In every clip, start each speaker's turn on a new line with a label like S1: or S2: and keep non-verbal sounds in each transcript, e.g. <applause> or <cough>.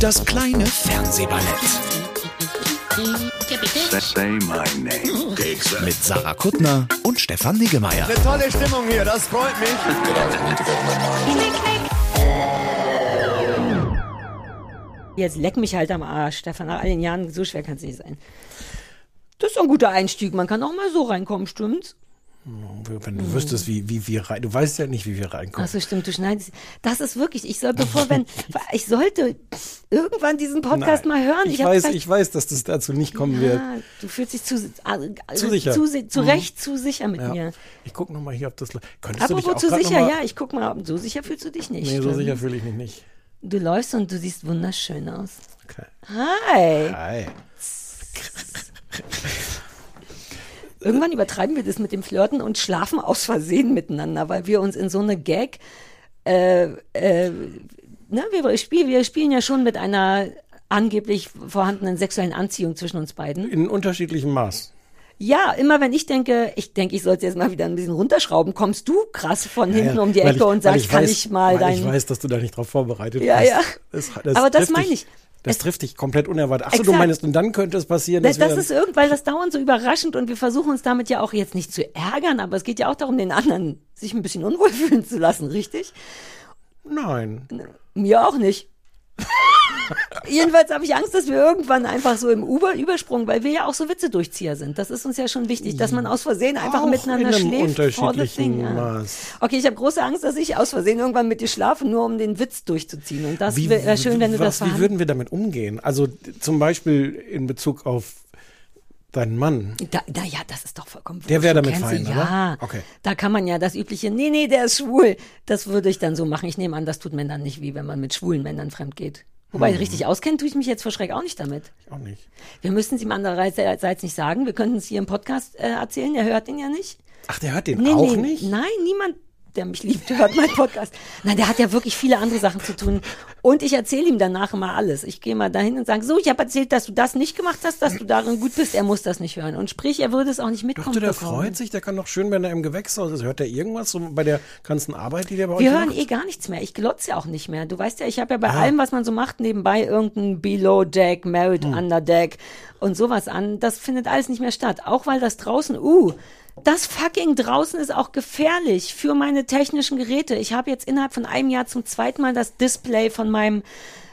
S1: Das kleine Fernsehballett
S2: Say my name.
S1: mit Sarah Kuttner und Stefan Niggemeier.
S3: Tolle Stimmung hier, das freut mich.
S4: Jetzt leck mich halt am Arsch, Stefan. Nach all den Jahren, so schwer kann es nicht sein. Das ist doch ein guter Einstieg. Man kann auch mal so reinkommen, stimmt's?
S5: Wenn du wüsstest, wie, wie wir rein, du weißt ja nicht, wie wir reinkommen.
S4: Ach so, stimmt, du schneidest. Das ist wirklich, ich soll, bevor, wenn, <laughs> ich sollte irgendwann diesen Podcast mal hören.
S5: Ich,
S4: hab
S5: weiß, ich weiß, dass das dazu nicht kommen wird.
S4: Ja, du fühlst dich zu, äh,
S5: Zu sicher.
S4: Zu, zu
S5: Mhm.
S4: Recht zu sicher mit
S5: Ja.
S4: mir.
S5: Ich guck noch mal hier, ob das. Könntest du dich
S4: Apropos
S5: auch
S4: zu sicher, ja, ich guck mal, so sicher fühlst du dich nicht.
S5: Nee, so sicher fühle ich mich nicht.
S4: Du läufst und du siehst wunderschön aus.
S5: Okay.
S4: Hi.
S5: Hi. <laughs>
S4: Irgendwann übertreiben wir das mit dem Flirten und schlafen aus Versehen miteinander, weil wir uns in so eine Gag, äh, äh, ne, wir, spiel, wir spielen ja schon mit einer angeblich vorhandenen sexuellen Anziehung zwischen uns beiden.
S5: In unterschiedlichem Maß.
S4: Ja, immer wenn ich denke, ich denke, ich sollte jetzt mal wieder ein bisschen runterschrauben, kommst du krass von hinten
S5: Ja,
S4: um die Ecke
S5: ich-
S4: und sagst, kann
S5: weiß-
S4: ich mal dein.
S5: Ich weiß, dass du da nicht drauf vorbereitet
S4: Ja,
S5: bist.
S4: ja.
S5: Das,
S4: Aber das meine ich.
S5: Das
S4: Es-
S5: trifft dich komplett unerwartet. Achso, du meinst, und dann könnte es passieren,
S4: Das,
S5: dass
S4: das
S5: wir
S4: ist irgend, weil das dauernd so überraschend und wir versuchen uns damit ja auch jetzt nicht zu ärgern, aber es geht ja auch darum, den anderen sich ein bisschen unwohl <laughs> fühlen zu lassen, richtig?
S5: Nein.
S4: Mir auch nicht. Jedenfalls habe ich Angst, dass wir irgendwann einfach so im Uber Übersprung, weil wir ja auch so Witzedurchzieher sind. Das ist uns ja schon wichtig, dass man aus Versehen einfach
S5: Auch
S4: miteinander
S5: in einem
S4: schläft.
S5: unterschiedlichen
S4: ja.
S5: Maß.
S4: Okay, ich habe große Angst, dass ich aus Versehen irgendwann mit dir schlafe, nur um den Witz durchzuziehen. Und das wäre schön, wenn du
S5: was,
S4: das
S5: Wie würden wir damit umgehen? Also zum Beispiel in Bezug auf deinen Mann.
S4: Da, na ja, das ist doch vollkommen
S5: Der wäre damit fein,
S4: Ja,
S5: oder? Okay.
S4: da kann man ja das übliche, nee, nee, der ist schwul. Das würde ich dann so machen. Ich nehme an, das tut Männern nicht wie, wenn man mit schwulen Männern fremd geht. Wobei,
S5: Hm.
S4: richtig auskennen tue ich mich jetzt vor Schreck auch nicht damit.
S5: Auch nicht.
S4: Wir müssen es ihm andererseits nicht sagen. Wir könnten es hier im Podcast äh, erzählen. Er hört ihn ja nicht.
S5: Ach, der hört den
S4: Nee,
S5: auch
S4: nee,
S5: nicht?
S4: Nein, niemand, der mich liebt, hört meinen Podcast. Nein, der hat ja wirklich viele andere Sachen zu tun. Und ich erzähle ihm danach immer alles. Ich gehe mal dahin und sage, so, ich habe erzählt, dass du das nicht gemacht hast, dass du darin gut bist. Er muss das nicht hören. Und sprich, er würde es auch nicht mitkommen.
S5: Dachte, der
S4: bekommen.
S5: freut sich, der kann doch schön, wenn er im Gewächshaus ist. Hört er irgendwas so bei der ganzen Arbeit, die der bei
S4: Wir
S5: euch
S4: hören
S5: macht?
S4: eh gar nichts mehr. Ich glotze ja auch nicht mehr. Du weißt ja, ich habe ja bei
S5: Ah.
S4: allem, was man so macht, nebenbei irgendein Below Deck, Married
S5: Hm.
S4: Under Deck und sowas an. Das findet alles nicht mehr statt. Auch weil das draußen, uh, das fucking draußen ist auch gefährlich für meine technischen Geräte. Ich habe jetzt innerhalb von einem Jahr zum zweiten Mal das Display von meinem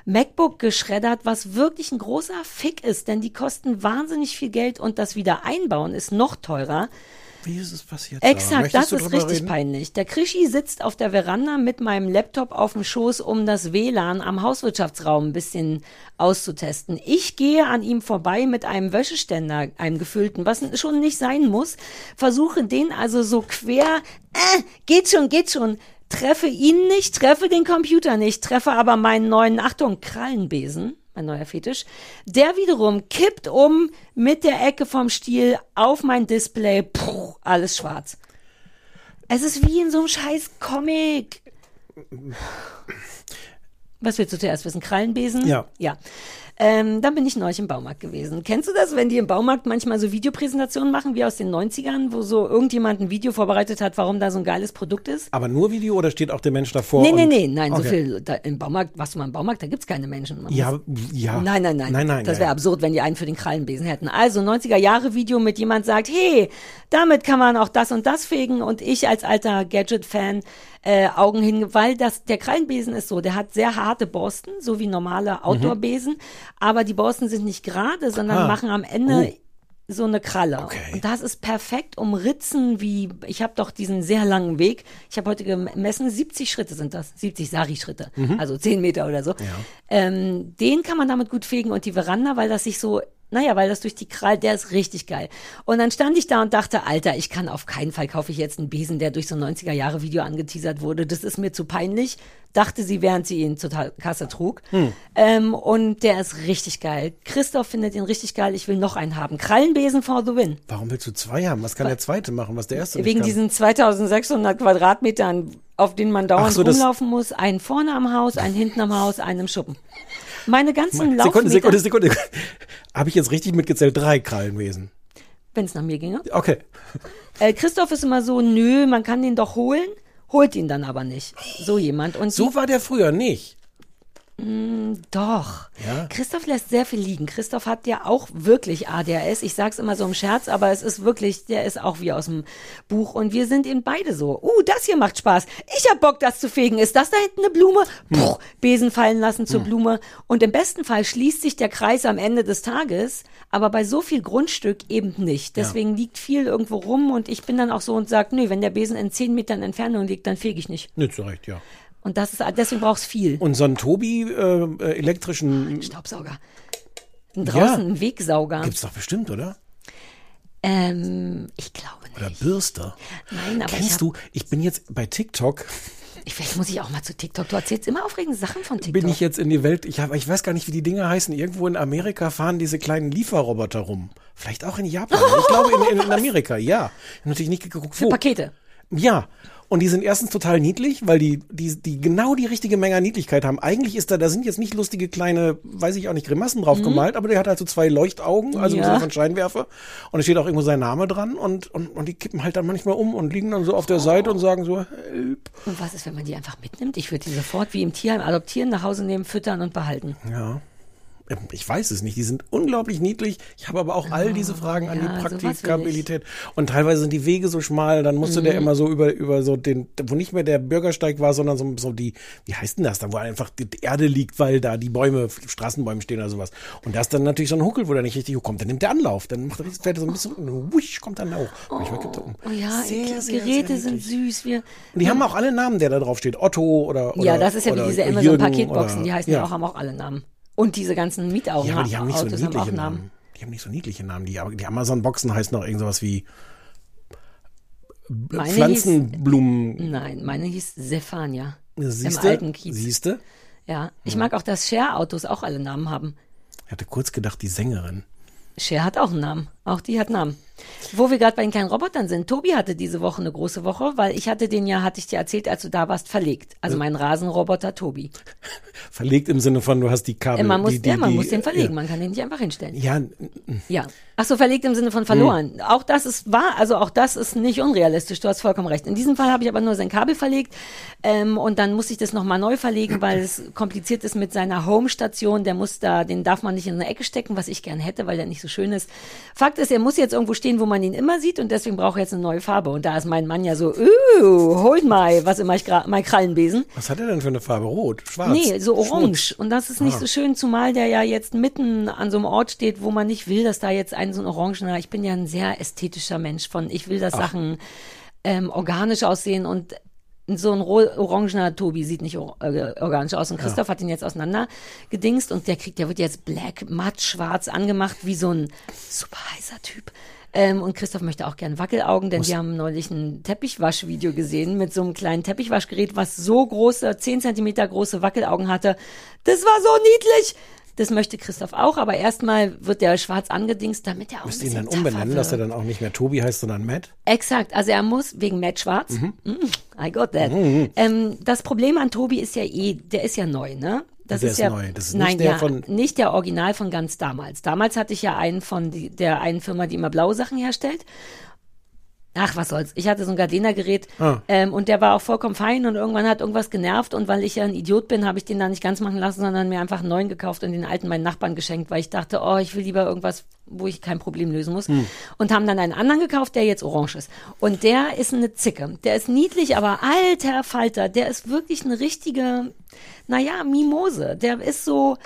S4: MacBook geschreddert, was wirklich ein großer Fick ist, denn die kosten wahnsinnig viel Geld und das wieder einbauen ist noch teurer.
S5: Wie ist es passiert?
S4: Exakt,
S5: Möchtest
S4: das ist richtig
S5: reden?
S4: peinlich. Der Krischi sitzt auf der Veranda mit meinem Laptop auf dem Schoß, um das WLAN am Hauswirtschaftsraum ein bisschen auszutesten. Ich gehe an ihm vorbei mit einem Wäscheständer, einem gefüllten, was schon nicht sein muss, versuche den also so quer, äh, geht schon, geht schon, treffe ihn nicht, treffe den Computer nicht, treffe aber meinen neuen, Achtung, Krallenbesen mein neuer Fetisch. Der wiederum kippt um mit der Ecke vom Stiel auf mein Display. Puh, alles schwarz. Es ist wie in so einem scheiß Comic. Was willst du zuerst wissen? Krallenbesen?
S5: Ja.
S4: Ja. Ähm, dann bin ich neulich im Baumarkt gewesen. Kennst du das, wenn die im Baumarkt manchmal so Videopräsentationen machen, wie aus den 90ern, wo so irgendjemand ein Video vorbereitet hat, warum da so ein geiles Produkt ist?
S5: Aber nur Video oder steht auch der Mensch davor?
S4: Nee, nee, nee, nein, so
S5: Okay.
S4: viel. Da, Im Baumarkt, warst du mal im Baumarkt, da gibt's keine Menschen. Man
S5: Ja, ja.
S4: Nein, nein, nein.
S5: Nein, nein.
S4: das wäre
S5: ja.
S4: absurd, wenn die einen für den Krallenbesen hätten. Also 90er Jahre Video mit jemand sagt, hey, damit kann man auch das und das fegen und ich als alter Gadget-Fan äh, Augen hin, weil das der Krallenbesen ist so, der hat sehr harte Borsten, so wie normale Outdoor-Besen, aber die Borsten sind nicht gerade, sondern
S5: Ah.
S4: machen am Ende
S5: Oh.
S4: so eine Kralle.
S5: Okay.
S4: Und das ist perfekt, um Ritzen wie, ich habe doch diesen sehr langen Weg, ich habe heute gemessen, 70 Schritte sind das, 70 Sari-Schritte, also 10 Meter oder so. Ähm, den kann man damit gut fegen und die Veranda, weil das sich so Naja, weil das durch die Krall, der ist richtig geil. Und dann stand ich da und dachte, Alter, ich kann auf keinen Fall kaufe ich jetzt einen Besen, der durch so ein 90er Jahre Video angeteasert wurde. Das ist mir zu peinlich. Dachte sie, während sie ihn zur Kasse trug.
S5: Hm.
S4: Ähm, und der ist richtig geil. Christoph findet ihn richtig geil. Ich will noch einen haben. Krallenbesen for the win.
S5: Warum willst du zwei haben? Was kann der zweite machen, was der erste
S4: Wegen diesen 2600 Quadratmetern, auf denen man dauernd
S5: so,
S4: rumlaufen muss. Einen vorne am Haus, einen hinten am Haus, einen im Schuppen. Meine ganzen
S5: Sekunde,
S4: Laufmeter,
S5: Sekunde, Sekunde. <laughs> Habe ich jetzt richtig mitgezählt? Drei Krallenwesen.
S4: wenn es nach mir ginge.
S5: Okay.
S4: Äh, Christoph ist immer so, nö, man kann den doch holen, holt ihn dann aber nicht. So jemand. Und
S5: So war der früher nicht.
S4: Doch.
S5: Ja.
S4: Christoph lässt sehr viel liegen. Christoph hat ja auch wirklich ADHS. Ich sag's immer so im Scherz, aber es ist wirklich, der ist auch wie aus dem Buch. Und wir sind eben beide so. Uh, das hier macht Spaß. Ich hab Bock, das zu fegen. Ist das da hinten eine Blume? Puh, Besen fallen lassen zur Blume. Und im besten Fall schließt sich der Kreis am Ende des Tages, aber bei so viel Grundstück eben nicht. Deswegen liegt viel irgendwo rum und ich bin dann auch so und sag, nö, wenn der Besen in zehn Metern Entfernung liegt, dann fege ich nicht.
S5: Nicht so recht, ja.
S4: Und das ist, deswegen brauchst viel.
S5: Und so einen Tobi äh, äh, elektrischen
S4: Staubsauger. Draußen ein Wegsauger.
S5: gibt's doch bestimmt, oder?
S4: Ähm, ich glaube
S5: Oder
S4: nicht.
S5: Bürster.
S4: Nein, aber ich,
S5: Kennst
S4: hab,
S5: du, ich bin jetzt bei TikTok,
S4: ich vielleicht muss ich auch mal zu TikTok. Du erzählst immer aufregende Sachen von TikTok.
S5: bin ich jetzt in die Welt, ich, hab, ich weiß gar nicht, wie die Dinger heißen. Irgendwo in Amerika fahren diese kleinen Lieferroboter rum. Vielleicht auch in Japan. Ich glaube in, in, in Amerika, ja. Ich natürlich nicht geguckt,
S4: Für
S5: wo.
S4: Pakete.
S5: Ja. Und die sind erstens total niedlich, weil die, die, die genau die richtige Menge an Niedlichkeit haben. Eigentlich ist da, da sind jetzt nicht lustige kleine, weiß ich auch nicht, Grimassen drauf gemalt, aber der hat halt so zwei Leuchtaugen, also
S4: Mhm. Ja.
S5: Sinne von Scheinwerfer. Und es steht auch irgendwo sein Name dran und, und, und die kippen halt dann manchmal um und liegen dann so auf der Seite und sagen so, help.
S4: Und was ist, wenn man die einfach mitnimmt? Ich würde die sofort wie im Tierheim adoptieren, nach Hause nehmen, füttern und behalten.
S5: Ja. Ich weiß es nicht. Die sind unglaublich niedlich. Ich habe aber auch all diese Fragen an
S4: ja,
S5: die Praktikabilität. Und teilweise sind die Wege so schmal, dann musste
S4: Mhm.
S5: der immer so über, über so den, wo nicht mehr der Bürgersteig war, sondern so, so die, wie heißt denn das da, wo einfach die Erde liegt, weil da die Bäume, Straßenbäume stehen oder sowas. Und da ist dann natürlich so ein Huckel, wo der nicht richtig hochkommt. Dann nimmt der Anlauf. Dann macht er, fährt er so ein bisschen, und wusch, kommt dann da hoch. Manchmal kippt er um.
S4: Oh ja,
S5: Sehr, sehr,
S4: Geräte
S5: sehr
S4: sind süß. Wir,
S5: Und die haben auch alle Namen, der da drauf steht. Otto oder, oder
S4: ja, das ist ja wie diese Amazon-Paketboxen, die heißen ja. auch, haben auch alle Namen. Und diese ganzen Mietaugen
S5: Ja, aber die haben nicht so
S4: Autos auch
S5: niedliche
S4: Namen.
S5: Namen. Die haben nicht so niedliche Namen. Die, die Amazon-Boxen heißen noch irgend sowas wie
S4: Meine hieß,
S5: Pflanzenblumen.
S4: nein, meine hieß Zephania.
S5: Siehste?
S4: Im alten Kiez.
S5: Siehste?
S4: Ja, ich mag auch, dass Share-Autos auch alle Namen haben.
S5: Ich hatte kurz gedacht, die Sängerin.
S4: Cher hat auch einen Namen. Auch die hat Namen. Wo wir gerade bei den kleinen Robotern sind. Tobi hatte diese Woche eine große Woche, weil ich hatte den ja, hatte ich dir erzählt, als du da warst, verlegt. Also mein Rasenroboter Tobi. <laughs>
S5: Verlegt im Sinne von, du hast die Kabel.
S4: Äh, man muss,
S5: die, die,
S4: ja, man
S5: die,
S4: muss den verlegen.
S5: Ja,
S4: Man kann den nicht einfach hinstellen.
S5: ja
S4: Ja. Ach so, verlegt im Sinne von verloren. Auch das ist wahr, also auch das ist nicht unrealistisch. Du hast vollkommen recht. In diesem Fall habe ich aber nur sein Kabel verlegt ähm, und dann muss ich das nochmal neu verlegen, weil es <clears throat> kompliziert ist mit seiner Home-Station. Der muss da, den darf man nicht in eine Ecke stecken, was ich gern hätte, weil der nicht so schön ist. Fakt ist, er muss jetzt irgendwo stehen, wo man ihn immer sieht und deswegen braucht er jetzt eine neue Farbe. Und da ist mein Mann ja so, holt mal, was immer ich gerade, mein Krallenbesen.
S5: was hat er denn für eine Farbe? Rot? Schwarz?
S4: Nee, so
S5: Schmutz?
S4: orange. Und das ist nicht
S5: Ah.
S4: so schön, zumal der ja jetzt mitten an so einem Ort steht, wo man nicht will, dass da jetzt ein so ein orangener, ich bin ja ein sehr ästhetischer Mensch von, ich will, dass Sachen ähm, organisch aussehen und so ein orangener Tobi sieht nicht äh, organisch aus. Und Christoph hat ihn jetzt auseinander gedingst und der kriegt, der wird jetzt black, matt, schwarz angemacht, wie so ein super heißer Typ. Ähm, und Christoph möchte auch gern Wackelaugen, denn wir haben neulich ein Teppichwaschvideo gesehen mit so einem kleinen Teppichwaschgerät, was so große, 10 Zentimeter große Wackelaugen hatte. Das war so niedlich! Das möchte Christoph auch, aber erstmal wird der schwarz angedingst, damit er auch
S5: Müsst
S4: ein
S5: ihn dann umbenennen,
S4: tougher
S5: dass er
S4: wird.
S5: dann auch nicht mehr Tobi heißt, sondern Matt?
S4: Exakt, also er muss wegen Matt Schwarz.
S5: Mhm.
S4: Mm, I got that. Ähm, das Problem an Tobi ist ja eh, der ist ja neu, ne? Das
S5: Der
S4: ist ja
S5: neu. Das ist nicht
S4: nein,
S5: der
S4: ja,
S5: von-
S4: nicht der Original von ganz damals. Damals hatte ich ja einen von die, der einen Firma, die immer blaue Sachen herstellt. Ach, was soll's. Ich hatte so ein Gardena-Gerät
S5: Ah.
S4: ähm, und der war auch vollkommen fein und irgendwann hat irgendwas genervt und weil ich ja ein Idiot bin, habe ich den da nicht ganz machen lassen, sondern mir einfach einen neuen gekauft und den alten meinen Nachbarn geschenkt, weil ich dachte, oh, ich will lieber irgendwas, wo ich kein Problem lösen muss. Und haben dann einen anderen gekauft, der jetzt orange ist. Und der ist eine Zicke. Der ist niedlich, aber alter Falter, der ist wirklich eine richtige, naja, Mimose. Der ist so,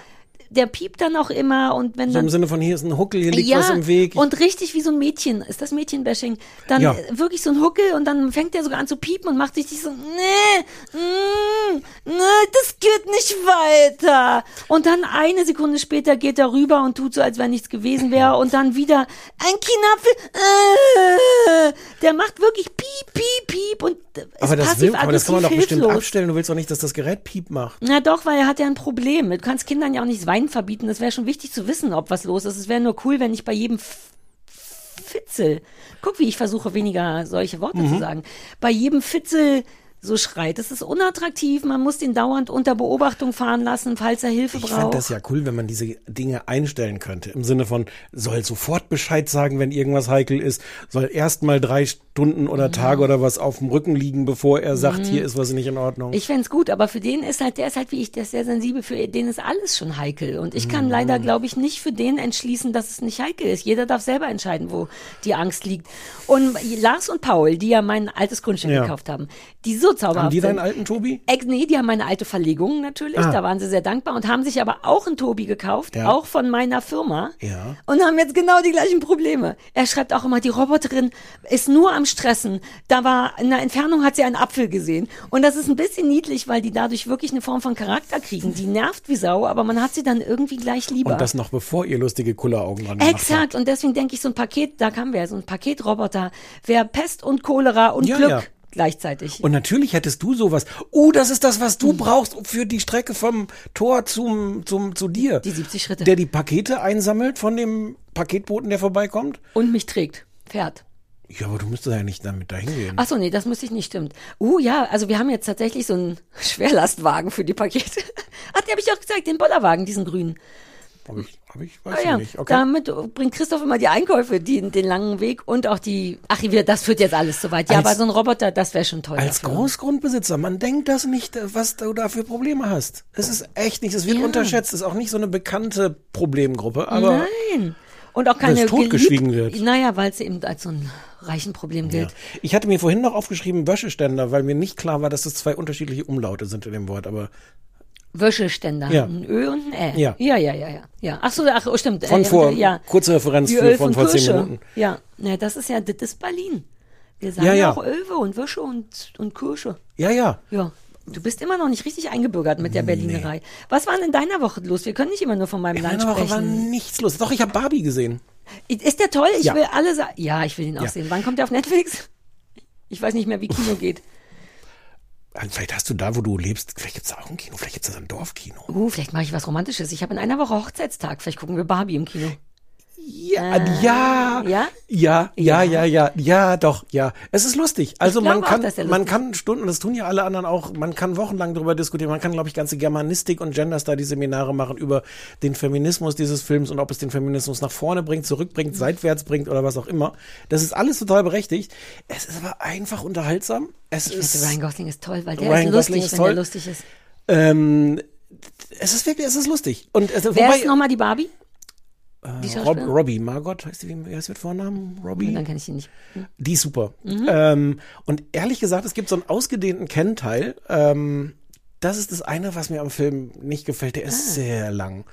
S4: der piept dann auch immer und wenn
S5: So im
S4: dann
S5: Sinne von, hier ist ein Huckel, hier liegt
S4: ja,
S5: was im Weg.
S4: und richtig wie so ein Mädchen, ist das Mädchenbashing, dann
S5: Ja.
S4: wirklich so ein Huckel und dann fängt der sogar an zu piepen und macht richtig so, nee, mm, nee, das geht nicht weiter. Und dann eine Sekunde später geht er rüber und tut so, als wenn nichts gewesen wäre. Und dann wieder ein Kinapfel. Äh, der macht wirklich piep, piep, piep. Und
S5: Aber das, will, aber das kann man doch bestimmt
S4: hilflos.
S5: abstellen. Du willst doch nicht, dass das Gerät Piep macht.
S4: Na doch, weil er hat ja ein Problem. Du kannst Kindern ja auch nicht das Weinen verbieten. Das wäre schon wichtig zu wissen, ob was los ist. Es wäre nur cool, wenn ich bei jedem F Fitzel, guck, wie ich versuche, weniger solche Worte
S5: Mhm.
S4: zu sagen, bei jedem Fitzel so schreit. Das ist unattraktiv. Man muss den dauernd unter Beobachtung fahren lassen, falls er Hilfe
S5: Ich
S4: braucht.
S5: fände das ja cool, wenn man diese Dinge einstellen könnte. Im Sinne von, soll sofort Bescheid sagen, wenn irgendwas heikel ist, soll erst mal drei Stunden oder Tage oder was auf dem Rücken liegen, bevor er sagt, hier ist was nicht in Ordnung.
S4: Mhm. Ich fänd's gut, aber für den ist halt, der ist halt wie ich, der ist sehr sensibel, für den ist alles schon heikel. Und ich kann
S5: Mhm.
S4: leider, glaube ich, nicht für den entschließen, dass es nicht heikel ist. Jeder darf selber entscheiden, wo die Angst liegt. Und Lars und Paul, die ja mein altes Grundstück
S5: Ja.
S4: gekauft haben, die so zauberhaft
S5: Haben die deinen alten Tobi?
S4: Ex, nee, die haben meine alte Verlegung natürlich,
S5: Ah.
S4: da waren sie sehr dankbar und haben sich aber auch einen Tobi gekauft,
S5: Ja.
S4: auch von meiner Firma.
S5: Ja.
S4: Und haben jetzt genau die gleichen Probleme. Er schreibt auch immer, die Roboterin ist nur am Stressen. Da war, in der Entfernung hat sie einen Apfel gesehen. Und das ist ein bisschen niedlich, weil die dadurch wirklich eine Form von Charakter kriegen. Die nervt wie Sau, aber man hat sie dann irgendwie gleich lieber.
S5: Und das noch bevor ihr lustige Kulleraugen dran.
S4: Exakt, und deswegen denke ich, so ein Paket, da kamen wir, so ein Paketroboter, wäre Pest und Cholera und
S5: Ja,
S4: Glück
S5: ja.
S4: Gleichzeitig.
S5: Und natürlich hättest du sowas. Oh, das ist das, was du brauchst für die Strecke vom Tor zum, zum, zu dir.
S4: Die 70 Schritte.
S5: Der die Pakete einsammelt von dem Paketboten, der vorbeikommt.
S4: und mich trägt. Fährt.
S5: Ja, aber du müsstest ja nicht damit dahin gehen.
S4: Ach so, nee, das müsste ich nicht, stimmt. Uh, ja, also wir haben jetzt tatsächlich so einen <laughs> Schwerlastwagen für die Pakete. <laughs> Ach, den habe ich auch gezeigt, den Bollerwagen, diesen grünen.
S5: Hab ich, hab ich, weiß
S4: Ah,
S5: ich
S4: ja,
S5: nicht. Okay.
S4: damit bringt Christoph immer die Einkäufe, die, den langen Weg und auch die, ach, das führt jetzt alles so weit. Ja,
S5: Als-
S4: aber so ein Roboter, das wäre schon toll.
S5: Als
S4: dafür.
S5: Großgrundbesitzer, man denkt das nicht, was du da für Probleme hast. Es ist echt nicht, es wird
S4: Ja.
S5: unterschätzt, es ist auch nicht so eine bekannte Problemgruppe, aber
S4: Nein. Und auch keine
S5: totgeschwiegen wird.
S4: Naja, weil es eben als so ein reichen Problem
S5: ja.
S4: gilt.
S5: ich hatte mir vorhin noch aufgeschrieben Wäscheständer, weil mir nicht klar war, dass das zwei unterschiedliche Umlaute sind in dem Wort, aber
S4: Wäscheständer.
S5: Ja.
S4: Ein Ö und ein Ä.
S5: Ja.
S4: Ja, ja, ja, ja. ja. Ach so, ach, oh, stimmt.
S5: von
S4: Äh,
S5: vor,
S4: ja.
S5: kurze Referenz für, von vor zehn. Minuten.
S4: Ja, ja, das ist ja, das ist Berlin. Wir sagen
S5: Ja, ja.
S4: auch Ölwe und Wäsche und, und Kirsche.
S5: Ja, ja.
S4: Ja. Du bist immer noch nicht richtig eingebürgert mit der Berlinerei. Was war denn in deiner Woche los? Wir können nicht immer nur von meinem
S5: In
S4: Land
S5: einer Woche war
S4: sprechen.
S5: nichts los. Doch, ich habe Barbie gesehen.
S4: Ist der toll? Ich
S5: Ja.
S4: will alle sagen. Ja, ich will ihn auch sehen. Wann kommt der auf Netflix? Ich weiß nicht mehr, wie Kino <laughs> geht.
S5: Vielleicht hast du da, wo du lebst, vielleicht gibt's da auch ein Kino, vielleicht gibt's da ein Dorfkino.
S4: Uh, vielleicht mache ich was Romantisches. Ich habe in einer Woche Hochzeitstag. Vielleicht gucken wir Barbie im Kino.
S5: Ja, ja,
S4: Äh, ja?
S5: ja, ja, ja, ja, ja, doch, ja. Es ist lustig. Also man
S4: auch,
S5: kann,
S4: er
S5: man kann Stunden, das tun ja alle anderen auch, man kann wochenlang darüber diskutieren. Man kann, glaube ich, ganze Germanistik und Gender Study Seminare machen über den Feminismus dieses Films und ob es den Feminismus nach vorne bringt, zurückbringt, seitwärts bringt oder was auch immer. Das ist alles total berechtigt. Es ist aber einfach unterhaltsam. Es
S4: Ich
S5: ist,
S4: finde, Ryan Gosling ist toll, weil der
S5: Ryan
S4: ist
S5: Gosling
S4: lustig,
S5: ist
S4: wenn
S5: toll.
S4: der lustig ist.
S5: ähm, es ist wirklich, es ist lustig. Und es,
S4: Wer
S5: wobei,
S4: ist nochmal die Barbie? Die
S5: Rob? Robbie, Margot, heißt die, wie heißt sie mit Vornamen? Robbie?
S4: Dann kenne ich ihn nicht.
S5: Die ist super. Ähm, und ehrlich gesagt, es gibt so einen ausgedehnten Kennteil. Ähm, das ist das eine, was mir am Film nicht gefällt. Der ist sehr lang.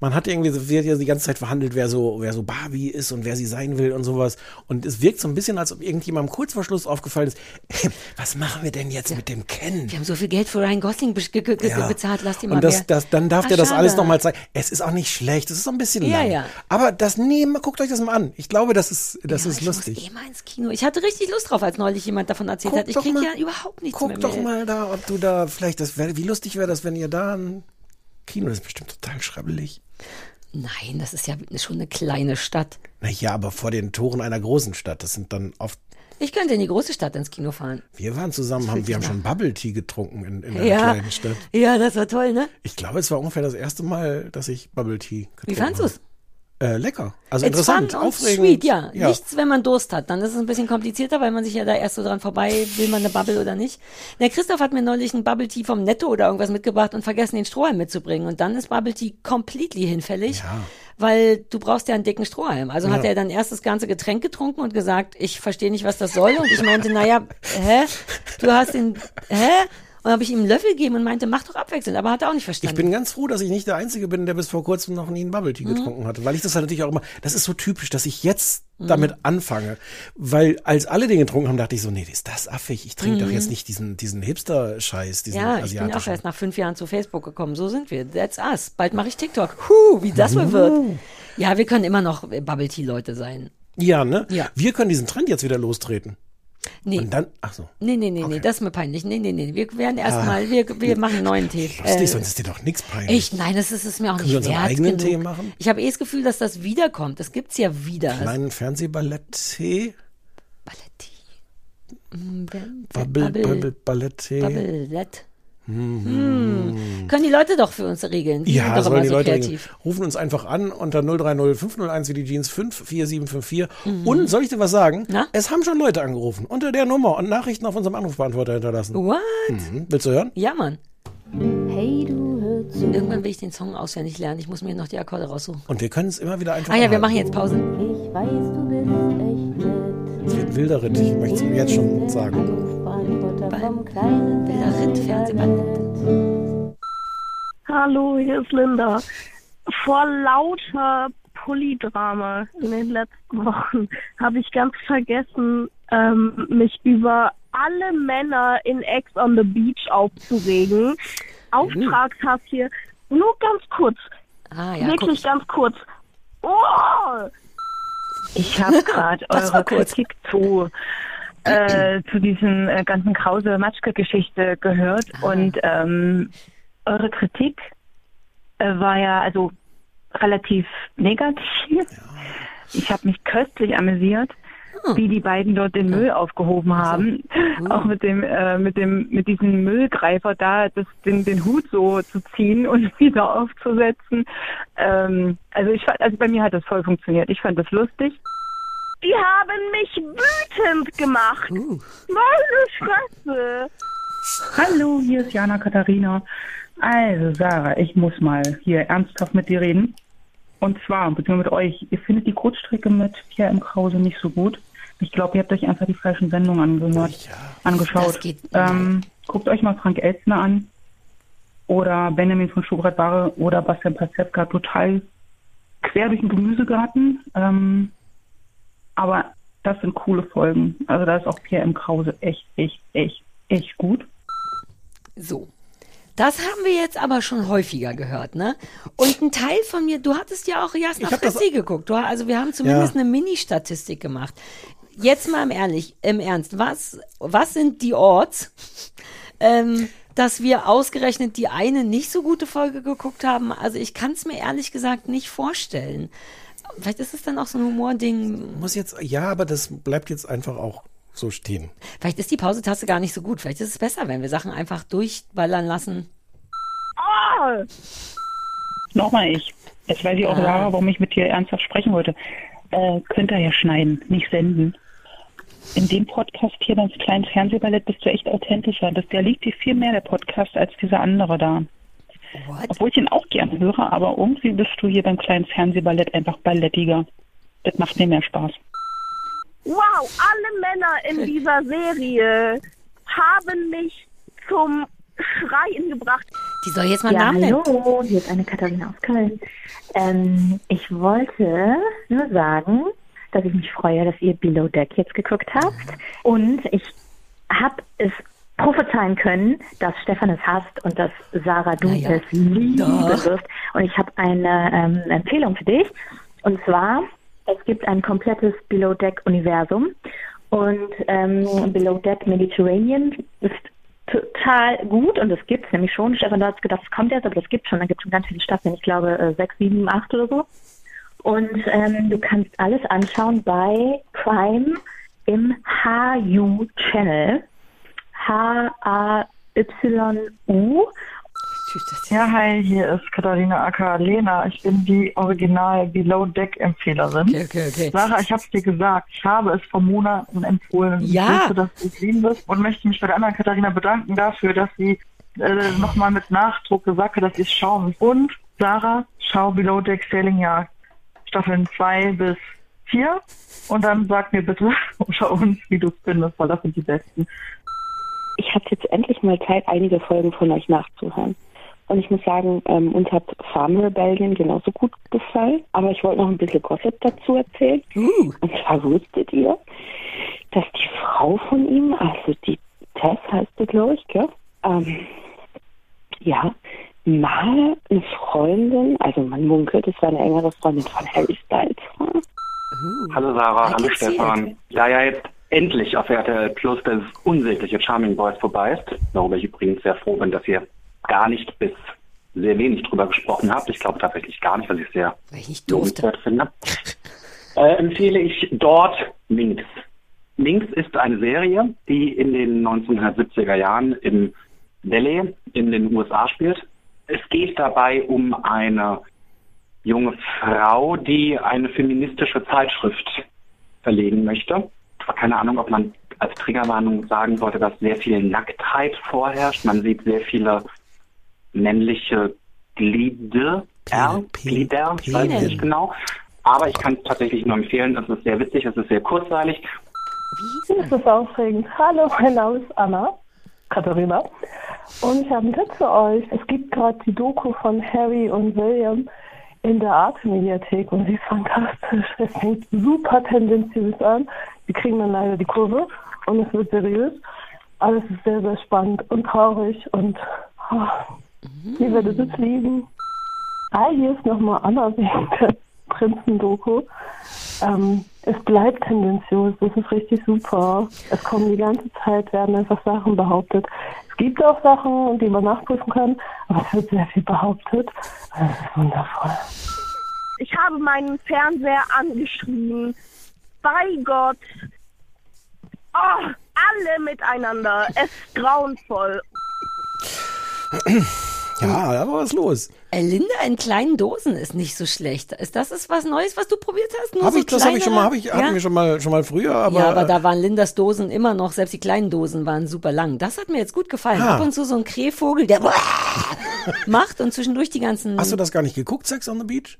S5: Man hat irgendwie, so- wird ja die ganze Zeit verhandelt, wer so, wer so Barbie ist und wer sie sein will und sowas. Und es wirkt so ein bisschen, als ob irgendjemandem kurz vor Schluss aufgefallen ist, <laughs> was machen wir denn jetzt mit dem Ken?
S4: Wir haben so viel Geld für Ryan Gosling be ge ge
S5: Ja.
S4: bezahlt, lass die mal
S5: Und das, das, dann darf
S4: Ah,
S5: der das
S4: schade.
S5: alles nochmal zeigen. Es ist auch nicht schlecht, es ist so ein bisschen
S4: Ja,
S5: lang.
S4: ja.
S5: Aber das, nee, mal guckt euch das mal an. Ich glaube, das ist, das
S4: ja,
S5: ist
S4: ich
S5: lustig.
S4: Muss eh mal ins Kino. Ich hatte richtig Lust drauf, als neulich jemand davon erzählt
S5: Guck
S4: hat. Ich
S5: doch
S4: krieg
S5: mal-
S4: ja überhaupt nichts
S5: Guck
S4: mehr.
S5: doch
S4: mit.
S5: mal da, ob du da vielleicht, das wär, wie lustig wäre das, wenn ihr da ein Kino, das ist bestimmt total schrabbelig.
S4: Nein, das ist ja schon eine kleine Stadt.
S5: Naja, aber vor den Toren einer großen Stadt, das sind dann oft,
S4: Ich könnte in die große Stadt ins Kino fahren.
S5: wir waren zusammen, haben, wir haben schon Bubble Tea getrunken in, in einer
S4: Ja,
S5: kleinen Stadt.
S4: ja, das war toll, ne?
S5: Ich glaube, es war ungefähr das erste Mal, dass ich Bubble Tea getrunken
S4: Wie fandst
S5: habe.
S4: du's?
S5: Äh, lecker. Also
S4: It's
S5: interessant,
S4: fun
S5: aufregend.
S4: sweet, ja.
S5: ja.
S4: Nichts, wenn man Durst hat. Dann ist es ein bisschen komplizierter, weil man sich ja da erst so dran vorbei, will man eine Bubble oder nicht. Der Christoph hat mir neulich ein Bubble Tea vom Netto oder irgendwas mitgebracht und vergessen, den Strohhalm mitzubringen. Und dann ist Bubble Tea completely hinfällig,
S5: Ja.
S4: weil du brauchst ja einen dicken Strohhalm. Also hat
S5: Ja.
S4: er dann erst das ganze Getränk getrunken und gesagt, ich verstehe nicht, was das soll. Und ich meinte, naja, hä? Du hast den, hä? Dann habe ich ihm einen Löffel gegeben und meinte, mach doch abwechselnd, aber hat er auch nicht
S5: Ich
S4: verstanden.
S5: bin ganz froh, dass ich nicht der Einzige bin, der bis vor kurzem noch nie einen Bubble
S4: Mhm.
S5: Tea getrunken hatte, weil ich das halt natürlich auch immer, das ist so typisch, dass ich jetzt damit anfange, weil als alle den getrunken haben, dachte ich so, nee, ist das affig, ich trinke doch jetzt nicht diesen, diesen Hipster-Scheiß, diesen
S4: Mhm. ja, ich bin auch
S5: asiatischen.
S4: erst nach fünf Jahren zu Facebook gekommen. So sind wir. That's us. Bald mache ich TikTok. Huh, wie das wohl wird. Ja, wir können immer noch Bubble Tea Leute sein.
S5: Ja, ne?
S4: Ja.
S5: Wir können diesen Trend jetzt wieder lostreten.
S4: Nee,
S5: Und dann, ach so.
S4: nee, nee, nee, nee, das ist mir peinlich. Nee, nee, nee. Wir werden erstmal, wir, wir machen einen neuen Tee.
S5: Lustig,
S4: Äh,
S5: sonst ist dir doch nichts peinlich.
S4: ich, nein, das ist es mir auch
S5: Können
S4: nicht
S5: wir
S4: wert
S5: eigenen
S4: genug.
S5: Tee machen?
S4: Ich habe eh das Gefühl, dass das wiederkommt. Das gibt's ja wieder.
S5: Kleinen Fernsehballett-Tee,
S4: Balletti. Mm, wer-
S5: Bubble,
S4: Bubble-
S5: Ballett-Tee.
S4: Bubblett. Hm. Können die Leute doch für uns regeln. Die
S5: Ja,
S4: sind doch
S5: sollen
S4: immer
S5: die
S4: so
S5: Leute
S4: kreativ.
S5: regeln. rufen uns einfach an unter 030 501 wie die Jeans 54754.
S4: Mhm.
S5: Und soll ich dir was sagen?
S4: Na?
S5: Es haben schon Leute angerufen unter der Nummer und Nachrichten auf unserem Anrufbeantworter hinterlassen.
S4: What?
S5: Hm, willst du hören?
S4: Ja, Mann.
S6: Hey, du hör zu.
S4: Irgendwann will ich den Song auswendig lernen. Ich muss mir noch die Akkorde raussuchen.
S5: Und wir können es immer wieder einfach
S4: Ah ja, wir
S5: anhalten.
S4: machen jetzt Pause.
S6: Ich weiß, du bist echt nett.
S5: Es wird ein wilder Ritt, ich möchte es jetzt schon sagen.
S6: Anrufbeantworter vom kleinen
S4: Wilder Ritt, Fernsehballett.
S7: Hallo, hier ist Linda. Vor lauter Polydrama in den letzten Wochen habe ich ganz vergessen, ähm, mich über alle Männer in Ex on the Beach aufzuregen. Auftragshaft hier. Nur ganz kurz.
S4: Ah ja,
S7: wirklich
S4: guck.
S7: ganz kurz. Oh!
S8: Ich habe <laughs> gerade eure. Kritik zu, äh, zu diesen äh, ganzen Krause-Matschke-Geschichte gehört
S4: Ah.
S8: und ähm, eure Kritik äh, war ja also relativ negativ. Ich habe mich köstlich amüsiert,
S4: Hm.
S8: wie die beiden dort den Müll aufgehoben haben, auch mit dem äh, mit dem mit diesem Müllgreifer da das, den den Hut so zu ziehen und <laughs> wieder aufzusetzen. Ähm, also ich fand, also bei mir hat das voll funktioniert. Ich fand das lustig.
S7: Die haben mich wütend gemacht.
S4: Uh.
S7: Meine Fresse.
S9: Hallo, hier ist Jana Katharina. Also, Sarah, ich muss mal hier ernsthaft mit dir reden. Und zwar, beziehungsweise mit euch, ihr findet die Kurzstrecke mit Pierre M. Krause nicht so gut. Ich glaube, ihr habt euch einfach die falschen Sendungen angehört, angeschaut.
S4: Das geht-
S9: ähm, guckt euch mal Frank Elstner an oder Benjamin von Schubert-Barre oder Bastian Pastewka total quer durch den Gemüsegarten. Ähm, aber das sind coole Folgen. Also da ist auch Pierre M. Krause echt, echt, echt, echt gut.
S4: So. Das haben wir jetzt aber schon häufiger gehört, ne? Und ein Teil von mir, du hattest ja auch Jasna Fressi geguckt. Du, also wir haben zumindest
S5: Ja.
S4: eine Mini-Statistik gemacht. Jetzt mal im ehrlich, im Ernst, was, was sind die Orts, ähm, dass wir ausgerechnet die eine nicht so gute Folge geguckt haben? Also ich kann es mir ehrlich gesagt nicht vorstellen. Vielleicht ist es dann auch so ein Humording.
S5: Muss jetzt, ja, aber das bleibt jetzt einfach auch so stehen.
S4: Vielleicht ist die Pausetaste gar nicht so gut. Vielleicht ist es besser, wenn wir Sachen einfach durchballern lassen.
S7: Oh!
S9: Nochmal ich. Jetzt weiß ich auch,
S4: Ah.
S9: Sarah, warum ich mit dir ernsthaft sprechen wollte. Äh, könnt ihr ja schneiden, nicht senden. In dem Podcast hier beim kleinen Fernsehballett bist du echt authentischer. Das, der liegt dir viel mehr, der Podcast, als dieser andere da.
S4: What?
S9: Obwohl ich ihn auch gerne höre, aber irgendwie bist du hier beim kleinen Fernsehballett einfach ballettiger. Das macht mir mehr Spaß.
S7: Wow, alle Männer in <laughs> dieser Serie haben mich zum Schreien gebracht.
S4: Die soll jetzt mal
S6: Ja,
S4: Namen nennen.
S6: hallo, hier ist eine Katharina aus Köln. Ähm, ich wollte nur sagen, dass ich mich freue, dass ihr Below Deck jetzt geguckt habt. Und ich habe es prophezeien können, dass Stefan es hasst und dass Sarah, du
S4: ja.
S6: es lieben wirst. Und ich habe eine ähm, Empfehlung für dich. Und zwar, es gibt ein komplettes Below Deck Universum. Und ähm, Below Deck Mediterranean ist total gut und das gibt's nämlich schon. Stefan, du hast gedacht, es kommt jetzt, aber das gibt's schon. Da gibt's schon ganz viele Staffeln. Ich glaube äh, sechs, sieben, acht oder so. Und ähm, du kannst alles anschauen bei Prime im HU Channel. H-A-Y-U.
S10: Ja, hi, hier ist Katharina Aka Lena. Ich bin die Original Below Deck Empfehlerin.
S4: Okay, okay, okay.
S10: Sarah, ich hab's dir gesagt. Ich habe es vor Monaten empfohlen. Ich
S4: Ja.
S10: wusste, dass du es lieben wirst und möchte mich bei der anderen Katharina bedanken dafür, dass sie äh, nochmal mit Nachdruck gesagt hat, dass sie es schauen muss. Und Sarah, schau Below Deck Sailing Yard. Staffeln 2 bis 4. Und dann sag mir bitte <laughs> unter uns, wie du es findest, weil das sind die besten.
S6: Ich hatte jetzt endlich mal Zeit, einige Folgen von euch nachzuhören. Und ich muss sagen, ähm, uns hat Farm Rebellion genauso gut gefallen. Aber ich wollte noch ein bisschen Gossip dazu erzählen.
S4: Uh.
S6: Und zwar wusstet ihr, dass die Frau von ihm, also die Tess heißt sie, glaube ich, gell? Ähm, ja, mal eine Freundin, also man munkelt, es war eine engere Freundin von Harry Styles war.
S11: Hallo Sarah, hallo Stefan. Da ja jetzt endlich auf RTL Plus das unsägliche Charming Boys vorbei ist, worüber ich übrigens sehr froh bin, dass ihr gar nicht bis sehr wenig drüber gesprochen habt. Ich glaube tatsächlich gar nicht, was ich sehr
S4: Weil ich nicht
S11: lobenswert finde. <laughs> Äh, empfehle ich dort Minx. Minx ist eine Serie, die in den 1970er Jahren im Valley in den USA spielt. Es geht dabei um eine junge Frau, die eine feministische Zeitschrift verlegen möchte. Keine Ahnung, ob man als Triggerwarnung sagen sollte, dass sehr viel Nacktheit vorherrscht. Man sieht sehr viele männliche Glieder, ja, Glieder, ich weiß nicht genau. Aber ich kann es tatsächlich nur empfehlen. Es ist sehr witzig, es ist sehr kurzweilig.
S7: Das ist aufregend. Hallo, mein Name ist Anna, Katharina. Und ich habe einen Tipp für euch. Es gibt gerade die Doku von Harry und William in der Arte-Mediathek und sie ist fantastisch. Es fängt super tendenziös an. Wir kriegen dann leider die Kurve und es wird seriös. Alles ist sehr, sehr spannend und traurig und oh, ihr werdet es lieben. Ah, hier ist nochmal Anna wegen der Prinzen-Doku. Ähm, es bleibt tendenziös, das ist richtig super. Es kommen die ganze Zeit, werden einfach Sachen behauptet. Es gibt auch Sachen, die man nachprüfen kann, aber es wird sehr viel behauptet. Das ist wundervoll.
S12: Ich habe meinen Fernseher angeschrien. Bei Gott. Oh, alle miteinander. Es ist grauenvoll.
S5: Ja, da war was los.
S4: Linda in kleinen Dosen ist nicht so schlecht. Ist das ist was Neues, was du probiert hast? Nur
S5: Hab
S4: so
S5: ich, das habe ich schon mal, habe ich, hatten wir schon mal, schon mal früher, aber.
S4: ja, aber da waren Lindas Dosen immer noch, selbst die kleinen Dosen waren super lang. Das hat mir jetzt gut gefallen.
S5: Ah.
S4: Ab und zu so ein Krähvogel, der <laughs> macht und zwischendurch die ganzen.
S5: Hast du das gar nicht geguckt, Sex on the Beach?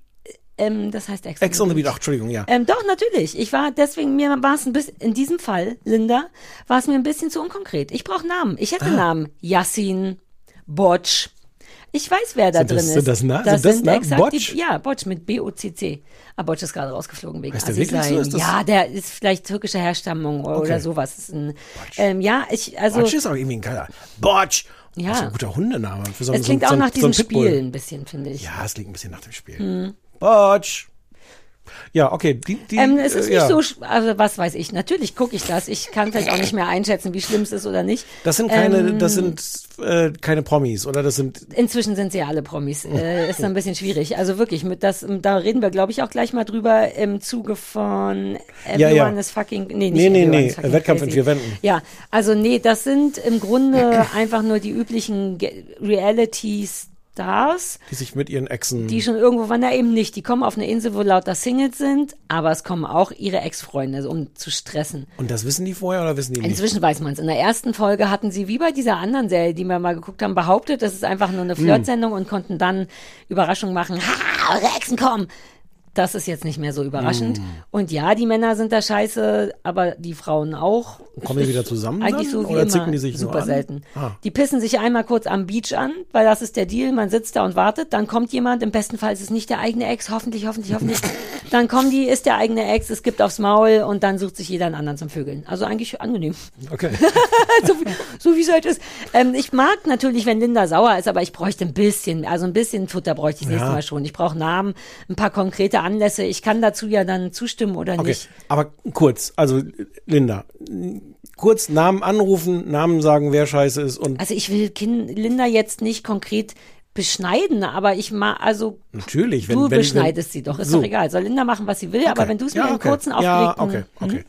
S4: Ähm, das heißt Ex,
S5: Ex on the Beach, ach, Entschuldigung, ja.
S4: Ähm, doch, natürlich. Ich war deswegen, mir war es ein bisschen, in diesem Fall, Linda, war es mir ein bisschen zu unkonkret. Ich brauche Namen. Ich hätte
S5: Ah.
S4: Namen. Yassin, Botsch. Ich weiß, wer da
S5: Sind
S4: drin
S5: das-
S4: ist.
S5: sind das Na-
S4: das
S5: sind das
S4: sind
S5: Namen?
S4: exakt
S5: Botsch?
S4: die, ja, Botsch mit B-O-C-C. Aber Botsch ist gerade rausgeflogen wegen
S5: Heißt der wirklich so? Ist das-
S4: Ja, der ist vielleicht türkischer Herstammung oder
S5: Okay.
S4: sowas. Ist ein, ähm, ja, ich, also.
S5: Botsch ist auch irgendwie ein geiler. Botsch!
S4: Ja.
S5: Das ist ein guter Hundename. Für so,
S4: es klingt
S5: so,
S4: auch nach
S5: so
S4: diesem. Spiel ein bisschen, finde ich.
S5: Ja, es klingt ein bisschen nach dem Spiel.
S4: Hm.
S5: Botsch! Ja, okay. Die, die,
S4: Ähm, es ist
S5: äh,
S4: nicht
S5: ja.
S4: so, also was weiß ich. Natürlich gucke ich das. Ich kann vielleicht auch nicht mehr einschätzen, wie schlimm es ist oder nicht.
S5: Das sind keine,
S4: Ähm,
S5: das sind äh, keine Promis, oder? Das sind.
S4: Inzwischen sind sie ja alle Promis. Äh, ist ein bisschen schwierig. Also wirklich, mit das, da reden wir, glaube ich, auch gleich mal drüber im Zuge von
S5: Ja,
S4: Everyone
S5: ja.
S4: is fucking. Nee, nicht
S5: Nee, nee, nee, Wettkampf in vier Wänden.
S4: Ja, also nee, das sind im Grunde einfach nur die üblichen Ge- Reality-Stars.
S5: Die sich mit ihren Exen.
S4: Die schon irgendwo waren, da eben nicht. Die kommen auf eine Insel, wo lauter Singles sind, aber es kommen auch ihre Ex-Freunde, um zu stressen.
S5: Und das wissen die vorher oder wissen die nicht?
S4: Inzwischen weiß man es. In der ersten Folge hatten sie, wie bei dieser anderen Serie, die wir mal geguckt haben, behauptet, das ist einfach nur eine
S5: Hm.
S4: Flirtsendung und konnten dann Überraschungen machen. Ha, eure Exen kommen! Das ist jetzt nicht mehr so überraschend.
S5: Hm.
S4: Und ja, die Männer sind da scheiße, aber die Frauen auch.
S5: Kommen die wieder zusammen
S4: Eigentlich
S5: dann?
S4: so wie
S5: Oder
S4: immer.
S5: zicken die sich
S4: Super
S5: an?
S4: selten.
S5: Ah.
S4: Die pissen sich einmal kurz am Beach an, weil das ist der Deal. Man sitzt da und wartet. Dann kommt jemand. Im besten Fall ist es nicht der eigene Ex. Hoffentlich, hoffentlich, hoffentlich. <laughs> dann kommen die, ist der eigene Ex. Es gibt aufs Maul und dann sucht sich jeder einen anderen zum Vögeln. Also eigentlich angenehm.
S5: Okay. <laughs>
S4: so, wie, so wie es halt ist. Ähm, ich mag natürlich, wenn Linda sauer ist, aber ich bräuchte ein bisschen, also ein bisschen Futter bräuchte ich das nächste
S5: Ja.
S4: Mal schon. Ich brauche Namen, ein paar konkrete Anlässe. Ich kann dazu ja dann zustimmen oder
S5: Okay,
S4: nicht.
S5: aber kurz, also Linda, kurz Namen anrufen, Namen sagen, wer scheiße ist und
S4: Also ich will kind, Linda jetzt nicht konkret beschneiden, aber ich mag, also
S5: natürlich, wenn
S4: du
S5: wenn,
S4: beschneidest
S5: wenn,
S4: sie doch, ist
S5: so.
S4: doch egal. Soll Linda machen, was sie will, aber wenn du es mir
S5: ja,
S4: in
S5: okay.
S4: kurzen
S5: Ja,
S4: aufgelegten...
S5: okay, okay.
S4: Hm?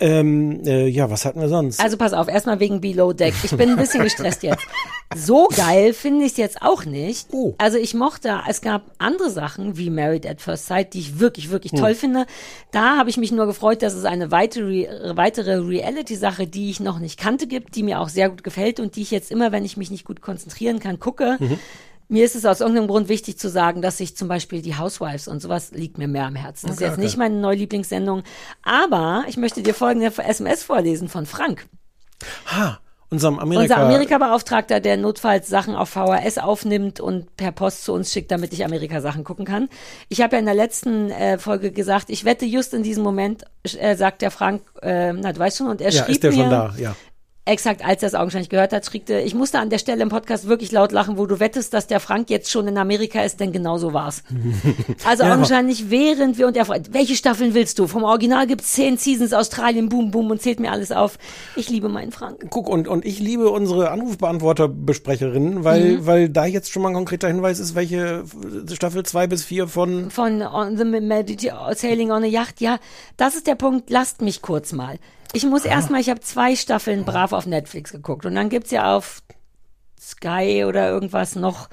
S5: Ähm, äh, ja, was hatten wir sonst?
S4: Also pass auf, erstmal wegen Below Deck. Ich bin ein bisschen gestresst jetzt. So geil finde ich es jetzt auch nicht.
S5: Oh.
S4: Also ich mochte, es gab andere Sachen wie Married at First Sight, die ich wirklich, wirklich
S5: Hm.
S4: toll finde. Da habe ich mich nur gefreut, dass es eine weitere, weitere Reality-Sache, die ich noch nicht kannte, gibt, die mir auch sehr gut gefällt und die ich jetzt immer, wenn ich mich nicht gut konzentrieren kann, gucke.
S5: Mhm.
S4: Mir ist es aus irgendeinem Grund wichtig zu sagen, dass ich zum Beispiel die Housewives und sowas liegt mir mehr am Herzen. Das ist
S5: Okay,
S4: jetzt
S5: okay.
S4: nicht meine neue Lieblingssendung. Aber ich möchte dir folgende SMS vorlesen von Frank.
S5: Ha, Unserem Amerika.
S4: Unser Amerika-Beauftragter, der notfalls Sachen auf VHS aufnimmt und per Post zu uns schickt, damit ich Amerika-Sachen gucken kann. Ich habe ja in der letzten äh, Folge gesagt, ich wette, just in diesem Moment äh, sagt der Frank, äh, na du weißt schon, und er
S5: ja,
S4: schrieb
S5: ist der
S4: mir,
S5: schon da, ja.
S4: Exakt als er es augenscheinlich gehört hat, schrieb er, ich musste an der Stelle im Podcast wirklich laut lachen, wo du wettest, dass der Frank jetzt schon in Amerika ist, denn genau so war's. <laughs> Also
S5: Ja.
S4: augenscheinlich während wir und er welche Staffeln willst du? Vom Original gibt's zehn Seasons, Australien, boom, boom und zählt mir alles auf. Ich liebe meinen Frank.
S5: Guck, und, und ich liebe unsere Anrufbeantworterbesprecherinnen, weil,
S4: Mhm.
S5: weil da jetzt schon mal ein konkreter Hinweis ist, welche Staffel zwei bis vier von
S4: von on the Sailing on a Yacht. Ja, das ist der Punkt. Lasst mich kurz mal. Ich muss erstmal, ich habe zwei Staffeln brav auf Netflix geguckt und dann gibt's ja auf Sky oder irgendwas noch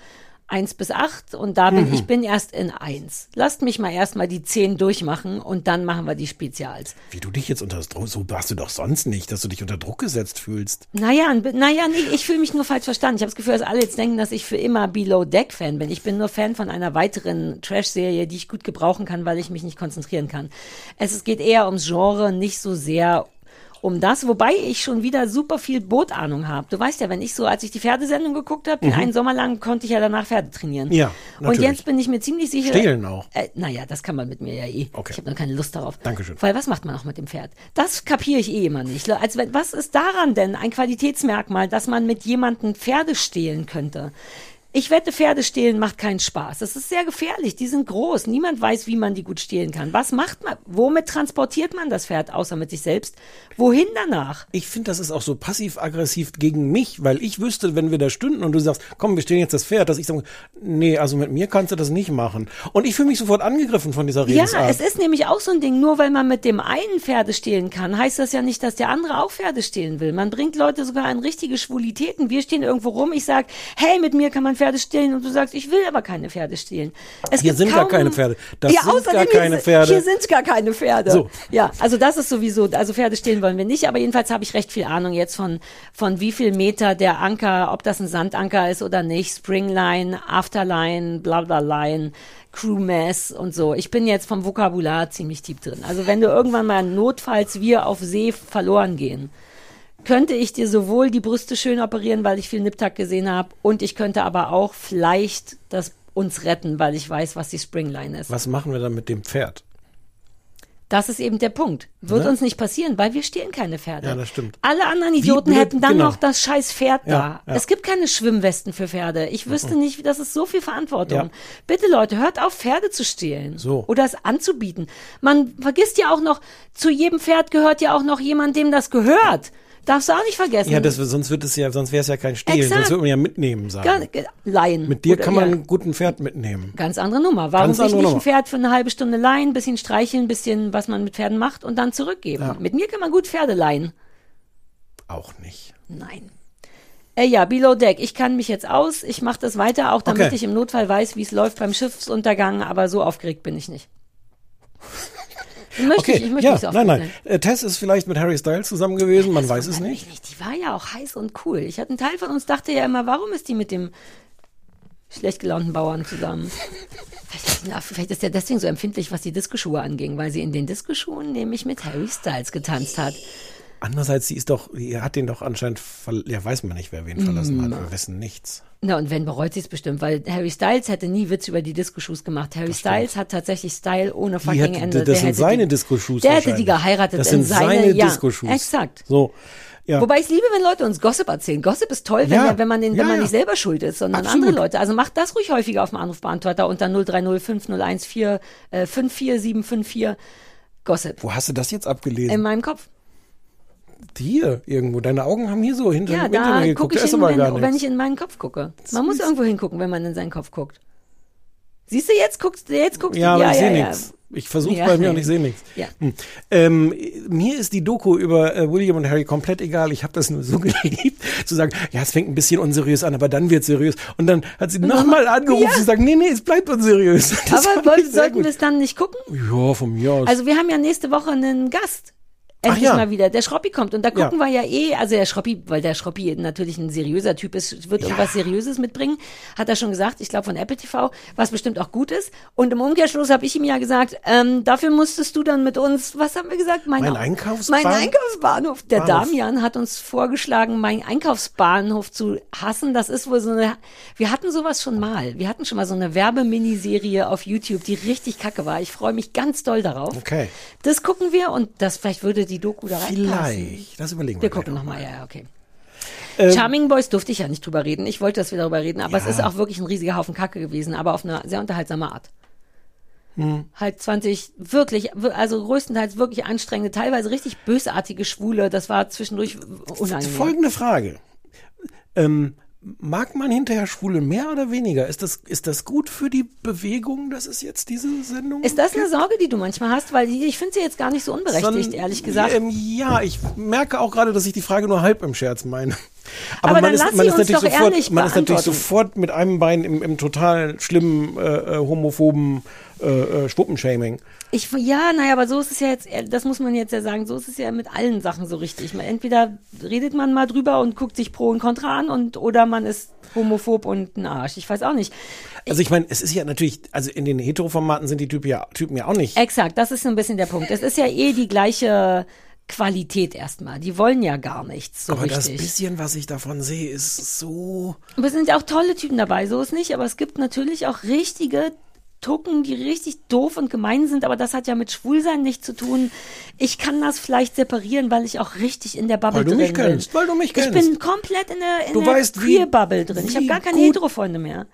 S4: eins bis acht und da bin
S5: Mhm.
S4: ich bin erst in eins. Lasst mich mal erstmal die zehn durchmachen und dann machen wir die Spezials.
S5: Wie du dich jetzt unter Druck, so hast du doch sonst nicht, dass du dich unter Druck gesetzt fühlst.
S4: Naja, naja, nee, ich fühle mich nur falsch verstanden. Ich habe das Gefühl, dass alle jetzt denken, dass ich für immer Below Deck Fan bin. Ich bin nur Fan von einer weiteren Trash-Serie, die ich gut gebrauchen kann, weil ich mich nicht konzentrieren kann. Es, es geht eher ums Genre, nicht so sehr um das, wobei ich schon wieder super viel Bootahnung habe. Du weißt ja, wenn ich so, als ich die Pferdesendung geguckt habe,
S5: Mhm.
S4: einen Sommer lang konnte ich ja danach Pferde trainieren.
S5: Ja,
S4: Und
S5: natürlich.
S4: jetzt bin ich mir ziemlich sicher.
S5: Stehlen auch.
S4: Äh, naja, das kann man mit mir ja eh.
S5: Okay.
S4: Ich habe noch keine Lust darauf.
S5: Dankeschön.
S4: Weil was macht man auch mit dem Pferd? Das kapiere ich eh immer nicht. Also was ist daran denn ein Qualitätsmerkmal, dass man mit jemandem Pferde stehlen könnte? Ich wette, Pferde stehlen macht keinen Spaß. Das ist sehr gefährlich. Die sind groß. Niemand weiß, wie man die gut stehlen kann. Was macht man? Womit transportiert man das Pferd, außer mit sich selbst? Wohin danach?
S5: Ich finde, das ist auch so passiv-aggressiv gegen mich, weil ich wüsste, wenn wir da stünden und du sagst, komm, wir stehen jetzt das Pferd, dass ich sage, nee, also mit mir kannst du das nicht machen. Und ich fühle mich sofort angegriffen von dieser
S4: Ja,
S5: Redensart.
S4: es ist nämlich auch so ein Ding, nur weil man mit dem einen Pferde stehlen kann, heißt das ja nicht, dass der andere auch Pferde stehlen will. Man bringt Leute sogar in richtige Schwulitäten. Wir stehen irgendwo rum, ich sag, hey, mit mir kann man Pferde stehlen und du sagst, ich will aber keine Pferde stehlen. Es
S5: Hier sind gar
S4: kaum-
S5: keine Pferde. Das
S4: ja,
S5: sind gar keine
S4: hier,
S5: Pferde.
S4: Hier sind gar keine Pferde.
S5: So.
S4: Ja, also das ist sowieso, also Pferde stehlen wollen wir nicht, aber jedenfalls habe ich recht viel Ahnung jetzt von, von wie viel Meter der Anker, ob das ein Sandanker ist oder nicht, Springline, Afterline, Blablaline, Crewmess und so. Ich bin jetzt vom Vokabular ziemlich tief drin. Also wenn du irgendwann mal notfalls wir auf See verloren gehen, könnte ich dir sowohl die Brüste schön operieren, weil ich viel Niptak gesehen habe, und ich könnte aber auch vielleicht das uns retten, weil ich weiß, was die Springline ist.
S5: Was machen wir dann mit dem Pferd?
S4: Das ist eben der Punkt. Wird
S5: Ne?
S4: uns nicht passieren, weil wir stehlen keine Pferde.
S5: Ja, das stimmt.
S4: Alle anderen
S5: Wie
S4: Idioten
S5: blöd-
S4: hätten dann
S5: genau.
S4: noch das scheiß Pferd
S5: Ja,
S4: da.
S5: ja.
S4: Es gibt keine Schwimmwesten für Pferde. Ich wüsste
S5: Mhm.
S4: nicht, das ist so viel Verantwortung.
S5: Ja.
S4: Bitte Leute, hört auf, Pferde zu stehlen.
S5: So.
S4: Oder es anzubieten. Man vergisst ja auch noch, zu jedem Pferd gehört ja auch noch jemand, dem das gehört. Darfst du auch nicht vergessen.
S5: Ja, das, sonst wird es ja, sonst wäre es ja kein Stehlen,
S4: Exakt.
S5: sonst würde man ja mitnehmen sagen.
S4: Ge- Leihen.
S5: Mit dir
S4: Oder-
S5: kann man
S4: ja.
S5: einen guten Pferd mitnehmen.
S4: Ganz andere Nummer. Warum
S5: Ganz
S4: sich nicht
S5: Nummer.
S4: ein Pferd für eine halbe Stunde leihen, bisschen streicheln, bisschen, was man mit Pferden macht und dann zurückgeben?
S5: Ja.
S4: Mit mir kann man gut Pferde leihen.
S5: Auch nicht.
S4: Nein. Äh, ja, Below Deck. Ich kann mich jetzt aus. Ich mache das weiter, auch damit
S5: Okay.
S4: ich im Notfall weiß, wie es läuft beim Schiffsuntergang, aber so aufgeregt bin ich nicht. Möchte
S5: okay,
S4: ich, ich möchte
S5: ja,
S4: nicht so
S5: nein, nein. Äh, Tess ist vielleicht mit Harry Styles zusammen gewesen, man weiß es nicht.
S4: Die war ja auch heiß und cool. Ich hatte einen Teil von uns dachte ja immer, warum ist die mit dem schlecht gelaunten Bauern zusammen? <laughs> Vielleicht ist er deswegen so empfindlich, was die Diskoschuhe anging, weil sie in den Diskoschuhen nämlich mit Harry Styles getanzt hat.
S5: Andererseits, sie ist doch, die hat den doch anscheinend, ja, weiß man nicht, wer wen verlassen
S4: Mm.
S5: hat. Wir wissen nichts.
S4: Na, und wenn bereut sie es bestimmt, weil Harry Styles hätte nie Witz über die Disco-Shoes gemacht. Harry Styles hat tatsächlich Style ohne fucking
S5: hat,
S4: Ende.
S5: das
S4: Der
S5: sind
S4: hätte
S5: seine
S4: die,
S5: Disco-Shoes
S4: Der hätte die geheiratet
S5: Das
S4: in
S5: sind
S4: seine,
S5: seine
S4: ja,
S5: Disco-Shoes.
S4: Exakt.
S5: So, ja.
S4: Wobei ich liebe, wenn Leute uns Gossip erzählen. Gossip ist toll, wenn,
S5: Ja.
S4: wenn man den, wenn
S5: Ja,
S4: man nicht selber schuld ist, sondern
S5: Absolut.
S4: andere Leute. Also macht das ruhig häufiger auf dem Anrufbeantworter unter 030 5014 äh, 54754 Gossip.
S5: Wo hast du das jetzt abgelesen?
S4: In meinem Kopf.
S5: Hier irgendwo. Deine Augen haben hier so hinter
S4: Ja,
S5: dem
S4: da
S5: Internet geguckt.
S4: gucke ich
S5: Da aber
S4: wenn,
S5: gar
S4: wenn
S5: nichts.
S4: ich in meinen Kopf gucke. Man muss irgendwo hingucken, wenn man in seinen Kopf guckt. Siehst du, jetzt guckst du, jetzt guckst
S5: Ja,
S4: du.
S5: aber ich
S4: ja,
S5: sehe
S4: ja.
S5: nichts. Ich versuche
S4: Ja.
S5: bei mir und ich sehe nichts. <laughs>
S4: Ja.
S5: Hm. Ähm, mir ist die Doku über äh, William und Harry komplett egal. Ich habe das nur so <laughs> geliebt, zu sagen, ja, es fängt ein bisschen unseriös an, aber dann wird seriös. Und dann hat sie nochmal angerufen,
S4: Ja.
S5: zu sagen, nee, nee, es bleibt unseriös. <laughs> Das
S4: Aber
S5: sehr
S4: sollten wir es dann nicht gucken?
S5: Ja, von mir aus.
S4: Also wir haben ja nächste Woche einen Gast. Endlich
S5: ja.
S4: mal wieder. Der Schroppi kommt. Und da
S5: Ja.
S4: gucken wir ja eh, also der Schroppi, weil der Schroppi natürlich ein seriöser Typ ist, wird irgendwas Seriöses mitbringen. Hat er schon gesagt, ich glaube von Apple TV, was bestimmt auch gut ist. Und im Umkehrschluss habe ich ihm ja gesagt, ähm, dafür musstest du dann mit uns, was haben wir gesagt? Mein,
S5: Mein Einkaufsbahn-
S4: Mein Einkaufsbahnhof. Der
S5: Bahnhof.
S4: Damian hat uns vorgeschlagen, meinen Einkaufsbahnhof zu hassen. Das ist wohl so eine, wir hatten sowas schon mal. Wir hatten schon mal so eine Werbeminiserie auf YouTube, die richtig kacke war. Ich freue mich ganz doll darauf.
S5: Okay.
S4: Das gucken wir und das vielleicht würde die Doku da reinpassen.
S5: Vielleicht. Das überlegen wir.
S4: Wir gucken nochmal, ja, ja, okay.
S5: Ähm,
S4: Charming Boys durfte ich ja nicht drüber reden. Ich wollte, dass wir darüber reden, aber
S5: Ja.
S4: es ist auch wirklich ein riesiger Haufen Kacke gewesen, aber auf eine sehr unterhaltsame Art.
S5: Hm.
S4: Halt 20 wirklich, wir- also größtenteils wirklich anstrengende, teilweise richtig bösartige Schwule. Das war zwischendurch unangenehm.
S5: Folgende Frage. Ähm, mag man hinterher Schwule mehr oder weniger? Ist das, ist das gut für die Bewegung, dass es jetzt diese Sendung
S4: Ist das eine Sorge, die du manchmal hast? Weil ich finde sie jetzt gar nicht so unberechtigt,
S5: Sondern,
S4: ehrlich gesagt.
S5: Ähm, ja, ich merke auch gerade, dass ich die Frage nur halb im Scherz meine.
S4: Aber dann lass sie uns
S5: natürlich
S4: doch
S5: sofort, man ist natürlich sofort mit einem Bein im, im total schlimmen, äh, äh, homophoben äh, äh, Schwuppenshaming.
S4: Ich, ja, naja, aber so ist es ja jetzt, äh, das muss man jetzt ja sagen, so ist es ja mit allen Sachen so richtig. Man, entweder redet man mal drüber und guckt sich Pro und Contra an und, oder man ist homophob und ein Arsch. Ich weiß auch nicht.
S5: Also ich meine, es ist ja natürlich, also in den Heteroformaten sind die Typen ja, Typen ja auch nicht.
S4: Exakt, das ist so ein bisschen der Punkt. Es ist ja eh die gleiche Qualität erstmal. Die wollen ja gar nichts so
S5: aber das
S4: richtig.
S5: bisschen, was ich davon sehe, ist so.
S4: Aber es sind ja auch tolle Typen dabei, so ist nicht. Aber es gibt natürlich auch richtige Tucken, die richtig doof und gemein sind, aber das hat ja mit Schwulsein nichts zu tun. Ich kann das vielleicht separieren, weil ich auch richtig in der Bubble
S5: Weil du
S4: drin
S5: mich
S4: bin.
S5: kennst, weil du mich
S4: Ich
S5: kennst.
S4: bin komplett in der, in
S5: Du
S4: der
S5: weißt, wie-
S4: Queer-Bubble drin. Ich habe gar keine Hetero-Freunde mehr.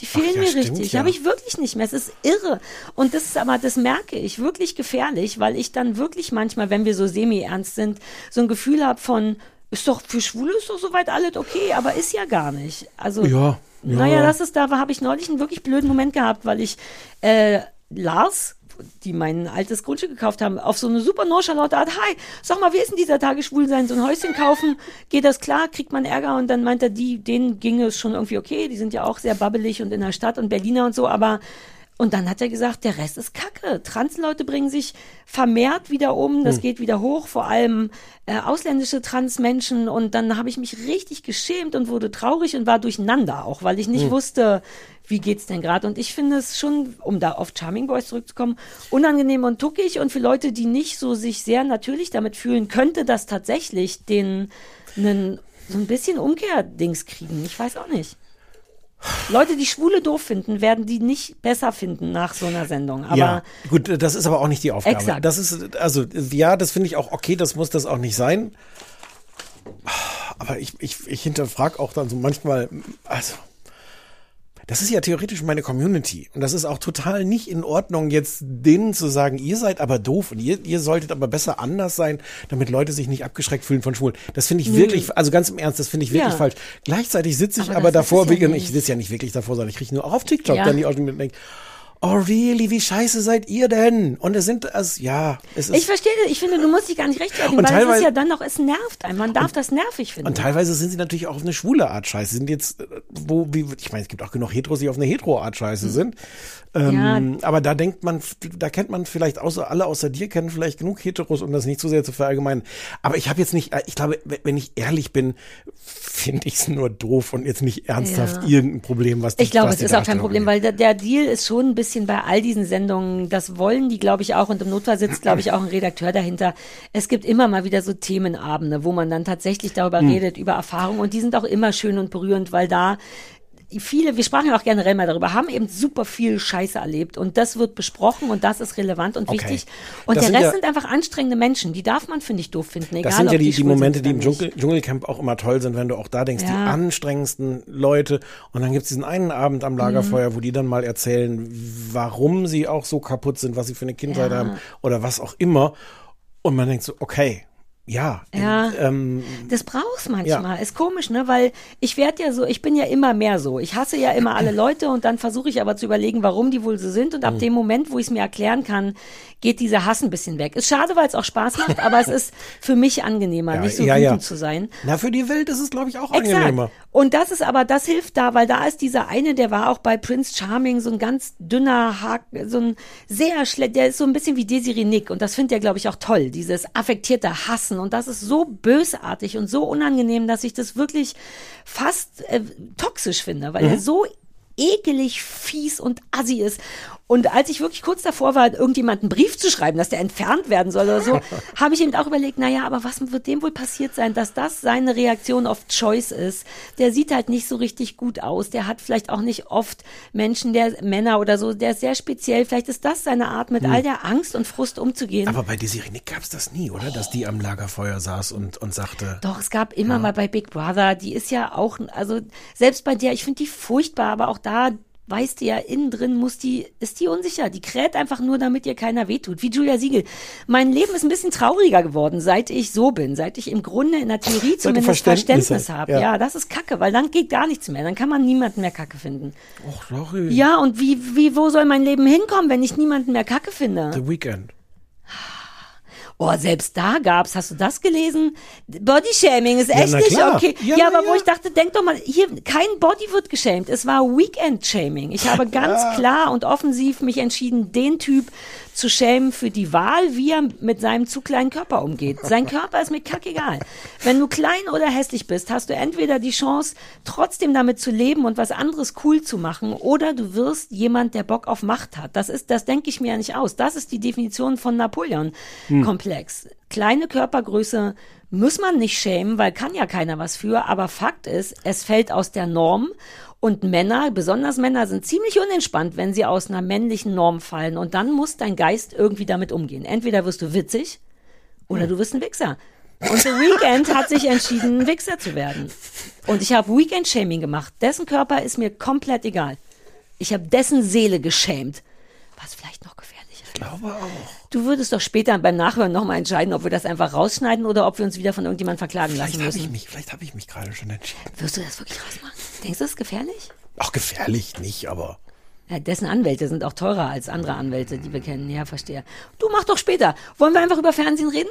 S4: Die fehlen
S5: ja,
S4: mir
S5: stimmt,
S4: richtig.
S5: ja.
S4: Habe ich wirklich nicht mehr. Es ist irre. Und das ist aber, das merke ich wirklich gefährlich, weil ich dann wirklich manchmal, wenn wir so semi-ernst sind, so ein Gefühl habe von, ist doch für Schwule ist doch soweit alles okay, aber ist ja gar nicht. Also,
S5: Ja, ja.
S4: naja, das ist, da habe ich neulich einen wirklich blöden Moment gehabt, weil ich äh, Lars, die mein altes Grundstück gekauft haben, auf so eine super nonchalante Art, hi, sag mal, wie ist denn dieser Tage schwul sein, so ein Häuschen kaufen, geht das klar, kriegt man Ärger? Und dann meint er, die, denen ginge es schon irgendwie okay, die sind ja auch sehr babbelig und in der Stadt und Berliner und so, aber und dann hat er gesagt, der Rest ist Kacke. Transleute bringen sich vermehrt wieder um, das
S5: Hm.
S4: geht wieder hoch, vor allem äh, ausländische Transmenschen. Und dann habe ich mich richtig geschämt und wurde traurig und war durcheinander auch, weil ich nicht
S5: Hm.
S4: wusste, wie geht's denn gerade. Und ich finde es schon, um da auf Charming Boys zurückzukommen, unangenehm und tuckig. Und für Leute, die nicht so sich sehr natürlich damit fühlen, könnte das tatsächlich den einen so ein bisschen Umkehrdings kriegen. Ich weiß auch nicht. Leute, die Schwule doof finden, werden die nicht besser finden nach so einer Sendung. Aber
S5: ja, gut, das ist aber auch nicht die Aufgabe.
S4: Exakt.
S5: Das ist, also, ja, das finde ich auch okay, das muss das auch nicht sein. Aber ich, ich, ich hinterfrage auch dann so manchmal, also, das ist ja theoretisch meine Community. Und das ist auch total nicht in Ordnung, jetzt denen zu sagen, ihr seid aber doof und ihr, ihr solltet aber besser anders sein, damit Leute sich nicht abgeschreckt fühlen von Schwulen. Das finde ich wirklich, also ganz im Ernst, das finde ich wirklich
S4: Ja.
S5: falsch. Gleichzeitig sitze ich
S4: Aber
S5: aber, davor,
S4: ja
S5: ich sitze ja nicht wirklich davor, sondern ich kriege nur auch auf TikTok
S4: Ja.
S5: dann die Ausschnitte und denke, oh really, wie scheiße seid ihr denn? Und es sind, also, ja, es ist.
S4: ich verstehe, ich finde, du musst dich gar nicht rechtfertigen,
S5: Und
S4: weil es ist ja dann noch, es nervt einen. Man darf das nervig finden.
S5: Und teilweise sind sie natürlich auch auf eine schwule Art scheiße. Sind jetzt, äh, wo, wie, ich meine, es gibt auch genug Heteros, die auf eine Hetero-Art scheiße sind. Ähm, Aber da denkt man, da kennt man vielleicht außer, alle außer dir kennen vielleicht genug Heteros, um das nicht zu sehr zu verallgemeinern. Aber ich habe jetzt nicht, äh, ich glaube, wenn- ich ehrlich bin, finde ich es nur doof und jetzt nicht ernsthaft
S4: Ja.
S5: irgendein Problem, was die
S4: Ich glaube, es ist auch kein Problem, weil der, der Deal ist schon ein bisschen bei all diesen Sendungen, das wollen die, glaube ich, auch, und im Notfall sitzt, glaube ich, auch ein Redakteur dahinter. Es gibt immer mal wieder so Themenabende, wo man dann tatsächlich darüber
S5: Hm.
S4: redet, über Erfahrungen, und die sind auch immer schön und berührend, weil da viele, wir sprachen ja auch generell mal darüber, haben eben super viel Scheiße erlebt und das wird besprochen und das ist relevant und
S5: Okay.
S4: wichtig. Und
S5: Das
S4: der
S5: sind
S4: Rest
S5: ja-
S4: sind einfach anstrengende Menschen, die darf man, finde ich, doof finden, egal
S5: Das sind ja die, die
S4: schwul
S5: Momente, die im. Dschungel, Dschungelcamp auch immer toll sind, wenn du auch da denkst, die
S4: Ja.
S5: anstrengendsten Leute. Und dann gibt's diesen einen Abend am
S4: Mhm.
S5: Lagerfeuer, wo die dann mal erzählen, warum sie auch so kaputt sind, was sie für eine Kindheit
S4: Ja.
S5: haben oder was auch immer. Und man denkt so, okay, ja,
S4: Ja.
S5: ähm,
S4: Das brauchst manchmal. Ist komisch, ne? Weil ich werde ja so, ich bin ja immer mehr so. Ich hasse ja immer alle <clears throat> Leute und dann versuche ich aber zu überlegen, warum die wohl so sind. Und ab
S5: Mhm.
S4: dem Moment, wo ich es mir erklären kann, geht dieser Hass ein bisschen weg. Ist schade, weil es auch Spaß macht, aber es <laughs> ist für mich angenehmer,
S5: Ja,
S4: nicht so
S5: ja,
S4: wütend
S5: ja.
S4: zu sein.
S5: na, für die Welt ist es, glaube ich, auch
S4: Exakt.
S5: angenehmer.
S4: Und das ist aber, das hilft da, weil da ist dieser eine, der war auch bei Prince Charming, so ein ganz dünner Haken, so ein sehr schlecht, der ist so ein bisschen wie Desiree Nick und das findet er, glaube ich, auch toll, dieses affektierte Hassen und das ist so bösartig und so unangenehm, dass ich das wirklich fast äh, toxisch finde, weil
S5: Mhm.
S4: er so ekelig, fies und assi ist. Und als ich wirklich kurz davor war, irgendjemand einen Brief zu schreiben, dass der entfernt werden soll oder so, <laughs> habe ich eben auch überlegt, naja, aber was wird dem wohl passiert sein, dass das seine Reaktion auf Choice ist? Der sieht halt nicht so richtig gut aus. Der hat vielleicht auch nicht oft Menschen, der Männer oder so, der ist sehr speziell. Vielleicht ist das seine Art, mit
S5: Hm.
S4: all der Angst und Frust umzugehen.
S5: Aber bei Desiree Nick gab's das nie, oder? Dass die am Lagerfeuer saß und, und sagte.
S4: Doch, es gab immer mal bei Big Brother, die ist ja auch, also selbst bei der, ich finde die furchtbar, aber auch da weißt du ja, innen drin muss die, ist die unsicher. Die kräht einfach nur, damit ihr keiner wehtut. Wie Julia Siegel. Mein Leben ist ein bisschen trauriger geworden, seit ich so bin, seit ich im Grunde in der Theorie zumindest
S5: Verständnis
S4: Verständnis, habe.
S5: ja.
S4: Ja. das ist Kacke, weil dann geht gar nichts mehr. Dann kann man niemanden mehr Kacke finden.
S5: Och, sorry.
S4: Ja, und wie, wie, wo soll mein Leben hinkommen, wenn ich niemanden mehr Kacke finde?
S5: The Weekend.
S4: Oh, selbst da gab's, hast du das gelesen? Bodyshaming ist
S5: Ja,
S4: echt
S5: na
S4: nicht
S5: klar.
S4: okay.
S5: Ja,
S4: Ja, aber wo
S5: ja.
S4: ich dachte, denk doch mal, hier, kein Body wird geschämt. Es war Weekend-Shaming. Ich habe <laughs> ganz klar und offensiv mich entschieden, den Typ zu schämen für die Wahl, wie er mit seinem zu kleinen Körper umgeht. Sein <laughs> Körper ist mir kackegal. Wenn du klein oder hässlich bist, hast du entweder die Chance, trotzdem damit zu leben und was anderes cool zu machen, oder du wirst jemand, der Bock auf Macht hat. Das ist, das denke ich mir ja nicht aus. Das ist die Definition von Napoleon-Komplex. Kleine Körpergröße muss man nicht schämen, weil kann ja keiner was für. Aber Fakt ist, es fällt aus der Norm und Männer, besonders Männer, sind ziemlich unentspannt, wenn sie aus einer männlichen Norm fallen. Und dann muss dein Geist irgendwie damit umgehen. Entweder wirst du witzig oder du wirst ein Wichser. Und The Weeknd hat sich entschieden, ein Wichser zu werden. Und ich habe Weekend-Shaming gemacht. Dessen Körper ist mir komplett egal. Ich habe dessen Seele geschämt. Was vielleicht noch gefährlicher
S5: Ich glaube auch.
S4: Du würdest doch später beim Nachhören nochmal entscheiden, ob wir das einfach rausschneiden oder ob wir uns wieder von irgendjemandem verklagen
S5: Vielleicht
S4: lassen
S5: habe ich
S4: müssen.
S5: mich, vielleicht habe ich mich gerade schon entschieden.
S4: Wirst du das wirklich rausmachen? Denkst du, das ist gefährlich?
S5: Auch gefährlich nicht, aber.
S4: Ja, dessen Anwälte sind auch teurer als andere Anwälte, die wir kennen. Ja, verstehe. Du mach doch später. Wollen wir einfach über Fernsehen reden?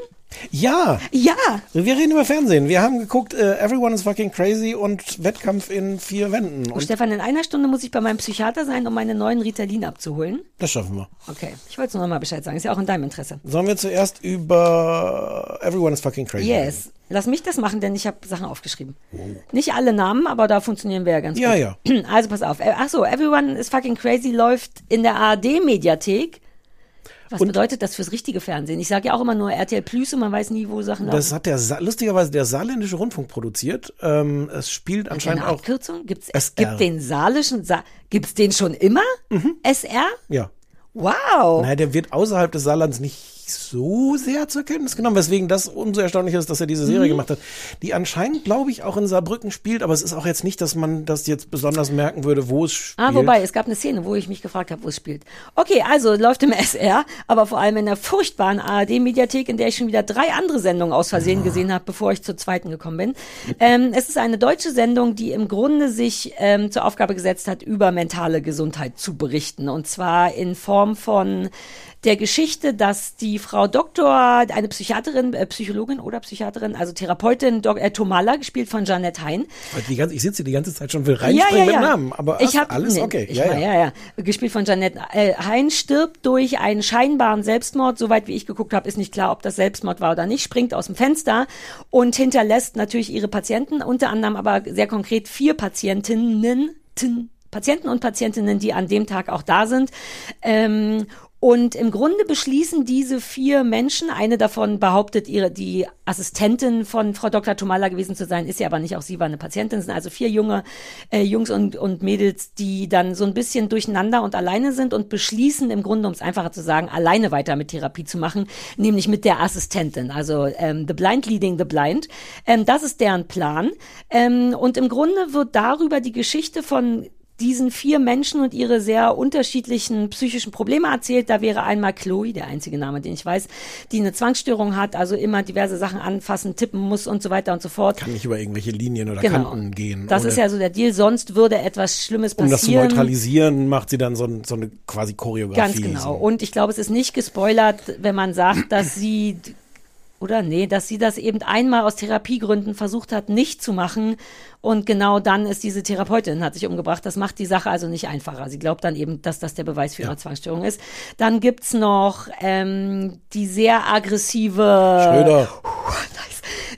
S5: Ja!
S4: Ja!
S5: Wir reden über Fernsehen. Wir haben geguckt, äh, Everyone is fucking crazy und Wettkampf in vier Wänden.
S4: Oh,
S5: Und
S4: Stefan, in einer Stunde muss ich bei meinem Psychiater sein, um meine neuen Ritalin abzuholen.
S5: das schaffen wir.
S4: Okay, ich wollte nur noch mal Bescheid sagen. Ist ja auch in deinem Interesse.
S5: Sollen wir zuerst über Everyone is fucking crazy
S4: Yes. Lass mich das machen, denn ich habe Sachen aufgeschrieben. Nicht alle Namen, aber da funktionieren wir ja ganz
S5: Ja,
S4: gut. <clears throat> Also pass auf. Äh, Ach so, Everyone is fucking crazy läuft in der ARD-Mediathek. Was bedeutet das fürs richtige Fernsehen? Ich sage ja auch immer nur RTL Plus und man weiß nie, wo Sachen
S5: Das
S4: laufen.
S5: hat der Sa lustigerweise der saarländische Rundfunk produziert. Ähm, es spielt anscheinend
S4: Eine
S5: auch.
S4: Abkürzung? Gibt's,
S5: SR.
S4: gibt den saarischen, Sa gibt's den schon immer? SR?
S5: Ja.
S4: Wow.
S5: Naja, der wird außerhalb des Saarlands nicht so sehr zur Kenntnis genommen, weswegen das umso erstaunlicher ist, dass er diese Serie
S4: Mhm.
S5: gemacht hat, die anscheinend, glaube ich, auch in Saarbrücken spielt, aber es ist auch jetzt nicht, dass man das jetzt besonders merken würde, wo es spielt.
S4: Ah, wobei, es gab eine Szene, wo ich mich gefragt habe, wo es spielt. Okay, also läuft im SR, aber vor allem in der furchtbaren ARD-Mediathek, in der ich schon wieder drei andere Sendungen aus Versehen gesehen habe, bevor ich zur zweiten gekommen bin. Ähm, es ist eine deutsche Sendung, die im Grunde sich ähm, zur Aufgabe gesetzt hat, über mentale Gesundheit zu berichten. Und zwar in Form von der Geschichte, dass die Frau Doktor, eine Psychiaterin, äh, Psychologin oder Psychiaterin, also Therapeutin, Dok äh, Tomala, gespielt von Janette Hein,
S5: Die ganze, ich sitze die ganze Zeit schon will reinspringen mit Namen, aber
S4: ich
S5: ach,
S4: hab,
S5: alles
S4: nee,
S5: okay.
S4: Ich
S5: ja,
S4: war,
S5: ja.
S4: ja, ja. Gespielt von Janette äh, Hein stirbt durch einen scheinbaren Selbstmord. Soweit wie ich geguckt habe, ist nicht klar, ob das Selbstmord war oder nicht. Springt aus dem Fenster und hinterlässt natürlich ihre Patienten, unter anderem aber sehr konkret vier Patientinnen, tin, Patienten und Patientinnen, die an dem Tag auch da sind. Ähm, und im Grunde beschließen diese vier Menschen, eine davon behauptet, ihre, die Assistentin von Frau Dr. Tomala gewesen zu sein, ist sie aber nicht, auch sie war eine Patientin, sind also vier junge äh, Jungs und, und Mädels, die dann so ein bisschen durcheinander und alleine sind und beschließen im Grunde, um es einfacher zu sagen, alleine weiter mit Therapie zu machen, nämlich mit der Assistentin, also ähm, The Blind Leading the Blind. Ähm, das ist deren Plan. Ähm, und im Grunde wird darüber die Geschichte von diesen vier Menschen und ihre sehr unterschiedlichen psychischen Probleme erzählt. Da wäre einmal Chloe, der einzige Name, den ich weiß, die eine Zwangsstörung hat, also immer diverse Sachen anfassen, tippen muss und so weiter und so fort.
S5: Kann nicht über irgendwelche Linien oder
S4: Genau.
S5: Kanten gehen.
S4: Das ist ja so der Deal, sonst würde etwas Schlimmes
S5: um das zu
S4: passieren.
S5: neutralisieren, macht sie dann so, ein, so eine quasi Choreografie.
S4: Ganz genau.
S5: So.
S4: Und ich glaube, es ist nicht gespoilert, wenn man sagt, dass sie oder? Nee, dass sie das eben einmal aus Therapiegründen versucht hat, nicht zu machen. Und genau dann ist diese Therapeutin, hat sich umgebracht. Das macht die Sache also nicht einfacher. Sie glaubt dann eben, dass das der Beweis für ihre Zwangsstörung ist. Dann gibt's noch ähm, die sehr aggressive
S5: Schröder.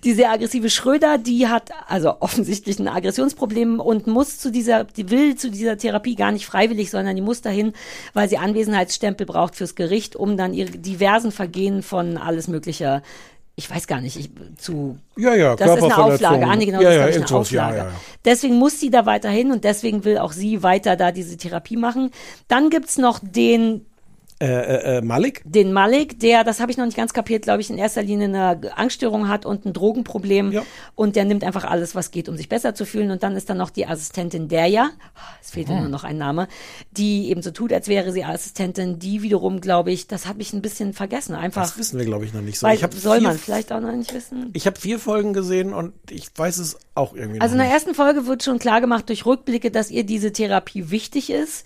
S4: Die sehr aggressive Schröder, die hat also offensichtlich ein Aggressionsproblem und muss zu dieser, die will zu dieser Therapie gar nicht freiwillig, sondern die muss dahin, weil sie Anwesenheitsstempel braucht fürs Gericht, um dann ihre diversen Vergehen von alles Mögliche ich weiß gar nicht, ich, zu.
S5: Ja, ja,
S4: Das ist eine. Auflage. Ah, nee, genau,
S5: Ja,
S4: das
S5: ja,
S4: ist, ich, eine
S5: ja,
S4: Auflage.
S5: ja, ja.
S4: Deswegen muss sie da weiterhin und deswegen will auch sie weiter da diese Therapie machen. Dann gibt's noch den
S5: Äh, äh, äh, Malik?
S4: den Malik, der, das habe ich noch nicht ganz kapiert, glaube ich, in erster Linie eine Angststörung hat und ein Drogenproblem. Und der nimmt einfach alles, was geht, um sich besser zu fühlen. Und dann ist da noch die Assistentin Derja, es fehlt
S5: Hm.
S4: nur noch ein Name, die eben so tut, als wäre sie Assistentin. Die wiederum, glaube ich, das habe ich ein bisschen vergessen. Einfach,
S5: Das wissen wir, glaube ich, noch nicht so.
S4: weil soll
S5: vier,
S4: man vielleicht auch noch nicht wissen.
S5: Ich habe vier Folgen gesehen und ich weiß es auch irgendwie
S4: Also in der ersten Folge wird schon klar gemacht durch Rückblicke, dass ihr diese Therapie wichtig ist.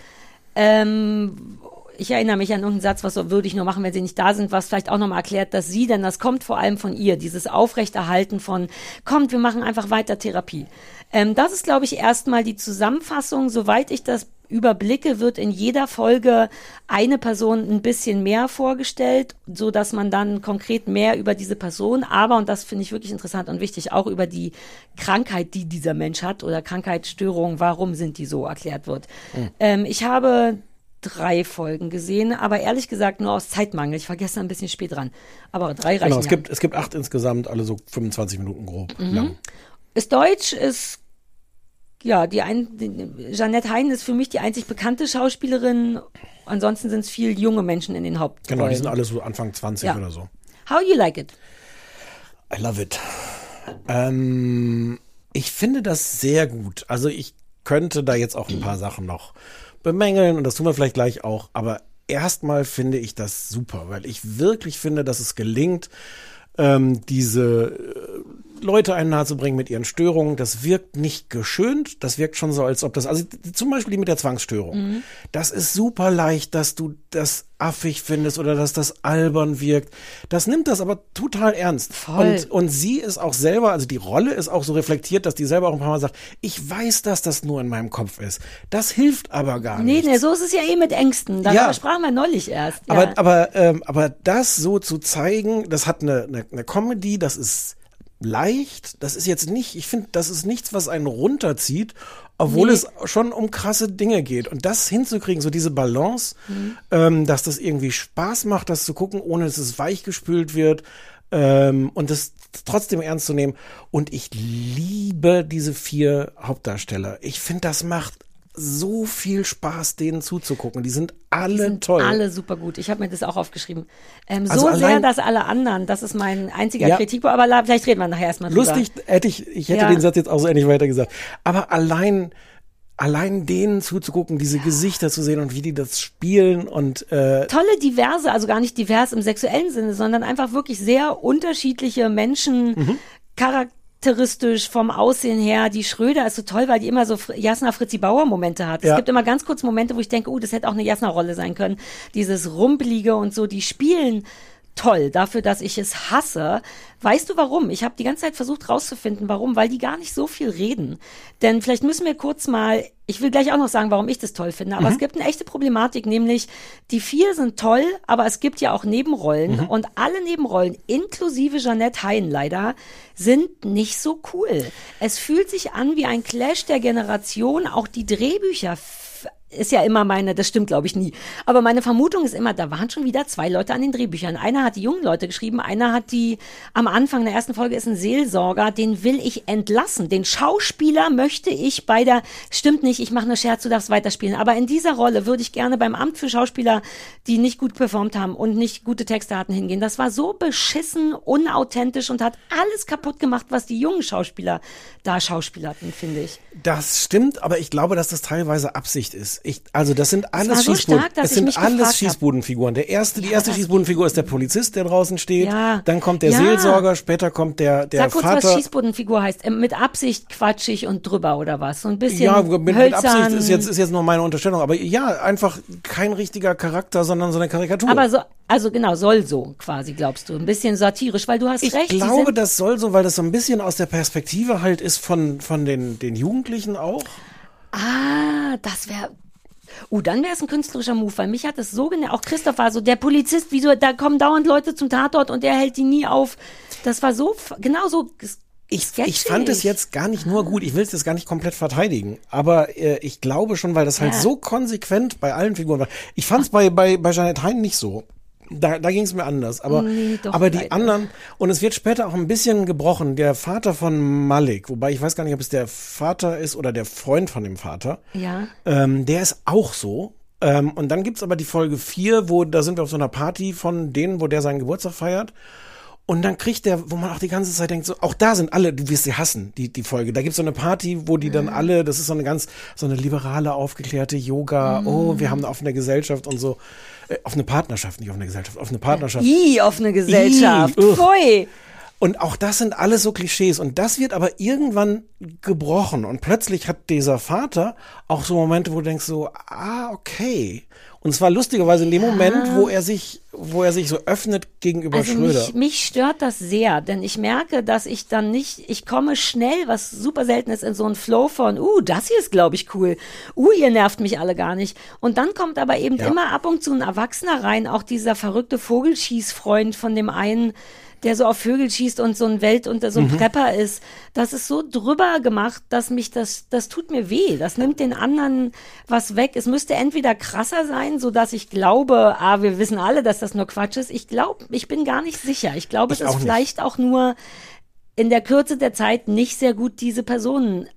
S4: Ähm, ich erinnere mich an irgendeinen Satz, was so würde ich nur machen, wenn sie nicht da sind, was vielleicht auch nochmal erklärt, dass sie, denn das kommt vor allem von ihr, dieses Aufrechterhalten von, kommt, wir machen einfach weiter Therapie. Ähm, das ist, glaube ich, erstmal die Zusammenfassung. Soweit ich das überblicke, wird in jeder Folge eine Person ein bisschen mehr vorgestellt, so dass man dann konkret mehr über diese Person, aber, und das finde ich wirklich interessant und wichtig, auch über die Krankheit, die dieser Mensch hat oder Krankheitsstörung, warum sind die so erklärt wird.
S5: Hm.
S4: Ähm, ich habe drei Folgen gesehen, aber ehrlich gesagt nur aus Zeitmangel. Ich war gestern ein bisschen spät dran. Aber drei reichen
S5: Genau, es
S4: ja.
S5: gibt, es gibt acht insgesamt, alle so 25 Minuten grob
S4: Mhm.
S5: lang.
S4: Ist Deutsch, ist ja die ein, die, Jeanette Hein ist für mich die einzig bekannte Schauspielerin. Ansonsten sind es viel junge Menschen in den Hauptrollen.
S5: Genau, die sind alle so Anfang 20
S4: Ja.
S5: oder so.
S4: How you like it?
S5: I love it. Ähm, ich finde das sehr gut. Also ich könnte da jetzt auch ein paar Sachen noch bemängeln und das tun wir vielleicht gleich auch. Aber erstmal finde ich das super, weil ich wirklich finde, dass es gelingt, ähm, diese äh, Leute einen nahe zu bringen mit ihren Störungen. Das wirkt nicht geschönt. Das wirkt schon so, als ob das, also zum Beispiel die mit der Zwangsstörung.
S4: Mhm.
S5: Das ist super leicht, dass du das affig findest oder dass das albern wirkt. Das nimmt das aber total ernst.
S4: Voll.
S5: Und, und sie ist auch selber, also die Rolle ist auch so reflektiert, dass die selber auch ein paar Mal sagt, ich weiß, dass das nur in meinem Kopf ist. Das hilft aber gar
S4: Nee,
S5: nicht.
S4: nee, so ist es ja eh mit Ängsten. Darüber
S5: Ja.
S4: sprachen wir neulich erst. Ja.
S5: Aber, aber, ähm, aber das so zu zeigen, das hat eine, eine, eine Comedy, das ist leicht, das ist jetzt nicht, ich finde, das ist nichts, was einen runterzieht, obwohl
S4: Nee.
S5: es schon um krasse Dinge geht. Und das hinzukriegen, so diese Balance,
S4: Mhm.
S5: ähm, dass das irgendwie Spaß macht, das zu gucken, ohne dass es weichgespült wird. Ähm, und das trotzdem ernst zu nehmen. Und ich liebe diese vier Hauptdarsteller. Ich finde, das macht so viel Spaß, denen zuzugucken. Die sind alle toll.
S4: Alle super gut. Ich habe mir das auch aufgeschrieben. Ähm,
S5: Also
S4: so sehr,
S5: allein-
S4: dass alle anderen, das ist mein einziger
S5: Ja.
S4: Kritikpunkt, aber la- vielleicht reden wir nachher erstmal drüber.
S5: Lustig hätte ich, ich hätte
S4: Ja.
S5: den Satz jetzt auch so ähnlich weitergesagt. Aber allein, allein denen zuzugucken, diese Gesichter zu sehen und wie die das spielen und äh,
S4: tolle diverse, also gar nicht divers im sexuellen Sinne, sondern einfach wirklich sehr unterschiedliche Menschen
S5: Mhm.
S4: Charakteristisch vom Aussehen her. Die Schröder ist so toll, weil die immer so Jasna Fritzi Bauer Momente hat.
S5: Ja.
S4: Es gibt immer ganz kurz Momente, wo ich denke, uh, das hätte auch eine Jasna Rolle sein können. Dieses rumpelige und so, die spielen toll dafür, dass ich es hasse. Weißt du warum? Ich habe die ganze Zeit versucht rauszufinden, warum, weil die gar nicht so viel reden. Denn vielleicht müssen wir kurz mal, ich will gleich auch noch sagen, warum ich das toll finde, aber
S13: Mhm.
S4: es gibt eine echte Problematik, nämlich die vier sind toll, aber es gibt ja auch Nebenrollen
S13: Mhm.
S4: und alle Nebenrollen, inklusive Jeanette Hein leider, sind nicht so cool. Es fühlt sich an wie ein Clash der Generation, auch die Drehbücher ist ja immer meine, das stimmt glaube ich nie, aber meine Vermutung ist immer, da waren schon wieder zwei Leute an den Drehbüchern. Einer hat die jungen Leute geschrieben, einer hat die, am Anfang der ersten Folge ist ein Seelsorger, den will ich entlassen. Den Schauspieler möchte ich bei der, stimmt nicht, ich mache nur Scherz, du darfst weiterspielen, aber in dieser Rolle würde ich gerne beim Amt für Schauspieler, die nicht gut performt haben und nicht gute Texte hatten, hingehen. Das war so beschissen, unauthentisch und hat alles kaputt gemacht, was die jungen Schauspieler da schauspielerten, finde ich.
S5: Das stimmt, aber ich glaube, dass das teilweise Absicht ist. Ich, also das sind alles
S4: war so
S5: Schießbuden,
S4: stark, ich
S5: sind alles. Schießbudenfiguren. Der erste, die erste Schießbudenfigur ist der Polizist, der draußen steht.
S4: Ja.
S5: Dann kommt der
S4: Ja.
S5: Seelsorger, später kommt der der
S4: Sag kurz,
S5: Vater.
S4: was Schießbodenfigur heißt. Ähm, Mit Absicht quatschig und drüber oder was? So ein bisschen
S5: ja, mit, mit. Absicht ist jetzt ist jetzt nur meine Unterstellung, aber ja, einfach kein richtiger Charakter, sondern so eine Karikatur.
S4: Aber so, also genau, soll so quasi, glaubst du. Ein bisschen satirisch, weil du hast
S5: ich
S4: recht. die
S5: glaube, das soll so, weil das so ein bisschen aus der Perspektive halt ist von von den den Jugendlichen auch.
S4: Ah, das wäre. Uh, dann wäre es ein künstlerischer Move, weil mich hat es so genervt. Auch Christoph war so, der Polizist, wieso, da kommen dauernd Leute zum Tatort und der hält die nie auf. Das war so, genau so.
S5: Ich, ich fand es jetzt gar nicht nur gut, ich will es jetzt gar nicht komplett verteidigen, aber äh, ich glaube schon, weil das halt
S4: Ja.
S5: so konsequent bei allen Figuren war. Ich fand es bei, bei, bei Janet Hein nicht so. Da, da ging es mir anders. Aber,
S4: Nee, doch,
S5: aber die
S4: leider.
S5: anderen, und es wird später auch ein bisschen gebrochen, der Vater von Malik, wobei ich weiß gar nicht, ob es der Vater ist oder der Freund von dem Vater,
S4: Ja.
S5: ähm, der ist auch so. Ähm, und dann gibt's aber die Folge 4, wo da sind wir auf so einer Party von denen, wo der seinen Geburtstag feiert. Und dann kriegt der, wo man auch die ganze Zeit denkt, so, auch da sind alle, du wirst sie hassen, die, die Folge. Da gibt's so eine Party, wo die dann alle, das ist so eine ganz, so eine liberale, aufgeklärte Yoga,
S4: Mhm.
S5: oh, wir haben eine offene Gesellschaft und so. Äh, offene Partnerschaft, nicht offene Gesellschaft, offene Partnerschaft.
S4: I, offene Gesellschaft.
S5: I.
S4: Pfui.
S5: Und auch das sind alles so Klischees. Und das wird aber irgendwann gebrochen. Und plötzlich hat dieser Vater auch so Momente, wo du denkst so, ah, okay. Und zwar lustigerweise in dem Moment, wo er sich, wo er sich so öffnet gegenüber
S4: Also
S5: Schröder.
S4: mich, mich stört das sehr, denn ich merke, dass ich dann nicht, ich komme schnell, was super selten ist, in so einen Flow von, uh, das hier ist, glaube ich, cool. Uh, ihr nervt mich alle gar nicht. Und dann kommt aber eben
S5: Ja.
S4: immer ab und zu ein Erwachsener rein, auch dieser verrückte Vogelschießfreund von dem einen, der so auf Vögel schießt und so ein Welt und so ein
S5: Mhm.
S4: Prepper ist. Das ist so drüber gemacht, dass mich das, das tut mir weh. Das nimmt den anderen was weg. Es müsste entweder krasser sein, so dass ich glaube, ah, wir wissen alle, dass das nur Quatsch ist. Ich glaube, ich bin gar nicht sicher. Ich glaube, es ist
S5: nicht.
S4: vielleicht auch nur in der Kürze der Zeit nicht sehr gut diese Personen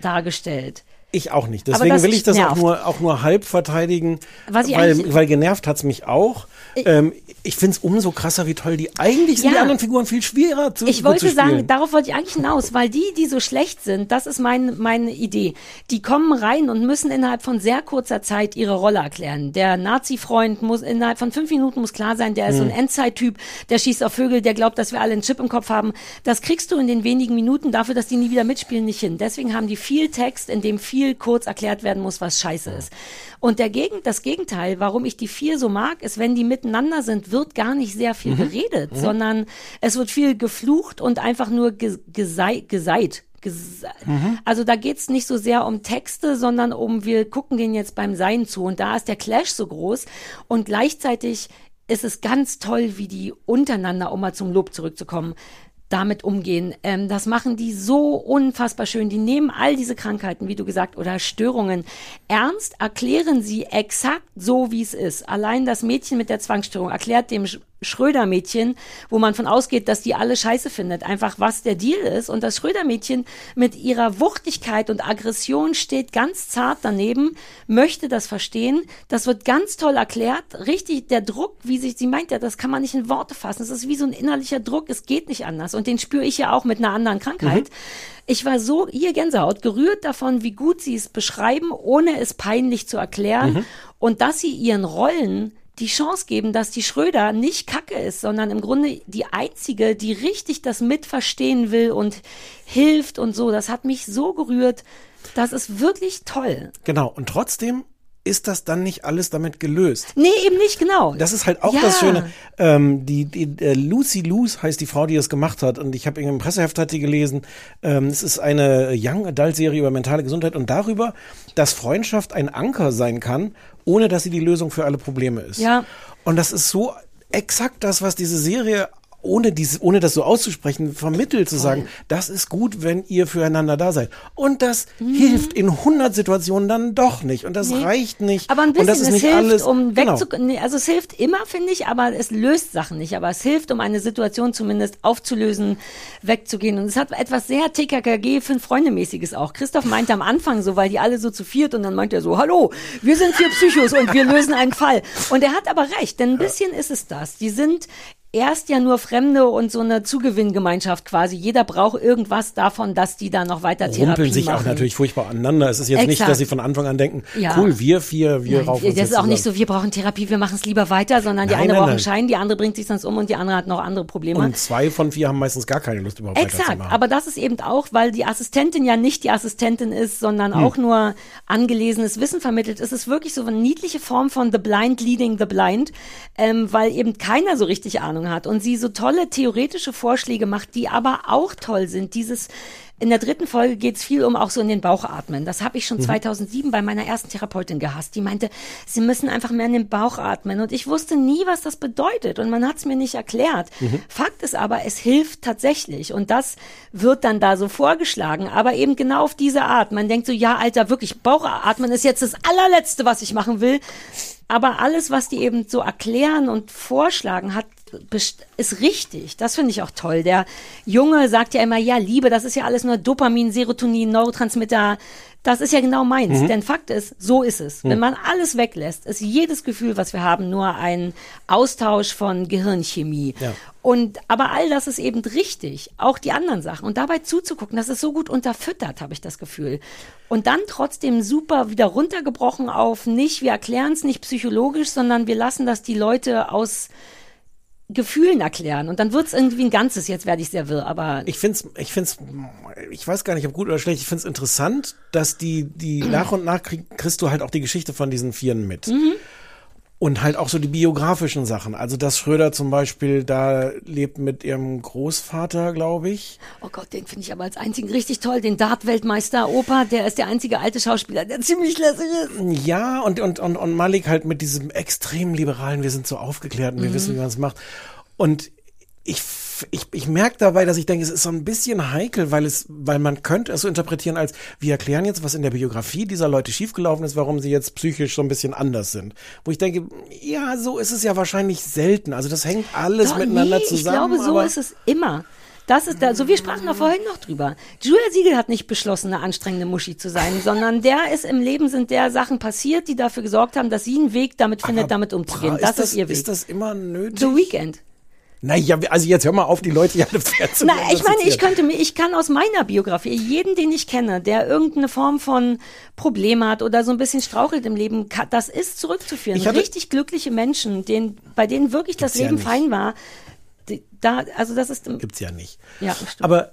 S4: dargestellt.
S5: Ich auch nicht. Deswegen will ich das auch nur, auch nur halb verteidigen,
S4: ich
S5: weil, weil genervt hat's mich auch. ähm, ich find's umso krasser, wie toll die. Eigentlich sind
S4: Ja.
S5: die anderen Figuren viel schwerer zu
S4: Ich wollte
S5: zu spielen.
S4: sagen, darauf wollte ich eigentlich hinaus, weil die, die so schlecht sind, das ist mein, meine Idee. Die kommen rein und müssen innerhalb von sehr kurzer Zeit ihre Rolle erklären. Der Nazi-Freund muss innerhalb von fünf Minuten muss klar sein, der ist so ein
S5: Hm.
S4: Endzeit-Typ, der schießt auf Vögel, der glaubt, dass wir alle einen Chip im Kopf haben. Das kriegst du in den wenigen Minuten dafür, dass die nie wieder mitspielen, nicht hin. Deswegen haben die viel Text, in dem viel kurz erklärt werden muss, was scheiße ist. Und der Gegen, das Gegenteil, warum ich die vier so mag, ist, wenn die miteinander sind, wird gar nicht sehr viel
S5: Mhm.
S4: geredet, sondern es wird viel geflucht und einfach nur ge gesei geseit. Gese
S5: Mhm.
S4: Also da geht's nicht so sehr um Texte, sondern um, wir gucken denen jetzt beim Sein zu. Und da ist der Clash so groß. Und gleichzeitig ist es ganz toll, wie die untereinander, um mal zum Lob zurückzukommen, damit umgehen. Ähm, das machen die so unfassbar schön. Die nehmen all diese Krankheiten, wie du gesagt, oder Störungen ernst, erklären sie exakt so, wie es ist. Allein das Mädchen mit der Zwangsstörung erklärt dem Schröder-Mädchen, wo man von ausgeht, dass die alle scheiße findet, einfach was der Deal ist. Und das Schröder-Mädchen mit ihrer Wuchtigkeit und Aggression steht ganz zart daneben, möchte das verstehen. Das wird ganz toll erklärt. Richtig, der Druck, wie sich, sie meint ja, das kann man nicht in Worte fassen. Es ist wie so ein innerlicher Druck. Es geht nicht anders. Und den spüre ich ja auch mit einer anderen Krankheit. Ich war so, hier Gänsehaut, gerührt davon, wie gut sie es beschreiben, ohne es peinlich zu erklären.
S5: Mhm.
S4: Und dass sie ihren Rollen die Chance geben, dass die Schröder nicht Kacke ist, sondern im Grunde die einzige, die richtig das mitverstehen will und hilft und so. Das hat mich so gerührt. Das ist wirklich toll.
S5: Genau. Und trotzdem ist das dann nicht alles damit gelöst.
S4: Nee, eben nicht, genau.
S5: Das ist halt auch
S4: Ja.
S5: das Schöne. Ähm, die die äh, Lucy Luz heißt die Frau, die das gemacht hat. Und ich habe in einem Presseheft hat sie gelesen. Ähm, es ist eine Young Adult Serie über mentale Gesundheit und darüber, dass Freundschaft ein Anker sein kann, ohne dass sie die Lösung für alle Probleme ist.
S4: Ja.
S5: Und das ist so exakt das, was diese Serie ohne diese, ohne das so auszusprechen, vermittelt zu sagen, das ist gut, wenn ihr füreinander da seid. Und das hilft in 100 Situationen dann doch nicht. Und das
S4: Mhm. Nee.
S5: reicht nicht.
S4: Aber ein bisschen,
S5: und das ist
S4: es
S5: nicht
S4: hilft,
S5: alles.
S4: um
S5: genau.
S4: wegzukommen. Nee, also es hilft immer, finde ich, aber es löst Sachen nicht. Aber es hilft, um eine Situation zumindest aufzulösen, wegzugehen. Und es hat etwas sehr TKKG fünf Freunde mäßiges auch. Christoph meinte am Anfang so, weil die alle so zu viert und dann meint er so, hallo, wir sind vier Psychos und wir lösen einen Fall. Und er hat aber recht, denn ein bisschen ist es das. Die sind erst ja nur Fremde und so eine Zugewinngemeinschaft quasi. Jeder braucht irgendwas davon, dass die da noch weiter Therapie
S5: Rumpeln sich
S4: machen.
S5: auch natürlich furchtbar aneinander. Es ist jetzt nicht,
S4: Exakt.
S5: dass sie von Anfang an denken,
S4: Ja.
S5: cool, wir vier, wir
S4: Nein,
S5: raufen
S4: das ist auch nicht
S5: zusammen.
S4: so, wir brauchen Therapie, wir machen es lieber weiter, sondern die
S5: Nein,
S4: eine
S5: nein,
S4: braucht einen Schein, die andere bringt sich sonst um und die andere hat noch andere Probleme.
S5: Und zwei von vier haben meistens gar keine Lust überhaupt
S4: Exakt,
S5: weiterzumachen.
S4: aber das ist eben auch, weil die Assistentin ja nicht die Assistentin ist, sondern
S5: Hm.
S4: auch nur angelesenes Wissen vermittelt. Es ist wirklich so eine niedliche Form von The Blind Leading the Blind, ähm, weil eben keiner so richtig Ahnung hat und sie so tolle theoretische Vorschläge macht, die aber auch toll sind. Dieses in der dritten Folge geht es viel um auch so in den Bauch atmen. Das habe ich schon
S13: Mhm.
S4: 2007 bei meiner ersten Therapeutin gehasst. Die meinte, sie müssen einfach mehr in den Bauch atmen. Und ich wusste nie, was das bedeutet. Und man hat es mir nicht erklärt.
S13: Mhm.
S4: Fakt ist aber, es hilft tatsächlich. Und das wird dann da so vorgeschlagen. Aber eben genau auf diese Art. Man denkt so, ja, Alter, wirklich, Bauchatmen ist jetzt das allerletzte, was ich machen will. Aber alles, was die eben so erklären und vorschlagen, hat ist richtig. Das finde ich auch toll. Der Junge sagt ja immer, ja, Liebe, das ist ja alles nur Dopamin, Serotonin, Neurotransmitter. Das ist ja genau meins.
S13: Mhm.
S4: Denn Fakt ist, so ist es.
S13: Mhm.
S4: Wenn man alles weglässt, ist jedes Gefühl, was wir haben, nur ein Austausch von Gehirnchemie.
S5: Ja.
S4: Und aber all das ist eben richtig, auch die anderen Sachen. Und dabei zuzugucken, das ist so gut unterfüttert, habe ich das Gefühl. Und dann trotzdem super wieder runtergebrochen auf nicht, wir erklären es nicht psychologisch, sondern wir lassen das die Leute aus Gefühlen erklären. Und dann wird es irgendwie ein Ganzes. Jetzt werde ich sehr wirr, aber
S5: Ich find's, ich find's, ich weiß gar nicht, ob gut oder schlecht. Ich find's interessant, dass die, die <clears throat> nach und nach krieg, kriegst du halt auch die Geschichte von diesen Vieren mit.
S4: Mhm.
S5: Und halt auch so die biografischen Sachen. Also, dass Schröder zum Beispiel da lebt mit ihrem Großvater, glaube ich.
S4: Oh Gott, den finde ich aber als einzigen richtig toll. Den Dart-Weltmeister Opa, der ist der einzige alte Schauspieler, der ziemlich lässig ist.
S5: Ja, und, und, und, und Malik halt mit diesem extrem liberalen, wir sind so aufgeklärt und wir
S4: Mhm.
S5: wissen, wie man es macht. Und ich, f- ich, ich merke dabei, dass ich denke, es ist so ein bisschen heikel, weil es, weil man könnte es so interpretieren als, wir erklären jetzt, was in der Biografie dieser Leute schiefgelaufen ist, warum sie jetzt psychisch so ein bisschen anders sind. Wo ich denke, ja, so ist es ja wahrscheinlich selten. Also das hängt alles
S4: Doch,
S5: miteinander
S4: nee,
S5: zusammen.
S4: Ich glaube, so
S5: aber
S4: ist es immer. Das ist da, so wir sprachen da vorhin noch drüber. Julia Siegel hat nicht beschlossen, eine anstrengende Muschi zu sein, <laughs> sondern der ist im Leben sind der Sachen passiert, die dafür gesorgt haben, dass sie einen Weg damit findet, damit umzugehen.
S5: ist
S4: Das,
S5: das-
S4: ist ihr Weg.
S5: ist das immer nötig?
S4: The Weekend.
S5: Naja, also jetzt hör mal auf, die Leute hier alle <laughs> fair zu
S4: Na, ich meine, ich könnte mir, ich kann aus meiner Biografie jeden, den ich kenne, der irgendeine Form von Problem hat oder so ein bisschen strauchelt im Leben, das ist zurückzuführen.
S5: Hatte-
S4: Richtig glückliche Menschen, denen, bei denen wirklich das
S5: ja
S4: Leben
S5: nicht.
S4: fein war, da, also das ist,
S5: Gibt's ja nicht.
S4: ja, stimmt.
S5: Aber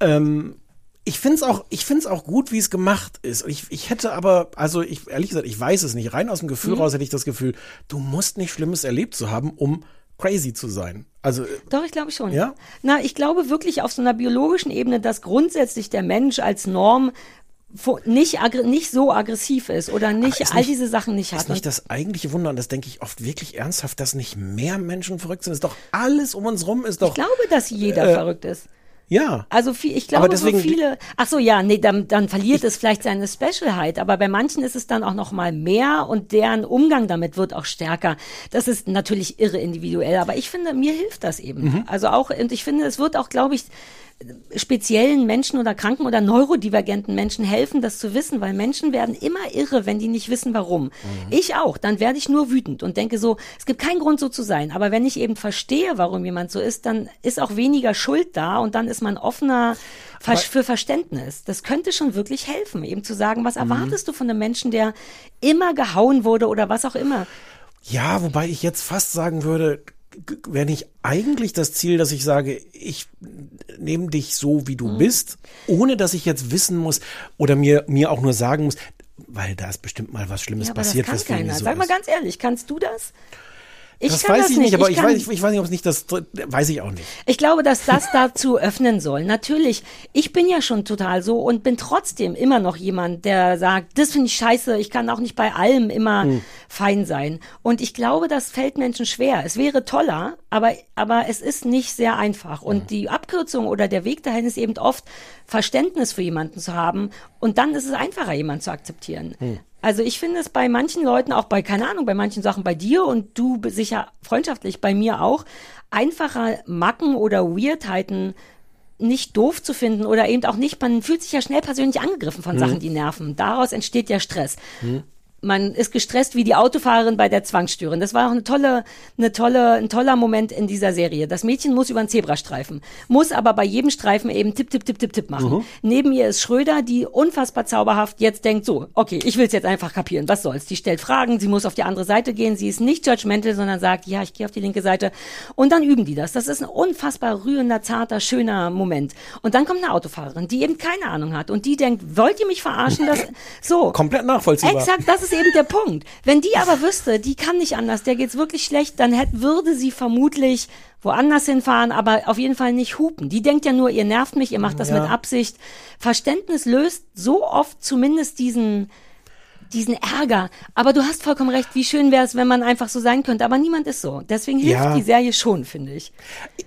S5: ähm, ich find's auch, ich find's auch gut, wie es gemacht ist. Ich, ich hätte aber, also ich ehrlich gesagt, ich weiß es nicht. Rein aus dem Gefühl
S4: Mhm.
S5: raus hätte ich das Gefühl, du musst nicht Schlimmes erlebt zu haben, um crazy zu sein. Also
S4: Doch, ich glaube schon.
S5: Ja?
S4: Na, ich glaube wirklich auf so einer biologischen Ebene, dass grundsätzlich der Mensch als Norm nicht, nicht so aggressiv ist oder nicht
S5: ist
S4: all
S5: nicht-
S4: diese Sachen nicht hat.
S5: ist nicht das eigentliche Wunder, und das denke ich oft wirklich ernsthaft, dass nicht mehr Menschen verrückt sind. Ist doch alles um uns rum, ist doch.
S4: ich glaube, dass jeder
S5: äh,
S4: verrückt ist.
S5: Ja.
S4: Also viel, ich glaube,
S5: deswegen-
S4: so viele. Ach so, ja, nee, dann, dann verliert es vielleicht seine Specialheit. Aber bei manchen ist es dann auch noch mal mehr und deren Umgang damit wird auch stärker. Das ist natürlich irre individuell. Aber ich finde, mir hilft das eben.
S13: Mhm.
S4: Also auch und ich finde, es wird auch, glaube ich speziellen Menschen oder kranken oder neurodivergenten Menschen helfen, das zu wissen, weil Menschen werden immer irre, wenn die nicht wissen, warum. Ich auch. Dann werde ich nur wütend und denke so, es gibt keinen Grund, so zu sein. Aber wenn ich eben verstehe, warum jemand so ist, dann ist auch weniger Schuld da und dann ist man offener ver für Verständnis. Das könnte schon wirklich helfen, eben zu sagen, was erwartest du von einem Menschen, der immer gehauen wurde oder was auch immer.
S5: Ja, wobei ich jetzt fast sagen würde, wäre nicht eigentlich das Ziel, dass ich sage, ich nehme dich so, wie du
S4: Mhm.
S5: bist, ohne dass ich jetzt wissen muss oder mir, mir auch nur sagen muss, weil da ist bestimmt mal was Schlimmes
S4: Ja,
S5: passiert,
S4: das
S5: was
S4: kann
S5: mich
S4: keiner.
S5: so
S4: Sag mal
S5: ist.
S4: ganz ehrlich, kannst du das? Ich
S5: das weiß
S4: das
S5: ich nicht, aber ich,
S4: kann-
S5: weiß, ich, ich weiß nicht, ob es nicht das, weiß ich auch nicht.
S4: Ich glaube, dass das dazu <laughs> öffnen soll. Natürlich, ich bin ja schon total so und bin trotzdem immer noch jemand, der sagt, das finde ich scheiße, ich kann auch nicht bei allem immer
S13: Hm.
S4: fein sein. Und ich glaube, das fällt Menschen schwer. Es wäre toller, aber, aber es ist nicht sehr einfach. Und die Abkürzung oder der Weg dahin ist eben oft, Verständnis für jemanden zu haben. Und dann ist es einfacher, jemanden zu akzeptieren. Also ich finde es bei manchen Leuten, auch bei, keine Ahnung, bei manchen Sachen bei dir und du sicher freundschaftlich bei mir auch, einfacher Macken oder Weirdheiten nicht doof zu finden oder eben auch nicht, man fühlt sich ja schnell persönlich angegriffen von
S13: Mhm.
S4: Sachen, die nerven. Daraus entsteht ja Stress.
S5: Hm.
S4: Man ist gestresst wie die Autofahrerin bei der Zwangstürin. Das war auch eine tolle, eine tolle, ein toller Moment in dieser Serie. Das Mädchen muss über einen Zebrastreifen, muss aber bei jedem Streifen eben tipp, tipp, tipp, tipp, tipp machen.
S13: Mhm.
S4: Neben ihr ist Schröder, die unfassbar zauberhaft jetzt denkt, so, okay, ich will es jetzt einfach kapieren, was soll's. Die stellt Fragen, sie muss auf die andere Seite gehen, sie ist nicht judgmental, sondern sagt, ja, ich gehe auf die linke Seite. Und dann üben die das. Das ist ein unfassbar rührender, zarter, schöner Moment. Und dann kommt eine Autofahrerin, die eben keine Ahnung hat und die denkt, wollt ihr mich verarschen? Das, so.
S5: Komplett nachvollziehbar.
S4: Exakt, das ist eben der Punkt. Wenn die aber wüsste, die kann nicht anders, der geht's wirklich schlecht, dann hätte, würde sie vermutlich woanders hinfahren, aber auf jeden Fall nicht hupen. Die denkt ja nur, ihr nervt mich, ihr macht das
S5: Ja.
S4: mit Absicht. Verständnis löst so oft zumindest diesen diesen Ärger. Aber du hast vollkommen recht, wie schön wäre es, wenn man einfach so sein könnte. Aber niemand ist so. Deswegen hilft
S5: Ja.
S4: die Serie schon, finde ich.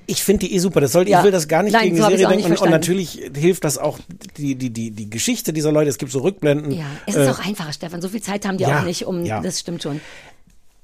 S5: Ich finde die eh super. Das soll,
S4: Ja.
S5: Ich will das gar nicht
S4: Nein,
S5: gegen
S4: so
S5: die Serie denken. Und, und natürlich hilft das auch die, die, die, die Geschichte dieser Leute. Es gibt so Rückblenden.
S4: Ja, es ist
S5: Äh,
S4: auch einfacher, Stefan. So viel Zeit haben die
S5: ja,
S4: auch nicht, um, das stimmt schon.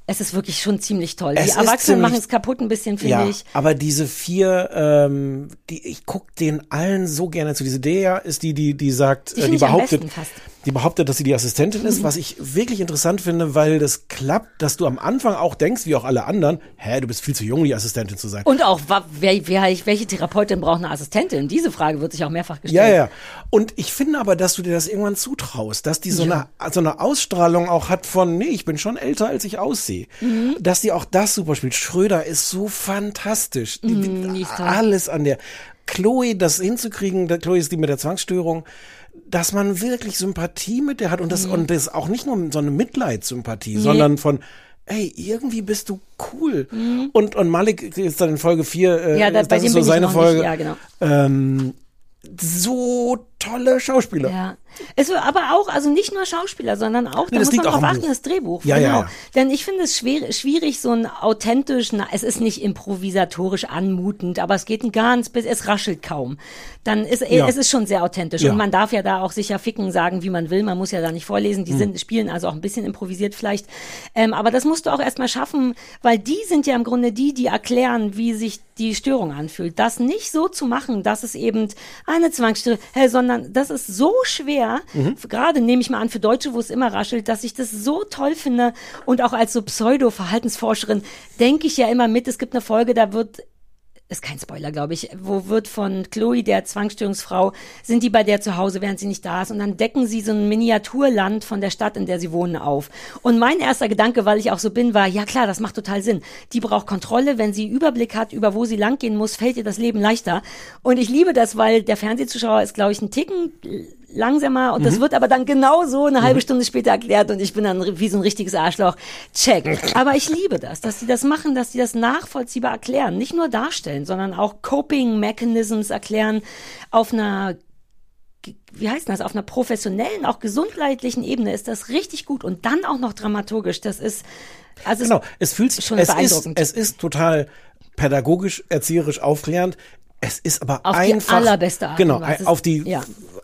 S4: Es ist wirklich schon ziemlich toll.
S5: Es
S4: die Erwachsenen machen es kaputt ein bisschen, finde
S5: ja,
S4: ich.
S5: aber diese vier, ähm, die, ich guck denen allen so gerne zu. Diese Dea ist die, die, die sagt,
S4: Die
S5: äh, die
S4: ich am
S5: behauptet,
S4: besten fast.
S5: Die behauptet, dass sie die Assistentin ist, was ich wirklich interessant finde, weil das klappt, dass du am Anfang auch denkst, wie auch alle anderen, hä, du bist viel zu jung, die Assistentin zu sein.
S4: Und auch, wer, wer, welche Therapeutin braucht eine Assistentin? Diese Frage wird sich auch mehrfach gestellt.
S5: Ja, ja. Und ich finde aber, dass du dir das irgendwann zutraust, dass die so,
S4: Ja.
S5: eine, so eine Ausstrahlung auch hat von, nee, ich bin schon älter, als ich aussehe.
S4: Mhm.
S5: Dass die auch das super spielt. Schröder ist so fantastisch. Die,
S4: Mhm,
S5: alles an der. Chloe, das hinzukriegen, Chloe ist die mit der Zwangsstörung, dass man wirklich Sympathie mit der hat und das,
S4: Mhm.
S5: und das auch nicht nur so eine Mitleidssympathie,
S4: Nee.
S5: sondern von, ey, irgendwie bist du cool. Und, und Malik ist dann in Folge 4, äh,
S4: Mhm. Ja, da-
S5: das ist so seine
S4: noch nicht,
S5: Folge.
S4: ja, genau.
S5: Ähm, so tolle Schauspieler.
S4: Ja. Es aber auch, also nicht nur Schauspieler, sondern auch,
S5: Nee,
S4: da
S5: das
S4: muss man
S5: auch
S4: drauf achten,
S5: Buch.
S4: das Drehbuch.
S5: Ja,
S4: genau.
S5: ja, ja.
S4: Denn ich finde es schwer, schwierig, so ein authentisch, na, es ist nicht improvisatorisch anmutend, aber es geht ein ganz, bis es raschelt kaum. Dann ist,
S13: Ja.
S4: es ist schon sehr authentisch. Und man darf ja da auch sicher ficken sagen, wie man will. Man muss ja da nicht vorlesen. Die
S13: Hm.
S4: sind, spielen also auch ein bisschen improvisiert vielleicht. Ähm, aber das musst du auch erstmal schaffen, weil die sind ja im Grunde die, die erklären, wie sich die Störung anfühlt. Das nicht so zu machen, dass es eben eine Zwangsstörung, hey, sondern das ist so schwer,
S13: Mhm.
S4: gerade nehme ich mal an für Deutsche, wo es immer raschelt, dass ich das so toll finde und auch als so Pseudo-Verhaltensforscherin denke ich ja immer mit, es gibt eine Folge, da wird ist kein Spoiler, glaube ich, wo wird von Chloe, der Zwangsstörungsfrau, sind die bei der zu Hause, während sie nicht da ist und dann decken sie so ein Miniaturland von der Stadt, in der sie wohnen, auf. Und mein erster Gedanke, weil ich auch so bin, war, ja klar, das macht total Sinn. Die braucht Kontrolle, wenn sie Überblick hat, über wo sie langgehen muss, fällt ihr das Leben leichter. Und ich liebe das, weil der Fernsehzuschauer ist, glaube ich, ein Ticken langsamer und das
S13: Mhm.
S4: wird aber dann genau so eine halbe Stunde später erklärt und ich bin dann wie so ein richtiges Arschloch. Check. <laughs> Aber ich liebe das, dass die das machen, dass die das nachvollziehbar erklären, nicht nur darstellen, sondern auch Coping Mechanisms erklären auf einer wie heißt das, auf einer professionellen, auch gesundheitlichen Ebene ist das richtig gut und dann auch noch dramaturgisch. Das ist also
S5: Genau, es fühlt sich,
S4: schon
S5: es ist,
S4: beeindruckend.
S5: es ist total pädagogisch, erzieherisch aufklärend. Es ist aber
S4: Auf die
S5: einfach,
S4: allerbeste Art
S5: genau, auf die,
S4: Ja.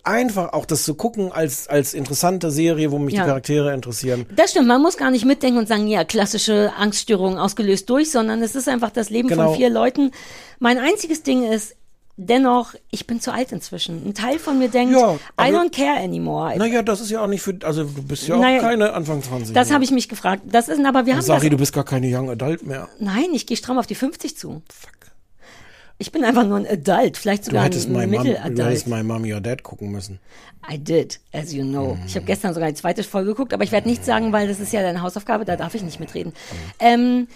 S5: Einfach auch das zu gucken als, als interessante Serie, wo mich
S4: Ja.
S5: die Charaktere interessieren.
S4: Das stimmt, man muss gar nicht mitdenken und sagen, ja, klassische Angststörung ausgelöst durch, sondern es ist einfach das Leben
S5: Genau.
S4: von vier Leuten. Mein einziges Ding ist, dennoch, ich bin zu alt inzwischen. Ein Teil von mir denkt,
S5: Ja,
S4: I don't care anymore.
S5: Naja, das ist ja auch nicht für, also du bist ja auch
S4: Naja,
S5: keine Anfang 20.
S4: das habe ich mich gefragt. Das ist, aber wir haben
S5: Sari, du bist gar keine Young Adult mehr.
S4: Nein, ich gehe stramm auf die 50 zu. Ich bin einfach nur ein Adult, vielleicht
S5: Du
S4: sogar
S5: hättest,
S4: ein
S5: mom, du
S4: Mitteladult.
S5: hättest My Mommy or Dad gucken müssen.
S4: I did, as you know. Ich habe
S5: Mhm.
S4: gestern sogar die zweite Folge geguckt, aber ich werde nichts sagen, weil das ist ja deine Hausaufgabe, da darf ich nicht mitreden. Ähm,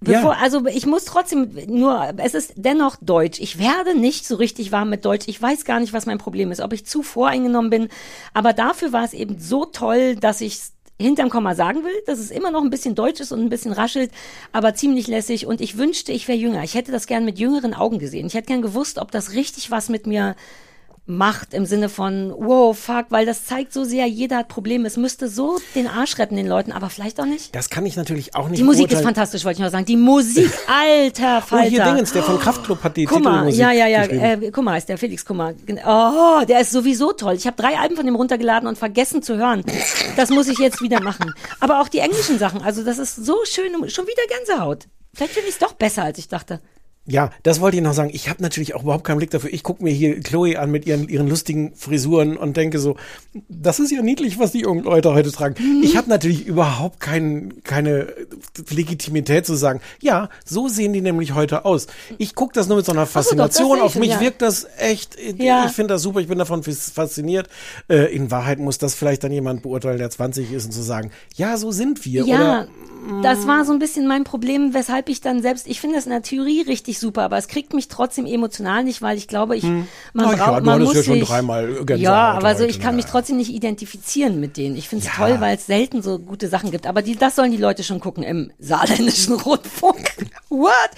S4: bevor, Also ich muss trotzdem nur, es ist dennoch Deutsch. Ich werde nicht so richtig warm mit Deutsch. Ich weiß gar nicht, was mein Problem ist, ob ich zu voreingenommen bin. Aber dafür war es eben so toll, dass ich hinterm Komma sagen will, dass es immer noch ein bisschen deutsch ist und ein bisschen raschelt, aber ziemlich lässig. Und ich wünschte, ich wäre jünger. Ich hätte das gern mit jüngeren Augen gesehen. Ich hätte gern gewusst, ob das richtig was mit mir macht im Sinne von, wow, fuck, weil das zeigt so sehr, jeder hat Probleme. Es müsste so den Arsch retten den Leuten, aber vielleicht auch nicht.
S5: Das kann ich natürlich auch nicht
S4: Die Musik ist fantastisch, wollte ich noch sagen. Die Musik, <laughs> alter
S5: Oh,
S4: Falter.
S5: hier Dingens, der von Kraftklub hat die
S4: Kummer, ja, ja, ja, äh, Kummer ist der, Felix Kummer. Oh, der ist sowieso toll. Ich habe drei Alben von dem runtergeladen und vergessen zu hören. Das muss ich jetzt wieder machen. Aber auch die englischen Sachen, also das ist so schön, schon wieder Gänsehaut. Vielleicht finde ich es doch besser, als ich dachte.
S5: Ja, das wollte ich noch sagen. Ich habe natürlich auch überhaupt keinen Blick dafür. Ich gucke mir hier Chloe an mit ihren, ihren lustigen Frisuren und denke so, das ist ja niedlich, was die jungen Leute heute tragen.
S4: Mhm.
S5: Ich habe natürlich überhaupt kein, keine Legitimität zu sagen, ja, so sehen die nämlich heute aus. Ich gucke das nur mit so einer
S4: so, doch,
S5: Faszination.
S4: ich
S5: Auf mich
S4: ja.
S5: wirkt das echt,
S4: Ja.
S5: ich finde das super, ich bin davon fas- fasziniert. Äh, in Wahrheit muss das vielleicht dann jemand beurteilen, der 20 ist und zu sagen, ja, so sind wir.
S4: Ja,
S5: Oder,
S4: das war so ein bisschen mein Problem, weshalb ich dann selbst, ich finde das in der Theorie richtig super, aber es kriegt mich trotzdem emotional nicht, weil ich glaube, ich, man
S5: Ach ja,
S4: braucht,
S5: du
S4: man muss
S5: ja schon
S4: sich,
S5: dreimal
S4: ja, aber so, ich kann
S5: na
S4: mich
S5: ja.
S4: trotzdem nicht identifizieren mit denen. Ich finde es
S5: Ja.
S4: toll, weil es selten so gute Sachen gibt, aber die, das sollen die Leute schon gucken im saarländischen <laughs> Rundfunk. What?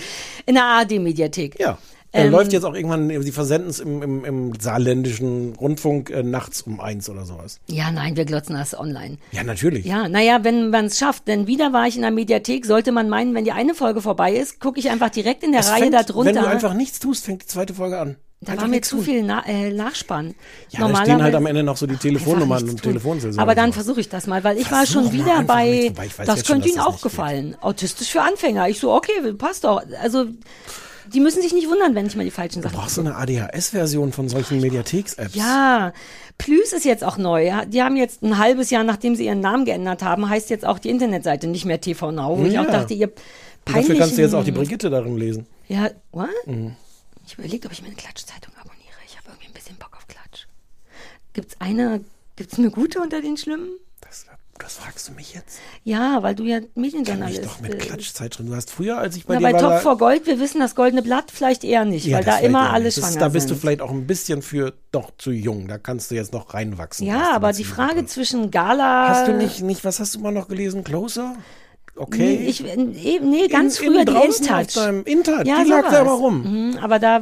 S4: In der ARD-Mediathek.
S5: Ja. Äh,
S4: Ähm,
S5: läuft jetzt auch irgendwann, sie versenden es im, im, im saarländischen Rundfunk äh, nachts um eins oder sowas.
S4: Ja, nein, wir glotzen das online.
S5: Ja, natürlich.
S4: Ja, naja, wenn man es schafft, denn wieder war ich in der Mediathek, sollte man meinen, wenn die eine Folge vorbei ist, gucke ich einfach direkt in der
S5: Es
S4: Reihe
S5: fängt,
S4: da drunter.
S5: Wenn du einfach nichts tust, fängt die zweite Folge an.
S4: da
S5: Einfach
S4: war mir zu
S5: tun.
S4: viel Na äh, Nachspann.
S5: Ja, da stehen halt am Ende noch so die Telefonnummern und Telefonsaison.
S4: Aber dann versuche ich das mal, weil ich war
S5: Versuch
S4: schon
S5: mal
S4: wieder bei, das
S5: schon,
S4: könnte Ihnen auch gefallen. Autistisch für Anfänger. Ich so, okay, passt doch. Also, die müssen sich nicht wundern, wenn ich mal die falschen Sachen
S5: brauchst du eine ADHS-Version von solchen Mediatheks-Apps.
S4: Ja, Plüs ist jetzt auch neu. Die haben jetzt ein halbes Jahr, nachdem sie ihren Namen geändert haben, heißt jetzt auch die Internetseite nicht mehr TV Now. Wo ich
S5: Ja.
S4: auch dachte, ihr
S5: Und dafür kannst du jetzt auch die Brigitte darin lesen.
S4: Ja, what?
S5: Mhm.
S4: Ich überlege, ob ich meine Klatschzeitung abonniere. Ich habe irgendwie ein bisschen Bock auf Klatsch. Gibt's eine, gibt's eine gute unter den schlimmen?
S5: Das fragst du mich jetzt?
S4: Ja, weil du ja
S5: Ich
S4: Medienjournalist
S5: doch mit
S4: bist.
S5: Klatschzeitschriften. Du hast früher, als ich bei
S4: Na,
S5: dir
S4: bei
S5: war,
S4: Top
S5: da-
S4: vor Gold, wir wissen das goldene Blatt vielleicht eher nicht,
S5: Ja,
S4: weil da immer
S5: eher
S4: alle
S5: nicht. Das
S4: schwanger
S5: ist, Da bist
S4: sind.
S5: du vielleicht auch ein bisschen für doch zu jung. Da kannst du jetzt noch reinwachsen.
S4: ja, aber die Frage zwischen Gala.
S5: Hast du nicht, nicht, was hast du mal noch gelesen? Closer? Okay.
S4: Nee, ich, nee, nee ganz
S5: In- in
S4: früher die
S5: draußen auf
S4: InTouch.
S5: InTouch,
S4: ja,
S5: die lag da immer rum.
S4: Mhm, aber da,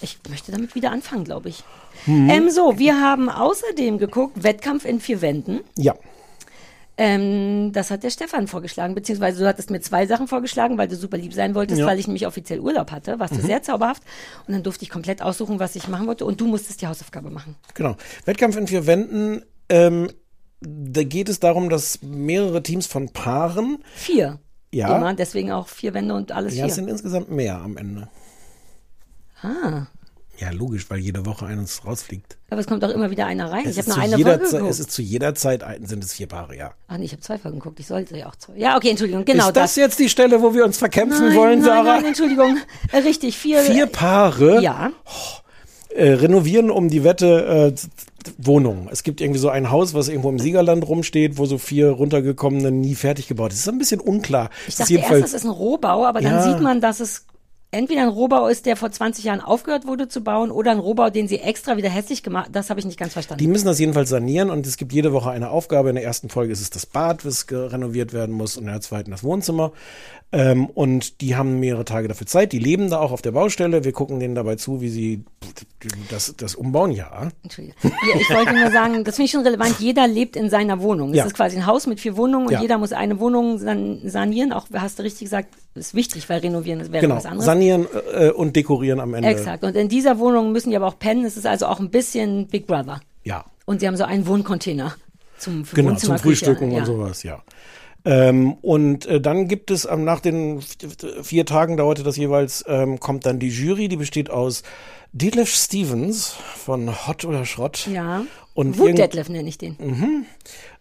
S4: ich möchte damit wieder anfangen, glaube ich.
S5: Mhm.
S4: Ähm, so, wir haben außerdem geguckt, Wettkampf in vier Wänden.
S5: Ja.
S4: Ähm, das hat der Stefan vorgeschlagen, beziehungsweise du hattest mir zwei Sachen vorgeschlagen, weil du super lieb sein wolltest,
S5: Ja.
S4: weil ich nämlich offiziell Urlaub hatte, warst du
S5: Mhm.
S4: sehr zauberhaft. Und dann durfte ich komplett aussuchen, was ich machen wollte und du musstest die Hausaufgabe machen.
S5: Genau. Wettkampf in vier Wänden. Ähm, da geht es darum, dass mehrere Teams von Paaren.
S4: Vier.
S5: Ja.
S4: Immer, deswegen auch vier Wände und alles
S5: Ja, es
S4: vier.
S5: sind insgesamt mehr am Ende.
S4: Ah,
S5: Ja, logisch, weil jede Woche eines rausfliegt.
S4: aber es kommt auch immer wieder einer rein.
S5: Es
S4: ich habe nur
S5: zu
S4: eine
S5: jeder
S4: Folge
S5: Zeit,
S4: geguckt.
S5: es ist zu jeder Zeit sind es vier Paare, ja.
S4: Ach nee, ich habe zwei Folgen geguckt. Ich sollte ja auch zwei. Ja, okay, Entschuldigung, genau
S5: ist das, jetzt die Stelle, wo wir uns verkämpfen
S4: nein,
S5: wollen,
S4: nein,
S5: Sarah?
S4: Nein, Entschuldigung. Äh, richtig, vier.
S5: Vier Paare
S4: Ja.
S5: äh, renovieren um die Wette äh, Wohnungen. Es gibt irgendwie so ein Haus, was irgendwo im Siegerland rumsteht, wo so vier runtergekommene nie fertig gebaut ist. Das ist ein bisschen unklar.
S4: Ich dachte
S5: ist
S4: erst, das ist ein Rohbau, aber dann
S5: Ja.
S4: sieht man, dass es entweder ein Rohbau ist, der vor 20 Jahren aufgehört wurde zu bauen, oder ein Rohbau, den sie extra wieder hässlich gemacht Das habe ich nicht ganz verstanden.
S5: Die müssen das jedenfalls sanieren und es gibt jede Woche eine Aufgabe. In der ersten Folge ist es das Bad, was renoviert werden muss, und in der zweiten das Wohnzimmer. Ähm, und die haben mehrere Tage dafür Zeit. Die leben da auch auf der Baustelle. Wir gucken denen dabei zu, wie sie das, das umbauen, ja.
S4: Entschuldige. Ja, ich wollte nur sagen, das finde ich schon relevant. Jeder lebt in seiner Wohnung. Es
S5: Ja.
S4: ist quasi ein Haus mit vier Wohnungen und
S5: Ja.
S4: jeder muss eine Wohnung san sanieren. Auch hast du richtig gesagt, ist wichtig, weil renovieren wäre
S5: Genau.
S4: was anderes.
S5: Sanieren äh, und dekorieren am Ende.
S4: Exakt. Und in dieser Wohnung müssen die aber auch pennen. Es ist also auch ein bisschen Big Brother.
S5: Ja.
S4: Und sie haben so einen Wohncontainer zum
S5: Genau,
S4: Wohnzimmer,
S5: zum Frühstücken
S4: Küche,
S5: und sowas, ja. Ähm, und äh, dann gibt es ähm, nach den vier Tagen dauerte das jeweils, ähm, kommt dann die Jury, die besteht aus Detlef Stevens von Hot oder Schrott.
S4: Ja.
S5: Und
S4: Wut Detlef nenne ich den.
S5: Mhm.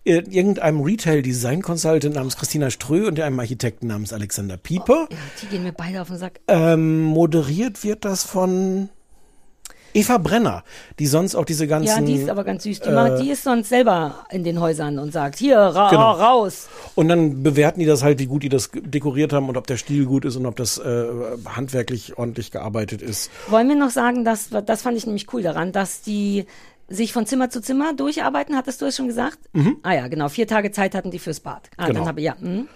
S5: Ir- Irgendeinem Retail-Design-Consultant namens Christina Strö und einem Architekten namens Alexander Pieper.
S4: Ja, die gehen mir beide auf den Sack.
S5: Ähm, moderiert wird das von Eva Brenner, die sonst auch diese ganzen.
S4: Ja, die ist aber ganz süß. Die,
S5: äh,
S4: macht, die ist sonst selber in den Häusern und sagt, hier, ra
S5: Genau.
S4: raus.
S5: Und dann bewerten die das halt, wie gut die das dekoriert haben und ob der Stil gut ist und ob das äh, handwerklich ordentlich gearbeitet ist.
S4: Wollen wir noch sagen, dass, das fand ich nämlich cool daran, dass die sich von Zimmer zu Zimmer durcharbeiten, hattest du es schon gesagt?
S5: Mhm.
S4: Ah ja, genau. Vier Tage Zeit hatten die fürs Bad. Ah,
S5: Genau.
S4: dann habe ich, ja. mhm.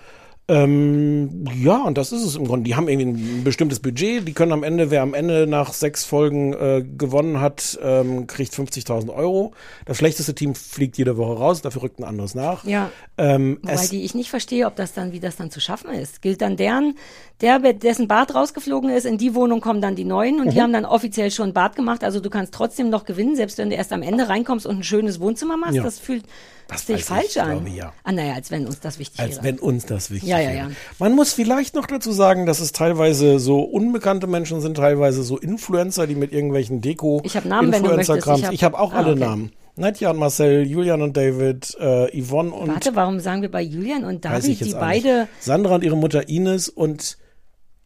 S5: Ähm, ja, und das ist es im Grunde. Die haben irgendwie ein bestimmtes Budget. Die können am Ende, wer am Ende nach sechs Folgen äh, gewonnen hat, ähm, kriegt 50.000 Euro. Das schlechteste Team fliegt jede Woche raus, dafür rückt ein anderes nach.
S4: Ja.
S5: Ähm,
S4: Wobei die ich nicht verstehe, ob das dann, wie das dann zu schaffen ist. Gilt dann deren, der, dessen Bad rausgeflogen ist, in die Wohnung kommen dann die Neuen und die
S5: Mhm.
S4: haben dann offiziell schon ein Bad gemacht. Also du kannst trotzdem noch gewinnen, selbst wenn du erst am Ende reinkommst und ein schönes Wohnzimmer machst.
S5: Ja.
S4: Das fühlt
S5: Das
S4: sich falsch
S5: ich,
S4: an.
S5: glaube, ja.
S4: Ah, naja, als wenn uns das wichtig
S5: als
S4: wäre.
S5: wenn uns das wichtig
S4: Ja, Ja, ja, ja.
S5: Man muss vielleicht noch dazu sagen, dass es teilweise so unbekannte Menschen sind, teilweise so Influencer, die mit irgendwelchen Deko
S4: Ich hab Namen.
S5: Influencer-Krams.
S4: Ich hab-
S5: habe auch
S4: Ah,
S5: alle
S4: okay.
S5: Namen. Nadja und Marcel, Julian und David, äh, Yvonne und
S4: Warte, warum sagen wir bei Julian und David, die beide,
S5: Sandra und ihre Mutter Ines und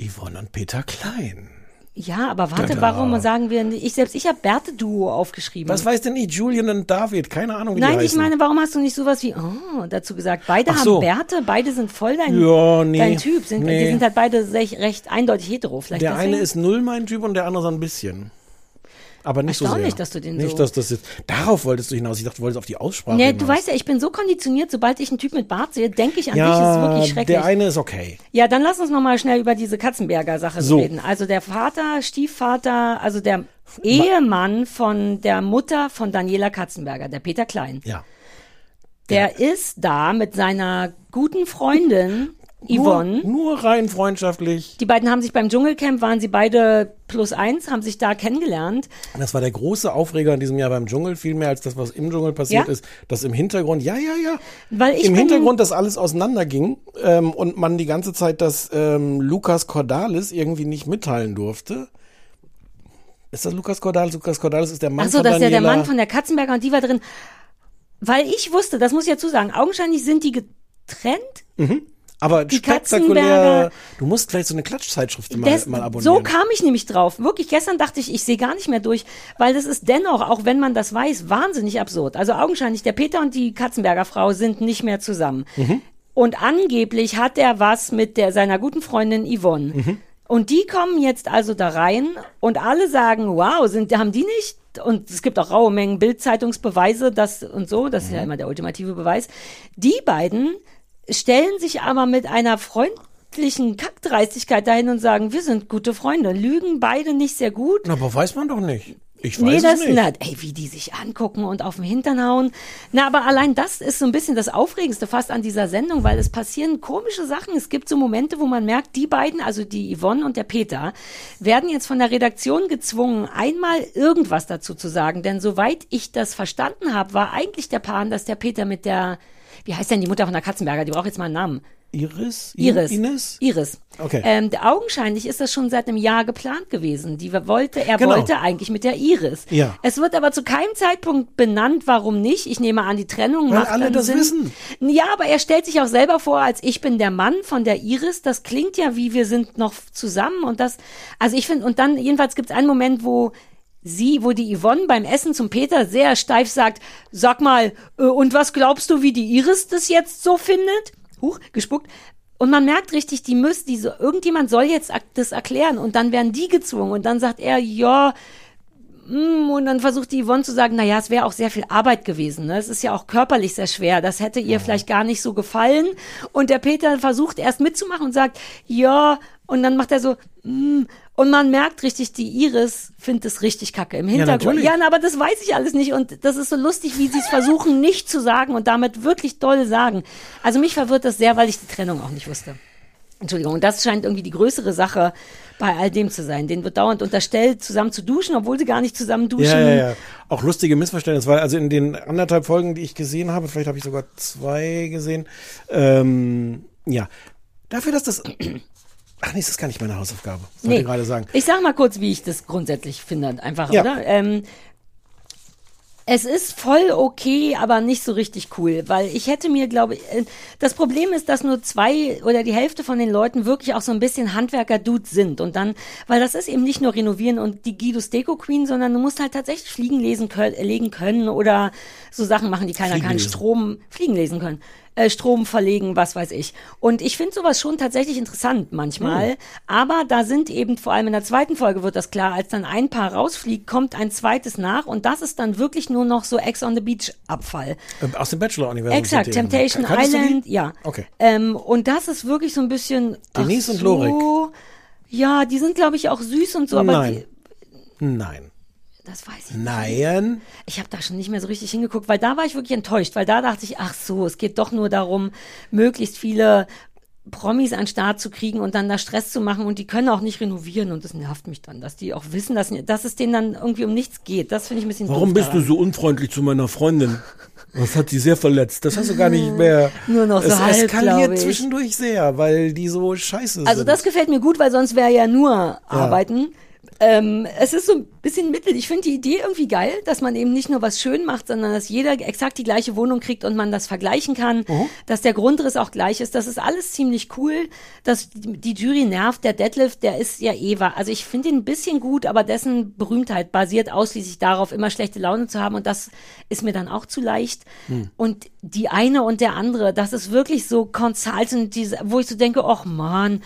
S5: Yvonne und Peter Klein.
S4: Ja, aber warte,
S5: Tada.
S4: warum sagen wir, nicht- ich selbst, ich habe Bärte-Duo aufgeschrieben.
S5: Was weiß denn ich? Julian und David, keine Ahnung, wie
S4: Nein, ich
S5: heißen.
S4: meine, warum hast du nicht sowas wie, oh, dazu gesagt? Beide
S5: Ach
S4: haben
S5: so.
S4: Bärte, beide sind voll dein,
S5: Ja, nee,
S4: dein Typ. Sind,
S5: nee.
S4: Die sind halt beide sehr, recht eindeutig hetero. Vielleicht
S5: der
S4: deswegen?
S5: eine ist null mein Typ und der andere so ein bisschen. Aber nicht so sehr.
S4: Erstaunlich, dass du den
S5: Nicht,
S4: so-
S5: dass das jetzt. Darauf wolltest du hinaus. Ich dachte, du wolltest auf die Aussprache
S4: Nee,
S5: hinaus.
S4: du weißt ja, ich bin so konditioniert, sobald ich einen Typ mit Bart sehe, denke ich an dich, das ist
S5: ja,
S4: wirklich schrecklich.
S5: der eine ist okay.
S4: Ja, dann lass uns noch mal schnell über diese Katzenberger-Sache
S5: So.
S4: reden. Also der Vater, Stiefvater, also der Ehemann von der Mutter von Daniela Katzenberger, der Peter Klein.
S5: Ja.
S4: Der ist da mit seiner guten Freundin Yvonne.
S5: Nur, nur rein freundschaftlich.
S4: Die beiden haben sich beim Dschungelcamp, waren sie beide plus eins, haben sich da kennengelernt.
S5: Das war der große Aufreger in diesem Jahr beim Dschungel, viel mehr als das, was im Dschungel passiert
S4: Ja?
S5: ist. Dass im Hintergrund, ja, ja, ja.
S4: Weil ich
S5: Im Hintergrund das alles auseinanderging ähm, und man die ganze Zeit das ähm, Lukas Cordalis irgendwie nicht mitteilen durfte. Ist das Lukas Cordalis? Lukas Cordalis ist der Mann
S4: Ach so,
S5: von
S4: das ist ja der Mann von der Katzenberger und die war drin. Weil ich wusste, das muss ich dazu sagen, augenscheinlich sind die getrennt.
S5: Mhm. Aber
S4: Die
S5: spektakulär. Du musst vielleicht so eine Klatschzeitschrift mal,
S4: Des,
S5: mal abonnieren.
S4: so kam ich nämlich drauf. Wirklich, gestern dachte ich, ich sehe gar nicht mehr durch, weil das ist dennoch, auch wenn man das weiß, wahnsinnig absurd. Also augenscheinlich, der Peter und die Katzenberger Frau sind nicht mehr zusammen.
S5: Mhm.
S4: Und angeblich hat er was mit der, seiner guten Freundin Yvonne.
S5: Mhm.
S4: Und die kommen jetzt also da rein und alle sagen, wow, sind, haben die nicht? Und es gibt auch raue Mengen Bildzeitungsbeweise, das und so, das ist ja immer der ultimative Beweis. Die beiden stellen sich aber mit einer freundlichen Kackdreistigkeit dahin und sagen, wir sind gute Freunde, lügen beide nicht sehr gut.
S5: Aber weiß man doch nicht. Ich weiß
S4: Nee,
S5: es
S4: das,
S5: nicht.
S4: na, ey, wie die sich angucken und auf den Hintern hauen. Na, aber allein das ist so ein bisschen das Aufregendste fast an dieser Sendung, weil es passieren komische Sachen. Es gibt so Momente, wo man merkt, die beiden, also die Yvonne und der Peter, werden jetzt von der Redaktion gezwungen, einmal irgendwas dazu zu sagen. Denn soweit ich das verstanden habe, war eigentlich der Plan, dass der Peter mit der, wie heißt denn die Mutter von der Katzenberger? Die braucht jetzt mal einen Namen.
S5: Iris?
S4: Iris.
S5: Ines?
S4: Iris.
S5: Okay.
S4: Ähm, augenscheinlich ist das schon seit einem Jahr geplant gewesen. Die wollte, er
S5: Genau.
S4: wollte eigentlich mit der Iris.
S5: Ja.
S4: Es wird aber zu keinem Zeitpunkt benannt, warum nicht. Ich nehme an, die Trennung
S5: Weil
S4: macht
S5: alle das
S4: Sinn.
S5: wissen.
S4: Ja, aber er stellt sich auch selber vor, als ich bin der Mann von der Iris. Das klingt ja wie wir sind noch zusammen und das, also ich finde, und dann jedenfalls gibt es einen Moment, wo sie, wo die Yvonne beim Essen zum Peter sehr steif sagt, sag mal, äh, und was glaubst du, wie die Iris das jetzt so findet? Huch, gespuckt. Und man merkt richtig, die müssen, die so, irgendjemand soll jetzt das erklären und dann werden die gezwungen und dann sagt er, ja, mm, und dann versucht die Yvonne zu sagen, na ja, es wäre auch sehr viel Arbeit gewesen. Ne? Es ist ja auch körperlich sehr schwer. Das hätte ihr vielleicht gar nicht so gefallen. Und der Peter versucht erst mitzumachen und sagt, ja, und dann macht er so, mm, und man merkt richtig, die Iris findet es richtig kacke im Hintergrund.
S5: natürlich.
S4: Ja, na, aber das weiß ich alles nicht. Und das ist so lustig, wie sie es versuchen, <laughs> nicht zu sagen und damit wirklich doll sagen. Also mich verwirrt das sehr, weil ich die Trennung auch nicht wusste. Entschuldigung, und das scheint irgendwie die größere Sache bei all dem zu sein. Denen wird dauernd unterstellt, zusammen zu duschen, obwohl sie gar nicht zusammen duschen.
S5: Ja, ja, ja. Auch lustige Missverständnisse, weil also in den anderthalb Folgen, die ich gesehen habe, vielleicht habe ich sogar zwei gesehen, ähm, ja, dafür, dass das, ach nee, das ist gar nicht meine Hausaufgabe, wollte ich gerade sagen.
S4: Ich sag mal kurz, wie ich das grundsätzlich finde, einfach,
S5: Ja.
S4: oder? Ähm, es ist voll okay, aber nicht so richtig cool, weil ich hätte mir, glaube ich, äh, das Problem ist, dass nur zwei oder die Hälfte von den Leuten wirklich auch so ein bisschen Handwerker-Dudes sind und dann, weil das ist eben nicht nur renovieren und die Guidos Deko Queen, sondern du musst halt tatsächlich Fliegen lesen können, legen können oder so Sachen machen, die keiner
S5: Fliegen
S4: kann,
S5: lesen.
S4: Strom, Fliegen lesen können. Äh, Strom verlegen, was weiß ich. Und ich finde sowas schon tatsächlich interessant manchmal.
S5: Hm.
S4: Aber da sind eben, vor allem in der zweiten Folge wird das klar, als dann ein Paar rausfliegt, kommt ein zweites nach und das ist dann wirklich nur noch so Ex on the Beach Abfall.
S5: Ähm, Aus dem Bachelor-Universum.
S4: Exakt,
S5: die.
S4: Temptation
S5: die?
S4: Island, ja.
S5: Okay.
S4: Ähm, und das ist wirklich so ein bisschen.
S5: Denise und
S4: so,
S5: Lorik.
S4: Ja, die sind, glaube ich, auch süß und so, aber
S5: Nein. Nein.
S4: Das weiß ich nicht.
S5: Nein.
S4: Ich habe da schon nicht mehr so richtig hingeguckt, weil da war ich wirklich enttäuscht, weil da dachte ich, ach so, es geht doch nur darum, möglichst viele Promis an den Start zu kriegen und dann da Stress zu machen und die können auch nicht renovieren und das nervt mich dann, dass die auch wissen, dass, dass es denen dann irgendwie um nichts geht. Das finde ich ein bisschen
S5: Warum bist
S4: daran.
S5: du so unfreundlich zu meiner Freundin? Das hat sie sehr verletzt. Das hast du gar nicht mehr.
S4: Nur noch so
S5: es
S4: halb,
S5: eskaliert zwischendurch sehr, weil die so scheiße
S4: Also
S5: sind.
S4: das gefällt mir gut, weil sonst wäre ja nur arbeiten. Ähm, es ist so ein bisschen mittel. Ich finde die Idee irgendwie geil, dass man eben nicht nur was schön macht, sondern dass jeder exakt die gleiche Wohnung kriegt und man das vergleichen kann, dass der Grundriss auch gleich ist. Das ist alles ziemlich cool. Dass die Jury nervt. Der Deadlift, der ist ja eh wahr. Also ich finde ihn ein bisschen gut, aber dessen Berühmtheit basiert ausschließlich darauf, immer schlechte Laune zu haben und das ist mir dann auch zu leicht.
S5: Hm.
S4: Und die eine und der andere, das ist wirklich so Consultant, diese, wo ich so denke, ach man,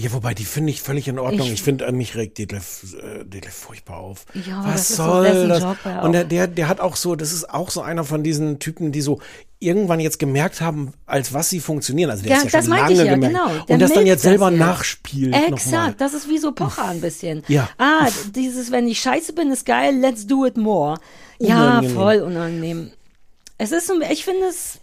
S5: Ja, wobei, die finde ich völlig in Ordnung.
S4: Ich-
S5: Ich, finde, äh, mich regt Detlef, äh, Detlef furchtbar auf.
S4: Ja,
S5: Was soll das? Und der, der, der hat auch so, das ist auch so einer von diesen Typen, die so irgendwann jetzt gemerkt haben, als was sie funktionieren. Also der
S4: Ja,
S5: ist ja
S4: das
S5: schon lange
S4: ich ja,
S5: gemerkt.
S4: genau. Der
S5: Und das dann jetzt selber
S4: das
S5: nachspielt.
S4: Exakt, das ist wie so Pocher ein bisschen.
S5: Ja.
S4: Ah, dieses, wenn ich scheiße bin, ist geil, let's do it more. Ja,
S5: Unangenehm.
S4: voll unangenehm. Es ist ich finde es,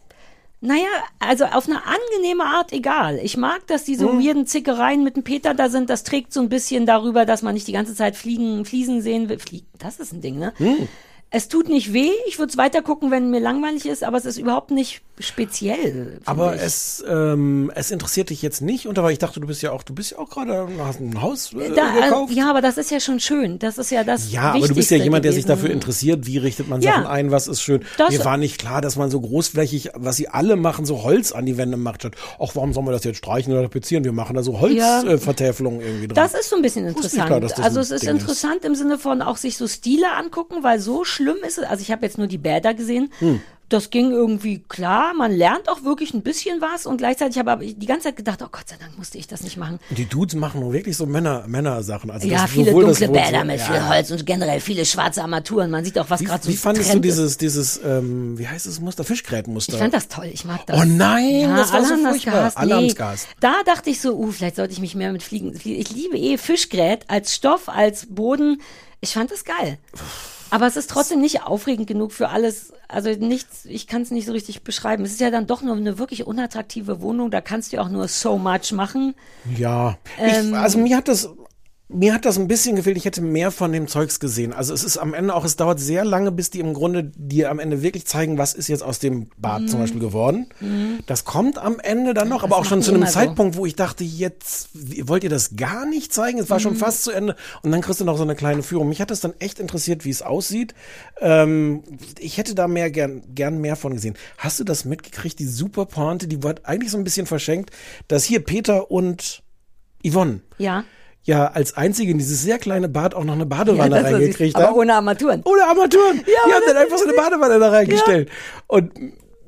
S4: naja, also auf eine angenehme Art egal. Ich mag, dass diese
S5: Mhm.
S4: weirden Zickereien mit dem Peter da sind. Das trägt so ein bisschen darüber, dass man nicht die ganze Zeit fliegen, Fliesen sehen will. Fliegen, das ist ein Ding, ne?
S5: Mhm.
S4: Es tut nicht weh. Ich würde es weiter gucken, wenn mir langweilig ist, aber es ist überhaupt nicht speziell.
S5: Aber
S4: ich.
S5: es, ähm, es interessiert dich jetzt nicht, und aber ich dachte, du bist ja auch, du bist ja auch gerade, hast ein Haus äh,
S4: Da,
S5: gekauft.
S4: äh, ja, aber das ist ja schon schön. Das ist ja das
S5: Ja, aber du bist ja
S4: Wichtigste
S5: jemand, der sich dafür interessiert, wie richtet man
S4: Ja.
S5: Sachen ein, was ist schön.
S4: Das-
S5: Mir war nicht klar, dass man so großflächig, was sie alle machen, so Holz an die Wände macht, ach, warum sollen wir das jetzt streichen oder tapezieren? Wir machen da so
S4: Ja.
S5: Holzvertäfelungen äh, Vertäfelungen irgendwie dran.
S4: Das ist so ein bisschen interessant.
S5: klar, das
S4: also es ist
S5: Ding ist.
S4: interessant im Sinne von auch sich so Stile angucken, weil so schlimm ist es. Also ich habe jetzt nur die Bäder gesehen.
S5: Hm.
S4: Das ging irgendwie klar. Man lernt auch wirklich ein bisschen was und gleichzeitig habe ich die ganze Zeit gedacht, oh Gott sei Dank musste ich das nicht machen.
S5: Die Dudes machen nur wirklich so Männer, Männersachen. Also
S4: ja, viele dunkle Bäder mit
S5: ja.
S4: viel Holz und generell viele schwarze Armaturen. Man sieht auch, was gerade so
S5: wie fandest du
S4: Trend ist.
S5: dieses, dieses, ähm, wie heißt das Muster? Fischgrätenmuster.
S4: Ich fand das toll, ich mag das.
S5: Oh nein, das war so furchtbar. Alle
S4: nee. Da dachte ich so, uh, vielleicht sollte ich mich mehr mit Fliegen. Ich liebe eh Fischgrät als Stoff, als Boden. Ich fand das geil. Aber es ist trotzdem nicht aufregend genug für alles. Also nichts, ich kann es nicht so richtig beschreiben. Es ist ja dann doch nur eine wirklich unattraktive Wohnung. Da kannst du ja auch nur so much machen.
S5: Ja,
S4: Ähm,
S5: ich, also mir hat das mir hat das ein bisschen gefehlt. Ich hätte mehr von dem Zeugs gesehen. Also es ist am Ende auch, es dauert sehr lange, bis die im Grunde dir am Ende wirklich zeigen, was ist jetzt aus dem Bad zum Beispiel geworden. Das kommt am Ende dann noch, aber auch schon zu einem
S4: immer so.
S5: Zeitpunkt, wo ich dachte, jetzt wollt ihr das gar nicht zeigen. Es war schon fast zu Ende und dann kriegst du noch so eine kleine Führung. Mich hat das dann echt interessiert, wie es aussieht. Ähm, ich hätte da mehr gern, gern mehr von gesehen. Hast du das mitgekriegt? Die super Pointe, die wird eigentlich so ein bisschen verschenkt, dass hier Peter und Yvonne
S4: Ja.
S5: Ja als einzige in dieses sehr kleine Bad auch noch eine Badewanne
S4: Ja,
S5: reingekriegt
S4: Aber
S5: haben.
S4: ohne Armaturen.
S5: Ohne Armaturen. die
S4: aber
S5: haben dann einfach so eine Badewanne da reingestellt. Und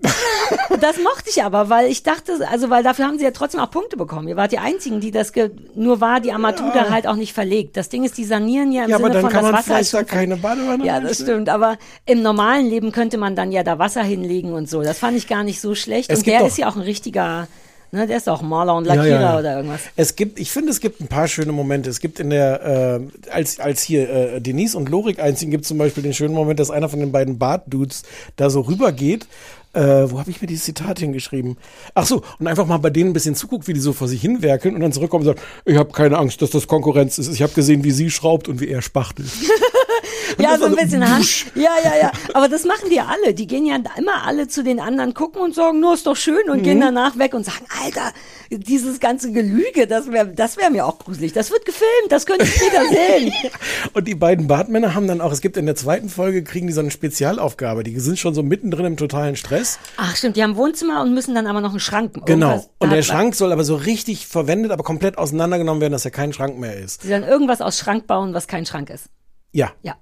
S5: <laughs>
S4: Das mochte ich aber, weil ich dachte, also weil dafür haben sie ja trotzdem auch Punkte bekommen. Ihr wart die einzigen, die das nur war die Armatur da halt auch nicht verlegt. Das Ding ist, die sanieren ja im
S5: ja,
S4: Sinne
S5: aber dann
S4: von
S5: kann
S4: das
S5: man
S4: Wasser
S5: vielleicht da keine Badewanne
S4: Ja, das stimmt. Aber im normalen Leben könnte man dann ja da Wasser hinlegen und so. Das fand ich gar nicht so schlecht.
S5: Es
S4: und der
S5: doch-
S4: ist ja auch ein richtiger, ne, der ist auch Maler und
S5: Ja, ja,
S4: Lackierer
S5: ja.
S4: oder irgendwas.
S5: Es gibt, ich finde, es gibt ein paar schöne Momente. Es gibt in der, äh, als, als hier äh, Denise und Lorik einziehen, gibt zum Beispiel den schönen Moment, dass einer von den beiden Bart-Dudes da so rübergeht. Äh, wo habe ich mir dieses Zitat hingeschrieben? Ach so, und einfach mal bei denen ein bisschen zuguckt, wie die so vor sich hinwerkeln und dann zurückkommen und sagen, ich habe keine Angst, dass das Konkurrenz ist. Ich habe gesehen, wie sie schraubt und wie er spachtelt. <laughs>
S4: Ja, so ein bisschen. Ja, ja, ja. Aber das machen die alle. Die gehen ja immer alle zu den anderen gucken und sagen, nur ist doch schön und
S5: Mhm.
S4: gehen danach weg und sagen, Alter, dieses ganze Gelüge, das wäre das wär mir auch gruselig. Das wird gefilmt, das könnte ich später <laughs> sehen.
S5: Und die beiden Bartmänner haben dann auch, es gibt in der zweiten Folge, kriegen die so eine Spezialaufgabe. Die sind schon so mittendrin im totalen Stress.
S4: Ach stimmt, die haben Wohnzimmer und müssen dann aber noch einen Schrank.
S5: Genau. Und der Schrank soll aber so richtig verwendet, aber komplett auseinandergenommen werden, dass er kein Schrank mehr ist.
S4: Die dann irgendwas aus Schrank bauen, was kein Schrank ist.
S5: Ja.
S4: Ja.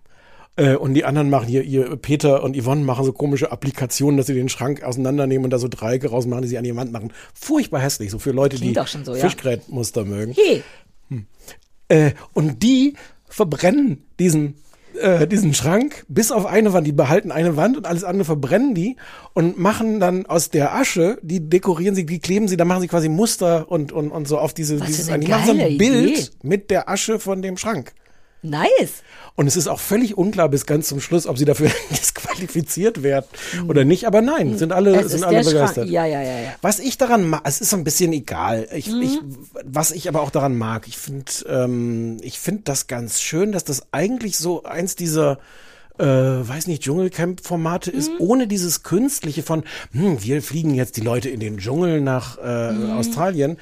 S5: Äh, und die anderen machen hier, ihr Peter und Yvonne machen so komische Applikationen, dass sie den Schrank auseinandernehmen und da so Dreiecke rausmachen, die sie an die Wand machen. Furchtbar hässlich, so für Leute,
S4: Klingt
S5: die
S4: so, ja.
S5: Fischgrätmuster mögen.
S4: Hey,
S5: Äh, und die verbrennen diesen äh, diesen Schrank bis auf eine Wand. Die behalten eine Wand und alles andere verbrennen die und machen dann aus der Asche, die dekorieren sie, die kleben sie, da machen sie quasi Muster und und und so auf diese
S4: Was
S5: dieses die machen so ein Bild
S4: Idee.
S5: mit der Asche von dem Schrank.
S4: Nice.
S5: Und es ist auch völlig unklar bis ganz zum Schluss, ob sie dafür <laughs> disqualifiziert werden oder nicht. Aber nein, sind alle,
S4: Mhm. Es
S5: sind
S4: ist
S5: alle begeistert.
S4: Ja, ja, ja, ja.
S5: Was ich daran mag, es ist so ein bisschen egal. Ich,
S4: Mhm.
S5: ich, was ich aber auch daran mag, ich finde, ähm, ich finde das ganz schön, dass das eigentlich so eins dieser äh, weiß nicht, Dschungelcamp-Formate ist,
S4: Mhm.
S5: ohne dieses Künstliche von, hm, wir fliegen jetzt die Leute in den Dschungel nach äh,
S4: Mhm.
S5: Australien.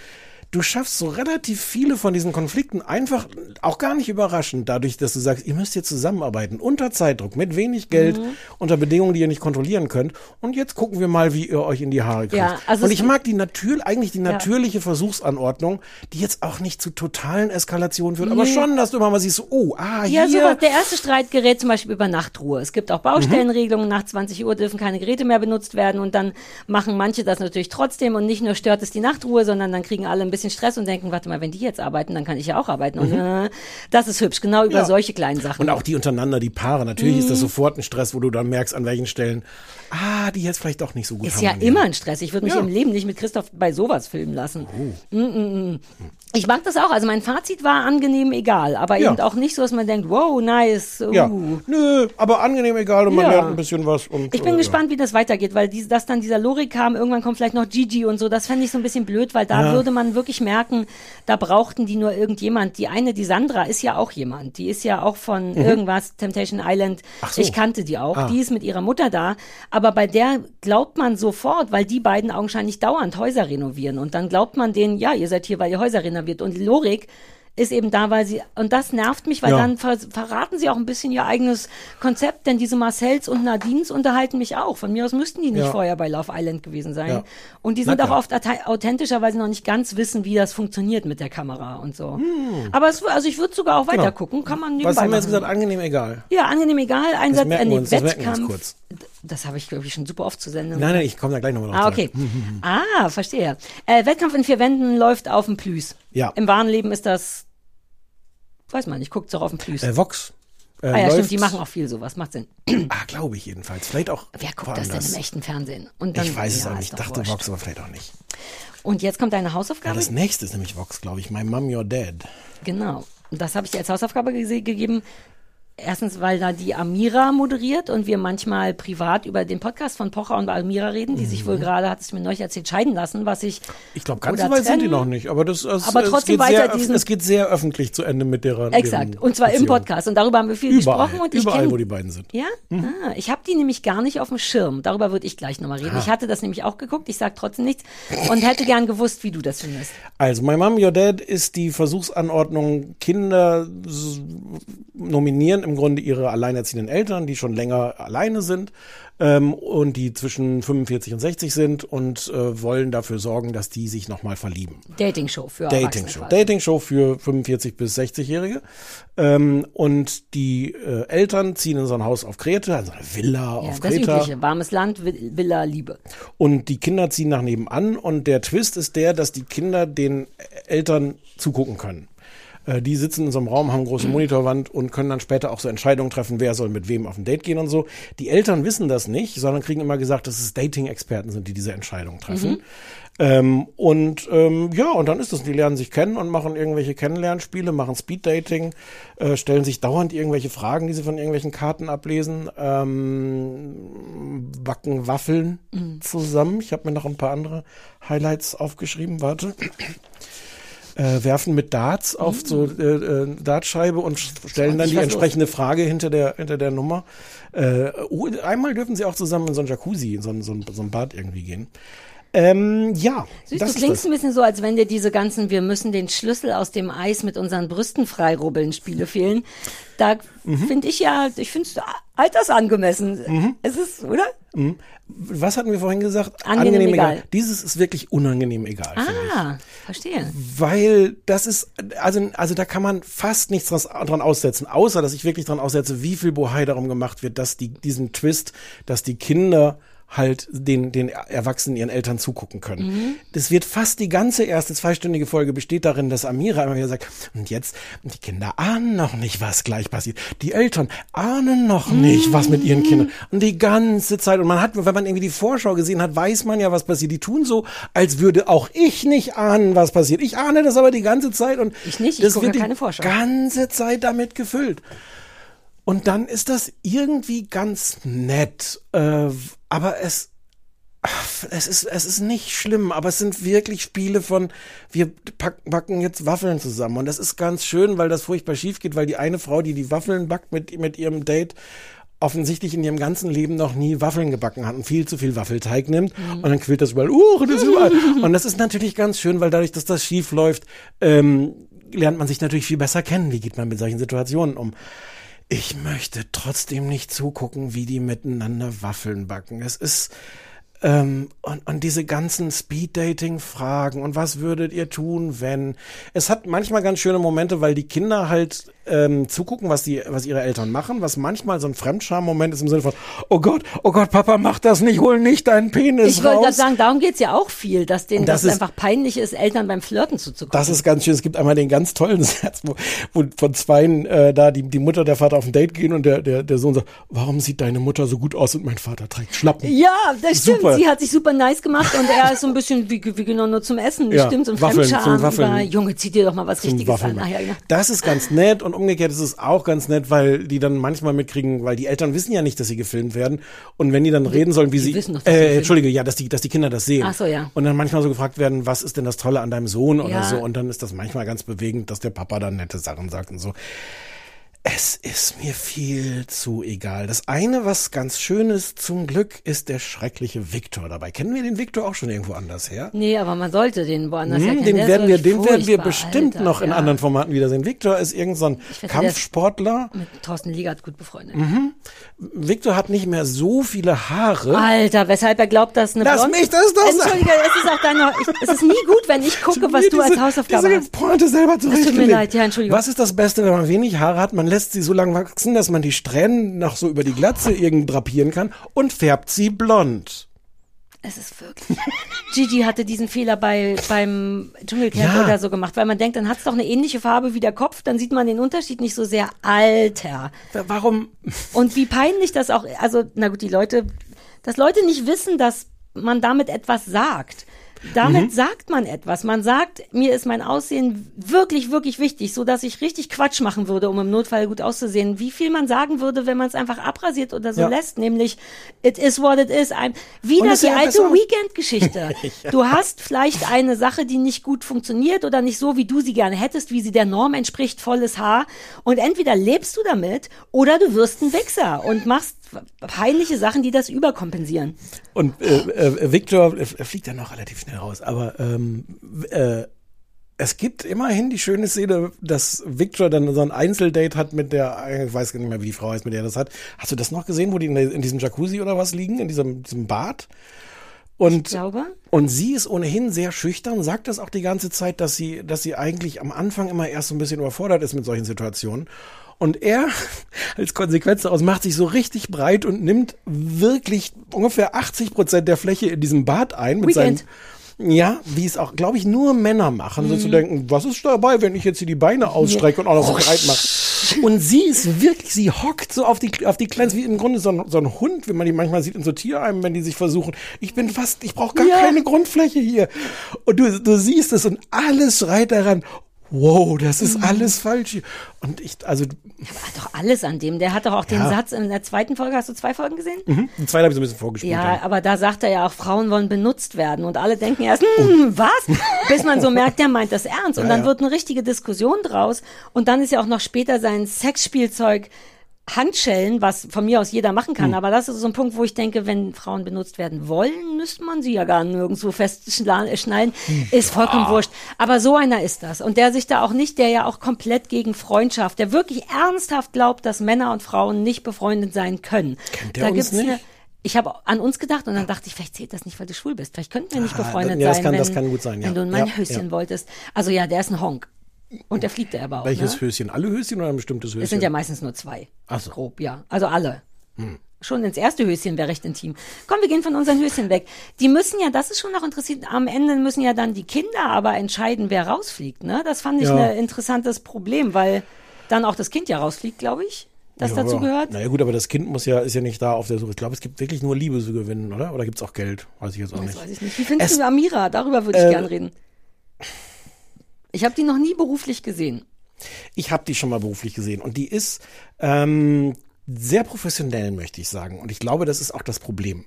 S5: Du schaffst so relativ viele von diesen Konflikten einfach auch gar nicht überraschend, dadurch, dass du sagst, ihr müsst hier zusammenarbeiten, unter Zeitdruck, mit wenig Geld,
S4: Mhm.
S5: unter Bedingungen, die ihr nicht kontrollieren könnt. Und jetzt gucken wir mal, wie ihr euch in die Haare kriegt.
S4: Ja, also
S5: Und ich mag die natür eigentlich die
S4: Ja.
S5: natürliche Versuchsanordnung, die jetzt auch nicht zu totalen Eskalationen führt, aber
S4: Nee.
S5: schon, dass du immer mal siehst, so, oh, ah,
S4: Ja,
S5: hier.
S4: sowas. Der erste Streit gerät zum Beispiel über Nachtruhe. Es gibt auch Baustellenregelungen. Nach 20 Uhr dürfen keine Geräte mehr benutzt werden. Und dann machen manche das natürlich trotzdem. Und nicht nur stört es die Nachtruhe, sondern dann kriegen alle ein bisschen Stress und denken, warte mal, wenn die jetzt arbeiten, dann kann ich ja auch arbeiten. Und
S5: Mhm.
S4: äh, das ist hübsch. Genau über
S5: Ja.
S4: solche kleinen Sachen.
S5: Und auch die untereinander, die Paare. Natürlich ist das
S4: Mhm.
S5: sofort ein Stress, wo du dann merkst, an welchen Stellen, ah, die jetzt vielleicht doch nicht so gut
S4: Ist ja immer ein Stress. Ich würde mich
S5: Ja.
S4: im Leben nicht mit Christoph bei sowas filmen lassen.
S5: Oh.
S4: Mm, mm, mm. Ich mag das auch. Also mein Fazit war angenehm egal, aber
S5: Ja.
S4: eben auch nicht so, dass man denkt, wow, nice. Uh.
S5: Ja, nö, aber angenehm egal und man lernt ein bisschen was. Und,
S4: Ich bin
S5: äh,
S4: gespannt, wie das weitergeht, weil diese, dass dann dieser Logik kam, irgendwann kommt vielleicht noch Gigi und so, das fände ich so ein bisschen blöd, weil da würde man wirklich merken, da brauchten die nur irgendjemand. Die eine, die Sandra, ist ja auch jemand. Die ist ja auch von
S5: Mhm.
S4: irgendwas, Temptation Island.
S5: Ach so.
S4: Ich kannte die auch.
S5: Ah.
S4: Die ist mit ihrer Mutter da. Aber bei der glaubt man sofort, weil die beiden augenscheinlich dauernd Häuser renovieren. Und dann glaubt man denen, ja, ihr seid hier, weil ihr Häuser renoviert. Und die Logik ist eben da, weil sie, und das nervt mich, weil
S5: Ja.
S4: dann ver verraten sie auch ein bisschen ihr eigenes Konzept, denn diese Marcells und Nadines unterhalten mich auch. Von mir aus müssten die nicht
S5: Ja.
S4: vorher bei Love Island gewesen sein.
S5: Ja.
S4: Und die sind auch oft authe- authentischer, weil sie noch nicht ganz wissen, wie das funktioniert mit der Kamera und so. Aber es, also ich würde sogar auch weiter
S5: Hm. Genau.
S4: gucken, kann man
S5: Was
S4: nebenbei
S5: haben wir jetzt gesagt? Angenehm egal.
S4: Ja, angenehm egal. Einsatz, äh, nee, Wettkampf. Das habe ich, glaube ich, schon super oft zu senden.
S5: Nein, nein, ich komme da gleich nochmal drauf.
S4: Ah, okay. <laughs> Ah, verstehe. Äh, Wettkampf in vier Wänden läuft auf dem Plüs.
S5: Ja.
S4: Im wahren Leben ist das, weiß man nicht, guckt doch auf dem Plüs.
S5: Äh, Vox. Äh,
S4: ah ja,
S5: läuft-
S4: stimmt, die machen auch viel sowas, macht Sinn. <clears throat>
S5: Ah, glaube ich jedenfalls. Vielleicht auch.
S4: Wer guckt das
S5: woanders.
S4: denn im echten Fernsehen? Und dann,
S5: Ich weiß es
S4: ja,
S5: auch nicht. Ich dachte
S4: wurscht.
S5: Vox, aber vielleicht auch nicht.
S4: Und jetzt kommt deine
S5: Ja,
S4: Hausaufgabe?
S5: das nächste ist nämlich Vox, glaube ich. My Mom, You're Dead.
S4: Genau. Das habe ich dir als Hausaufgabe gegeben. Erstens, weil da die Amira moderiert und wir manchmal privat über den Podcast von Pocher und Amira reden, die sich wohl gerade, hat es mir neulich erzählt, scheiden lassen, was ich.
S5: Mhm. Ich glaube, ganz so weit sind die noch nicht. Aber das es,
S4: Aber
S5: es
S4: trotzdem
S5: geht
S4: weiter
S5: sehr, Es geht sehr öffentlich zu Ende mit deren.
S4: Exakt. Und zwar im
S5: Beziehung.
S4: Podcast. Und darüber haben wir viel
S5: Überall.
S4: gesprochen. Und ich
S5: Überall,
S4: kenn-
S5: wo die beiden sind.
S4: Ja? Ah, ich habe die nämlich gar nicht auf dem Schirm. Darüber würde ich gleich nochmal reden.
S5: Ah.
S4: Ich hatte das nämlich auch geguckt. Ich sage trotzdem nichts und hätte gern gewusst, wie du das findest.
S5: Also, My Mom, Your Dad ist die Versuchsanordnung, Kinder s- im Grunde ihre alleinerziehenden Eltern, die schon länger alleine sind ähm, und die zwischen 45 und 60 sind und äh, wollen dafür sorgen, dass die sich nochmal verlieben.
S4: Dating-Show für
S5: Dating-Show. Dating-Show für 45 bis 60-Jährige. Ähm, und die äh, Eltern ziehen in so ein Haus auf Kreta, also eine Villa
S4: Ja,
S5: auf
S4: das
S5: Kreta.
S4: Übliche. Warmes Land, Vi- Villa, Liebe.
S5: Und die Kinder ziehen nach nebenan und der Twist ist der, dass die Kinder den Eltern zugucken können. Äh, Die sitzen in so einem Raum, haben eine große Monitorwand und können dann später auch so Entscheidungen treffen, wer soll mit wem auf ein Date gehen und so. Die Eltern wissen das nicht, sondern kriegen immer gesagt, dass es Dating-Experten sind, die diese Entscheidungen treffen.
S4: Mhm.
S5: Ähm, und ähm, ja, und dann ist das, die lernen sich kennen und machen irgendwelche Kennenlernspiele, machen Speeddating, äh, stellen sich dauernd irgendwelche Fragen, die sie von irgendwelchen Karten ablesen, ähm, backen Waffeln
S4: Mhm.
S5: zusammen. Ich habe mir noch ein paar andere Highlights aufgeschrieben, warte. Äh, werfen mit Darts auf so äh, äh, Dartscheibe und stellen dann die entsprechende Frage hinter der hinter der Nummer. Äh, oh, einmal dürfen sie auch zusammen in so ein Jacuzzi, in so so so ein Bad irgendwie gehen. Ähm, ja,
S4: Süß,
S5: das
S4: du klingst ein bisschen so, als wenn dir diese ganzen Wir müssen den Schlüssel aus dem Eis mit unseren Brüsten freirubbeln Spiele fehlen. Da
S5: Mhm.
S4: finde ich ja, ich finde es altersangemessen. Es ist, oder?
S5: Mhm. Was hatten wir vorhin gesagt?
S4: Angenehm egal.
S5: Dieses ist wirklich unangenehm egal.
S4: Ah, verstehe.
S5: Weil das ist, also, also da kann man fast nichts dran, dran aussetzen, außer dass ich wirklich dran aussetze, wie viel Bohai darum gemacht wird, dass die, diesen Twist, dass die Kinder halt den, den Erwachsenen, ihren Eltern zugucken können.
S4: Mhm.
S5: Das wird fast die ganze erste zweistündige Folge besteht darin, dass Amira immer wieder sagt, und jetzt, die Kinder ahnen noch nicht, was gleich passiert. Die Eltern ahnen noch nicht, was mit ihren Kindern. Und die ganze Zeit, und man hat, wenn man irgendwie die Vorschau gesehen hat, weiß man ja, was passiert. Die tun so, als würde auch ich nicht ahnen, was passiert. Ich ahne das aber die ganze Zeit und
S4: Ich nicht, ich
S5: das wird
S4: ja
S5: die
S4: Vorschau.
S5: ganze Zeit damit gefüllt. Und dann ist das irgendwie ganz nett, äh, aber es es ist, es ist nicht schlimm, aber es sind wirklich Spiele von, wir packen, backen jetzt Waffeln zusammen. Und das ist ganz schön, weil das furchtbar schief geht, weil die eine Frau, die die Waffeln backt mit, mit ihrem Date, offensichtlich in ihrem ganzen Leben noch nie Waffeln gebacken hat und viel zu viel Waffelteig nimmt und dann quillt das überall, uh, das ist überall. und das ist natürlich ganz schön, weil dadurch, dass das schief läuft, ähm, lernt man sich natürlich viel besser kennen. Wie geht man mit solchen Situationen um? Ich möchte trotzdem nicht zugucken, wie die miteinander Waffeln backen. Es ist ähm, und, und diese ganzen Speed-Dating-Fragen und was würdet ihr tun, wenn? Es hat manchmal ganz schöne Momente, weil die Kinder halt ähm, zugucken, was die, was ihre Eltern machen, was manchmal so ein Fremdscham-Moment ist im Sinne von, oh Gott, oh Gott, Papa, mach das nicht, hol nicht deinen Penis
S4: Ich wollte gerade
S5: raus.
S4: sagen, darum geht's ja auch viel, dass denen
S5: Das
S4: das,
S5: ist-
S4: einfach peinlich ist, Eltern beim Flirten zuzugucken.
S5: Das ist ganz schön. Es gibt einmal den ganz tollen <laughs> Satz, wo, wo von zweien äh, da die, die Mutter, der Vater auf ein Date gehen und der, der, der Sohn sagt, warum sieht deine Mutter so gut aus und mein Vater trägt Schlappen?
S4: Ja, das stimmt.
S5: Super.
S4: Sie hat sich super nice gemacht und er ist so ein bisschen wie, wie genau nur zum Essen.
S5: Ja,
S4: Stimmt, so ein
S5: Waffeln,
S4: Fremdscham.
S5: zum Waffeln.
S4: über, Junge, zieh dir doch mal was
S5: zum
S4: Richtiges an.
S5: Waffeln.
S4: Ach, ja, ja.
S5: Das ist ganz nett und umgekehrt ist es auch ganz nett, weil die dann manchmal mitkriegen, weil die Eltern wissen ja nicht, dass sie gefilmt werden und wenn die dann reden sollen, wie
S4: die
S5: sie,
S4: doch,
S5: äh. Entschuldige, ja, dass die, dass die Kinder das sehen.
S4: Ach so, ja.
S5: Und dann manchmal so gefragt werden, was ist denn das Tolle an deinem Sohn oder
S4: Ja.
S5: so und dann ist das manchmal ganz bewegend, dass der Papa dann nette Sachen sagt und so. Es ist mir viel zu egal. Das eine, was ganz schön ist, zum Glück, ist der schreckliche Viktor dabei. Kennen wir den Viktor auch schon irgendwo anders her?
S4: Nee, aber man sollte den woanders
S5: Hm,
S4: erkennen.
S5: den
S4: Der
S5: werden wir, den werden wir bestimmt
S4: Alter,
S5: noch in
S4: ja.
S5: anderen Formaten wiedersehen. Viktor ist irgend so ein
S4: ist-
S5: Kampfsportler.
S4: Mit Thorsten Liegert gut befreundet.
S5: Mhm. Viktor hat nicht mehr so viele Haare.
S4: Alter, weshalb er glaubt, dass eine
S5: Lass
S4: Blonde...
S5: mich das doch.
S4: Entschuldige, es ist auch deine... Ich, es ist nie gut, wenn ich gucke, <laughs> was du als Hausaufgabe
S5: diese
S4: hast.
S5: Pointe selber
S4: Das tut mir leid, ja, Entschuldigung.
S5: Was ist das Beste, wenn man wenig Haare hat? Man lässt sie so lang wachsen, dass man die Strähnen noch so über die Glatze irgend drapieren kann und färbt sie blond.
S4: Es ist wirklich. <laughs> Gigi hatte diesen Fehler bei beim Dschungelcamp
S5: Ja.
S4: oder so gemacht, weil man denkt, dann hat es doch eine ähnliche Farbe wie der Kopf, dann sieht man den Unterschied nicht so sehr. Alter.
S5: Warum?
S4: Und wie peinlich das auch, also, na gut, die Leute, dass Leute nicht wissen, dass man damit etwas sagt. Damit
S5: Mhm.
S4: sagt man etwas. Man sagt, mir ist mein Aussehen wirklich, wirklich wichtig, so dass ich richtig Quatsch machen würde, um im Notfall gut auszusehen. Wie viel man sagen würde, wenn man es einfach abrasiert oder so
S5: Ja.
S4: lässt, nämlich it is what it is.
S5: Und
S4: wieder die alte Weekend-Geschichte. <laughs>
S5: Ja.
S4: Du hast vielleicht eine Sache, die nicht gut funktioniert oder nicht so, wie du sie gerne hättest, wie sie der Norm entspricht, volles Haar. Und entweder lebst du damit oder du wirst ein Wichser und machst peinliche Sachen, die das überkompensieren.
S5: Und äh, äh, Victor äh, fliegt ja noch relativ schnell raus, aber ähm, äh, es gibt immerhin die schöne Szene, dass Victor dann so ein Einzeldate hat mit der, ich weiß gar nicht mehr, wie die Frau heißt, mit der er das hat. Hast du das noch gesehen, wo die in, in diesem Jacuzzi oder was liegen, in diesem, diesem Bad? Und,
S4: Ich glaube.
S5: und sie ist ohnehin sehr schüchtern, sagt das auch die ganze Zeit, dass sie, dass sie eigentlich am Anfang immer erst so ein bisschen überfordert ist mit solchen Situationen. Und er, <laughs> als Konsequenz daraus, macht sich so richtig breit und nimmt wirklich ungefähr 80 Prozent der Fläche in diesem Bad ein mit
S4: Weekend.
S5: seinen ja, wie es auch, glaube ich, nur Männer machen, so
S4: Mhm.
S5: zu denken, was ist dabei, wenn ich jetzt hier die Beine ausstrecke und auch noch so breit mache. Und sie ist wirklich, sie hockt so auf die, auf die Kleins, wie im Grunde so ein, so ein Hund, wie man die manchmal sieht in so Tierheimen, wenn die sich versuchen. Ich bin fast, ich brauche gar
S4: Ja.
S5: keine Grundfläche hier. Und du, du siehst es und alles schreit daran. Wow, das ist
S4: Mhm.
S5: alles falsch hier. Und ich, also,
S4: Hat doch alles an dem. Der hat doch auch den
S5: Ja.
S4: Satz in der zweiten Folge. Hast du zwei Folgen gesehen?
S5: mhm, den zweiten habe ich so ein bisschen vorgespielt.
S4: Ja,
S5: dann.
S4: aber da sagt er ja auch, Frauen wollen benutzt werden. Und alle denken erst,
S5: Oh.
S4: hm, was? Bis man so <laughs> merkt, der meint das ernst. Und
S5: Ja,
S4: dann
S5: ja.
S4: wird eine richtige Diskussion draus. Und dann ist ja auch noch später sein Sexspielzeug Handschellen, was von mir aus jeder machen kann.
S5: Hm.
S4: Aber das ist so ein Punkt, wo ich denke, wenn Frauen benutzt werden wollen, müsste man sie ja gar nirgendwo festschnallen.
S5: Hm.
S4: Ist vollkommen wurscht. Aber so einer ist das. Und der sich da auch nicht, der ja auch komplett gegen Freundschaft, der wirklich ernsthaft glaubt, dass Männer und Frauen nicht befreundet sein können.
S5: Kennt der
S4: da
S5: uns
S4: gibt's
S5: nicht?
S4: eine ich habe an uns gedacht und dann dachte ich, vielleicht zählt das nicht, weil du schwul bist. Vielleicht könnten wir nicht
S5: Ah,
S4: befreundet
S5: ja, das
S4: sein,
S5: kann-
S4: wenn,
S5: das kann gut sein, ja.
S4: wenn du in mein
S5: Ja,
S4: Höschen
S5: ja.
S4: wolltest. Also ja, der ist ein Honk. Und der fliegt er aber auch.
S5: Welches
S4: ne?
S5: Höschen? Alle Höschen oder ein bestimmtes Höschen?
S4: Es sind ja meistens nur zwei.
S5: Ach so.
S4: Grob, ja. Also alle.
S5: Hm.
S4: schon ins erste Höschen wäre recht intim. Komm, wir gehen von unseren Höschen weg. Die müssen ja, das ist schon noch interessiert, am Ende müssen ja dann die Kinder aber entscheiden, wer rausfliegt. Ne? Das fand ich
S5: Ja.
S4: ein interessantes Problem, weil dann auch das Kind ja rausfliegt, glaube ich, das
S5: ja,
S4: dazu gehört.
S5: Naja gut, aber das Kind muss ja, ist ja nicht da auf der Suche. Ich glaube, es gibt wirklich nur Liebe zu gewinnen, oder? Oder gibt es auch Geld? Weiß ich jetzt auch
S4: Das
S5: nicht.
S4: weiß ich nicht. Wie findest
S5: Es-
S4: du Amira? Darüber würde ich
S5: Äh,
S4: gern reden. Ich habe die noch nie beruflich gesehen.
S5: Ich habe die schon mal beruflich gesehen und die ist ähm, sehr professionell, möchte ich sagen. Und ich glaube, das ist auch das Problem.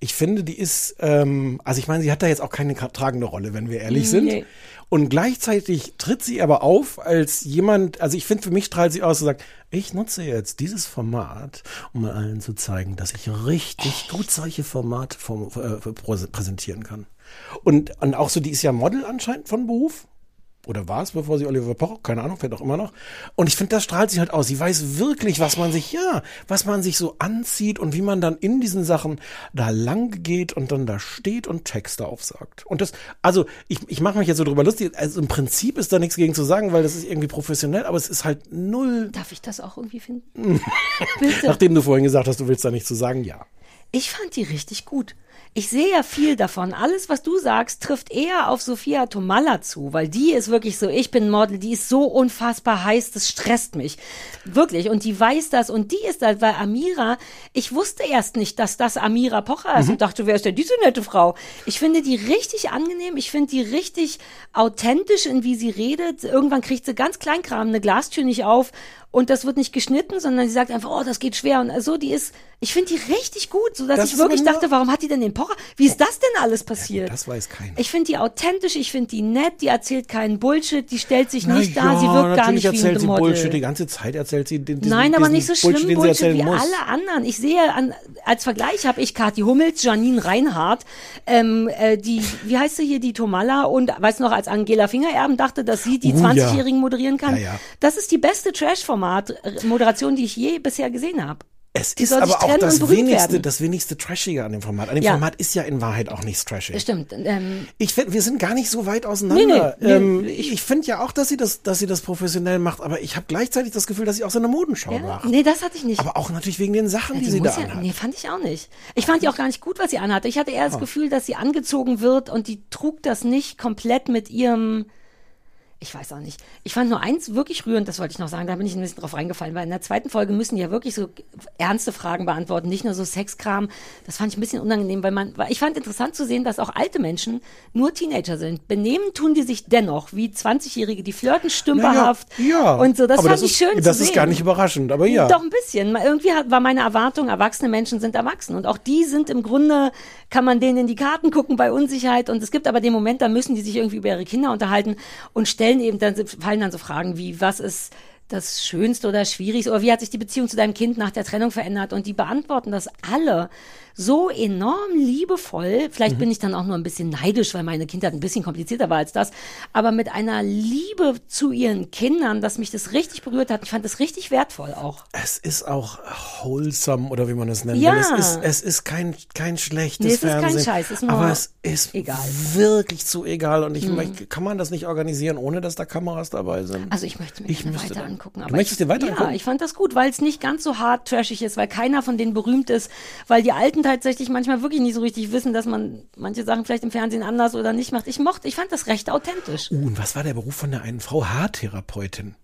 S5: Ich finde, die ist, ähm, also ich meine, sie hat da jetzt auch keine tragende Rolle, wenn wir ehrlich sind.
S4: Nee.
S5: Und gleichzeitig tritt sie aber auf als jemand, also ich finde, für mich strahlt sie aus und sagt, ich nutze jetzt dieses Format, um allen zu zeigen, dass ich richtig gut solche Formate vom, äh, prä- präsentieren kann. Und, und auch so, die ist ja Model anscheinend von Beruf. Oder war es, bevor sie Oliver Pocher? Keine Ahnung, vielleicht auch immer noch. Und ich finde, das strahlt sie halt aus. Sie weiß wirklich, was man sich, ja, was man sich so anzieht und wie man dann in diesen Sachen da lang geht und dann da steht und Texte aufsagt. Und das, also ich, ich mache mich jetzt so drüber lustig. Also im Prinzip ist da nichts gegen zu sagen, weil das ist irgendwie professionell, aber es ist halt null.
S4: Darf ich das auch irgendwie finden? <laughs>
S5: Nachdem du vorhin gesagt hast, du willst da nichts zu sagen, ja.
S4: Ich fand die richtig gut. Ich sehe ja viel davon. Alles, was du sagst, trifft eher auf Sophia Tomalla zu, weil die ist wirklich so, ich bin Model, die ist so unfassbar heiß, das stresst mich. Wirklich. Und die weiß das und die ist halt, weil Amira, ich wusste erst nicht, dass das Amira Pocher ist
S13: Mhm.
S4: und dachte, wer ist denn diese nette Frau? Ich finde die richtig angenehm, ich finde die richtig authentisch in wie sie redet. Irgendwann kriegt sie ganz Kleinkram, eine Glastür nicht auf und das wird nicht geschnitten, sondern sie sagt einfach, oh, das geht schwer und so, die ist, ich finde die richtig gut, so dass
S5: Das
S4: ich wirklich dachte, warum hat die denn den Pocher? Wie ist das denn alles passiert?
S5: Das weiß keiner.
S4: Ich finde die authentisch, ich finde die nett, die erzählt keinen Bullshit, die stellt sich nicht
S5: Na
S4: da,
S5: ja,
S4: sie wirkt gar nicht wie
S5: erzählt
S4: ein
S5: sie
S4: Model.
S5: Bullshit. Die ganze Zeit erzählt sie den, diesen,
S4: Nein, aber nicht so schlimm
S5: Bullshit,
S4: Bullshit, wie
S5: muss.
S4: alle anderen. Ich sehe an, als Vergleich habe ich Kathi Hummels, Janine Reinhardt, ähm, äh, die, wie heißt sie hier, die Tomalla und weißt du noch, als Angela Fingererben dachte, dass sie die
S5: Uh, ja.
S4: 20-Jährigen moderieren kann.
S5: Ja, ja.
S4: Das ist die beste Trash-Format-Moderation, die ich je bisher gesehen habe.
S5: Es ist aber auch das wenigste,
S4: werden.
S5: das wenigste Trashige an dem Format. An dem
S4: Ja.
S5: Format ist ja in Wahrheit auch nichts Trashig.
S4: Stimmt. Ähm,
S5: Ich finde, wir sind gar nicht so weit auseinander.
S4: Nee, nee, nee,
S5: ähm, ich finde ja auch, dass sie das, dass sie das professionell macht, aber ich habe gleichzeitig das Gefühl, dass sie auch so eine Modenschau
S4: ja,
S5: macht.
S4: nee, das hatte ich nicht.
S5: Aber auch natürlich wegen den Sachen, die,
S4: die
S5: sie da
S4: ja,
S5: anhat.
S4: nee, fand ich auch nicht. Ich fand die auch gar nicht gut, was sie anhatte. Ich hatte eher das
S5: Ah.
S4: Gefühl, dass sie angezogen wird und die trug das nicht komplett mit ihrem. Ich weiß auch nicht. Ich fand nur eins wirklich rührend, das wollte ich noch sagen, da bin ich ein bisschen drauf reingefallen, weil in der zweiten Folge müssen die ja wirklich so ernste Fragen beantworten, nicht nur so Sexkram. Das fand ich ein bisschen unangenehm, weil man, weil ich fand interessant zu sehen, dass auch alte Menschen nur Teenager sind. Benehmen tun die sich dennoch wie 20-Jährige, die flirten stümperhaft
S5: ja,
S4: und so. Das
S5: aber
S4: fand
S5: das
S4: ich schön
S5: ist,
S4: zu
S5: Das
S4: sehen.
S5: ist gar nicht überraschend, aber ja.
S4: Doch ein bisschen. Irgendwie war meine Erwartung, erwachsene Menschen sind erwachsen. Und auch die sind im Grunde, kann man denen in die Karten gucken bei Unsicherheit. Und es gibt aber den Moment, da müssen die sich irgendwie über ihre Kinder unterhalten und stellen eben, dann fallen dann so Fragen wie, was ist das Schönste oder Schwierigste oder wie hat sich die Beziehung zu deinem Kind nach der Trennung verändert? Und die beantworten das alle so enorm liebevoll. Vielleicht
S5: Mhm.
S4: bin ich dann auch nur ein bisschen neidisch, weil meine Kindheit ein bisschen komplizierter war als das. Aber mit einer Liebe zu ihren Kindern, dass mich das richtig berührt hat. Ich fand das richtig wertvoll auch.
S5: Es ist auch wholesome oder wie man es nennt.
S4: Ja.
S5: Es ist, es ist kein, kein schlechtes
S4: Nee, es ist kein
S5: Fernsehen.
S4: Scheiß, es ist nur
S5: aber es ist
S4: egal.
S5: wirklich zu egal. Und ich
S4: Mhm.
S5: möchte, kann man das nicht organisieren, ohne dass da Kameras dabei sind?
S4: Also ich möchte mir
S5: Ich
S4: das weiter
S5: dann-
S4: angucken.
S5: Du möchtest dir weiter
S4: ja,
S5: angucken?
S4: ich fand das gut, weil es nicht ganz so hart trashig ist, weil keiner von denen berühmt ist, weil die Alten tatsächlich manchmal wirklich nicht so richtig wissen, dass man manche Sachen vielleicht im Fernsehen anders oder nicht macht. Ich mochte, ich fand das recht authentisch.
S5: Uh, und was war der Beruf von der einen Frau? Haartherapeutin.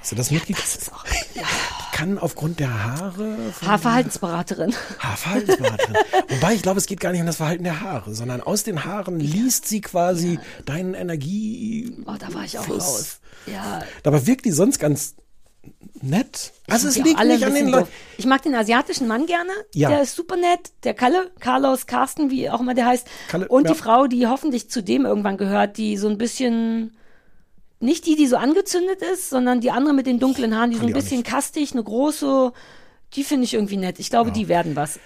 S5: Hast du das mitgekriegt? Das
S4: ist auch, <laughs>
S5: Kann aufgrund der Haare.
S4: Haarverhaltensberaterin.
S5: Haarverhaltensberaterin. <laughs> Wobei ich glaube, es geht gar nicht um das Verhalten der Haare, sondern aus den Haaren liest sie quasi deinen Energie.
S4: Oh, da war ich auch
S5: Fluss.
S4: raus. Ja.
S5: Dabei wirkt die sonst ganz nett. Also es
S4: ja
S5: liegt nicht an den Leuten.
S4: Ich mag den asiatischen Mann gerne.
S5: Ja.
S4: Der ist super nett. Der Kalle, Carlos Carsten, wie auch immer der heißt.
S5: Kalle,
S4: Und
S5: ja.
S4: die Frau, die hoffentlich zu dem irgendwann gehört, die so ein bisschen, nicht die, die so angezündet ist, sondern die andere mit den dunklen Haaren, die so ein
S5: die
S4: bisschen kastig, eine große, die finde ich irgendwie nett. Ich glaube, die werden was.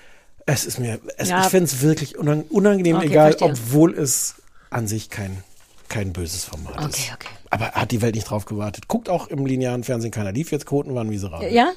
S5: Es ist mir, es,
S4: Ja.
S5: ich finde es wirklich unang unangenehm,
S4: Okay,
S5: egal,
S4: verstehe.
S5: obwohl es an sich kein, kein böses Format ist.
S4: Okay, okay.
S5: Aber hat die Welt nicht drauf gewartet. Guckt auch im linearen Fernsehen keiner. Lief jetzt Quoten waren miserabel.
S4: Ja?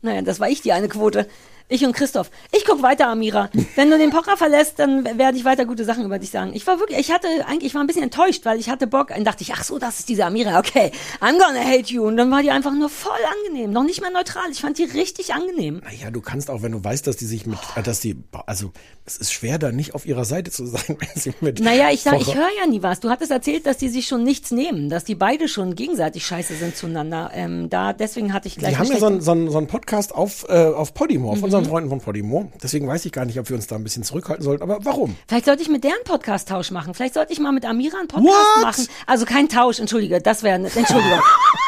S4: Naja, das war ich, die eine Quote. Ich und Christoph. Ich guck weiter, Amira. Wenn du den Poker verlässt, dann werde ich weiter gute Sachen über dich sagen. Ich war wirklich, ich hatte eigentlich, ich war ein bisschen enttäuscht, weil ich hatte Bock. Dann dachte ich, ach so, das ist diese Amira. Okay, I'm gonna hate you. Und dann war die einfach nur voll angenehm. Noch nicht mal neutral. Ich fand die richtig angenehm.
S5: Naja, du kannst auch, wenn du weißt, dass die sich mit, äh, dass die, also es ist schwer, da nicht auf ihrer Seite zu sein, <laughs> wenn sie mit.
S4: Naja, ich, sag, ich
S5: Pocher-
S4: höre ja nie was. Du hattest erzählt, dass die sich schon nichts nehmen, dass die beide schon gegenseitig scheiße sind zueinander. Ähm, da, deswegen hatte ich gleich
S5: Die haben ja so einen, so, so einen Podcast auf, äh, auf Podimo, auf
S4: Mhm.
S5: Unseren Freunden von Podimo. Deswegen weiß ich gar nicht, ob wir uns da ein bisschen zurückhalten sollten. Aber warum?
S4: Vielleicht sollte ich mit deren Podcast-Tausch machen. Vielleicht sollte ich mal mit Amira einen Podcast
S5: What?
S4: machen. Also kein Tausch, entschuldige, das wäre, Entschuldigung.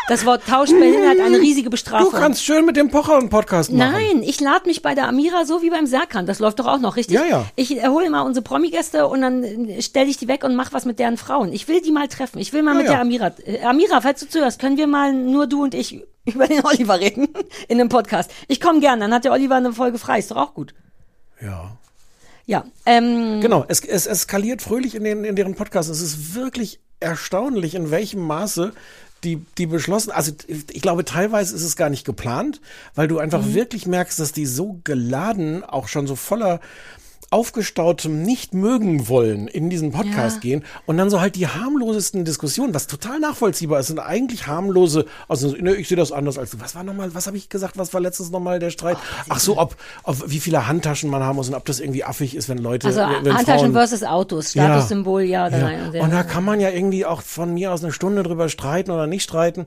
S4: Das Wort Tausch behindert eine riesige
S5: Du
S4: Bestrafung.
S5: kannst schön mit dem Pocher einen Podcast machen.
S4: Nein, ich lade mich bei der Amira so wie beim Serkan. Das läuft doch auch noch, richtig?
S5: Ja, ja.
S4: Ich erhole mal unsere Promi-Gäste und dann stelle ich die weg und mach was mit deren Frauen. Ich will die mal treffen. Ich will mal
S5: Ja,
S4: mit
S5: ja.
S4: der Amira. Äh, Amira, falls du zuhörst, können wir mal nur du und ich <laughs> über den Oliver reden <laughs> in einem Podcast. Ich komme gern, dann hat der Oliver eine Folge frei. Ist doch auch gut.
S5: Ja.
S4: Ja, ähm,
S5: Genau, es, es eskaliert fröhlich in, den, in deren Podcast. Es ist wirklich erstaunlich, in welchem Maße die, die beschlossen, also ich glaube, teilweise ist es gar nicht geplant, weil du einfach
S4: Mhm.
S5: wirklich merkst, dass die so geladen, auch schon so voller aufgestautem nicht mögen wollen in diesen Podcast
S4: Ja.
S5: gehen und dann so halt die harmlosesten Diskussionen, was total nachvollziehbar ist, sind eigentlich harmlose, also ne, ich sehe das anders als du. Was war nochmal, was habe ich gesagt, was war letztens nochmal der Streit? Ach so, ob, ob wie viele Handtaschen man haben muss und ob das irgendwie affig ist, wenn Leute,
S4: also
S5: wenn
S4: Handtaschen
S5: Frauen,
S4: versus Autos, Statussymbol, ja, oder
S5: ja.
S4: nein. Und,
S5: Und da kann man ja irgendwie auch von mir aus eine Stunde drüber streiten oder nicht streiten.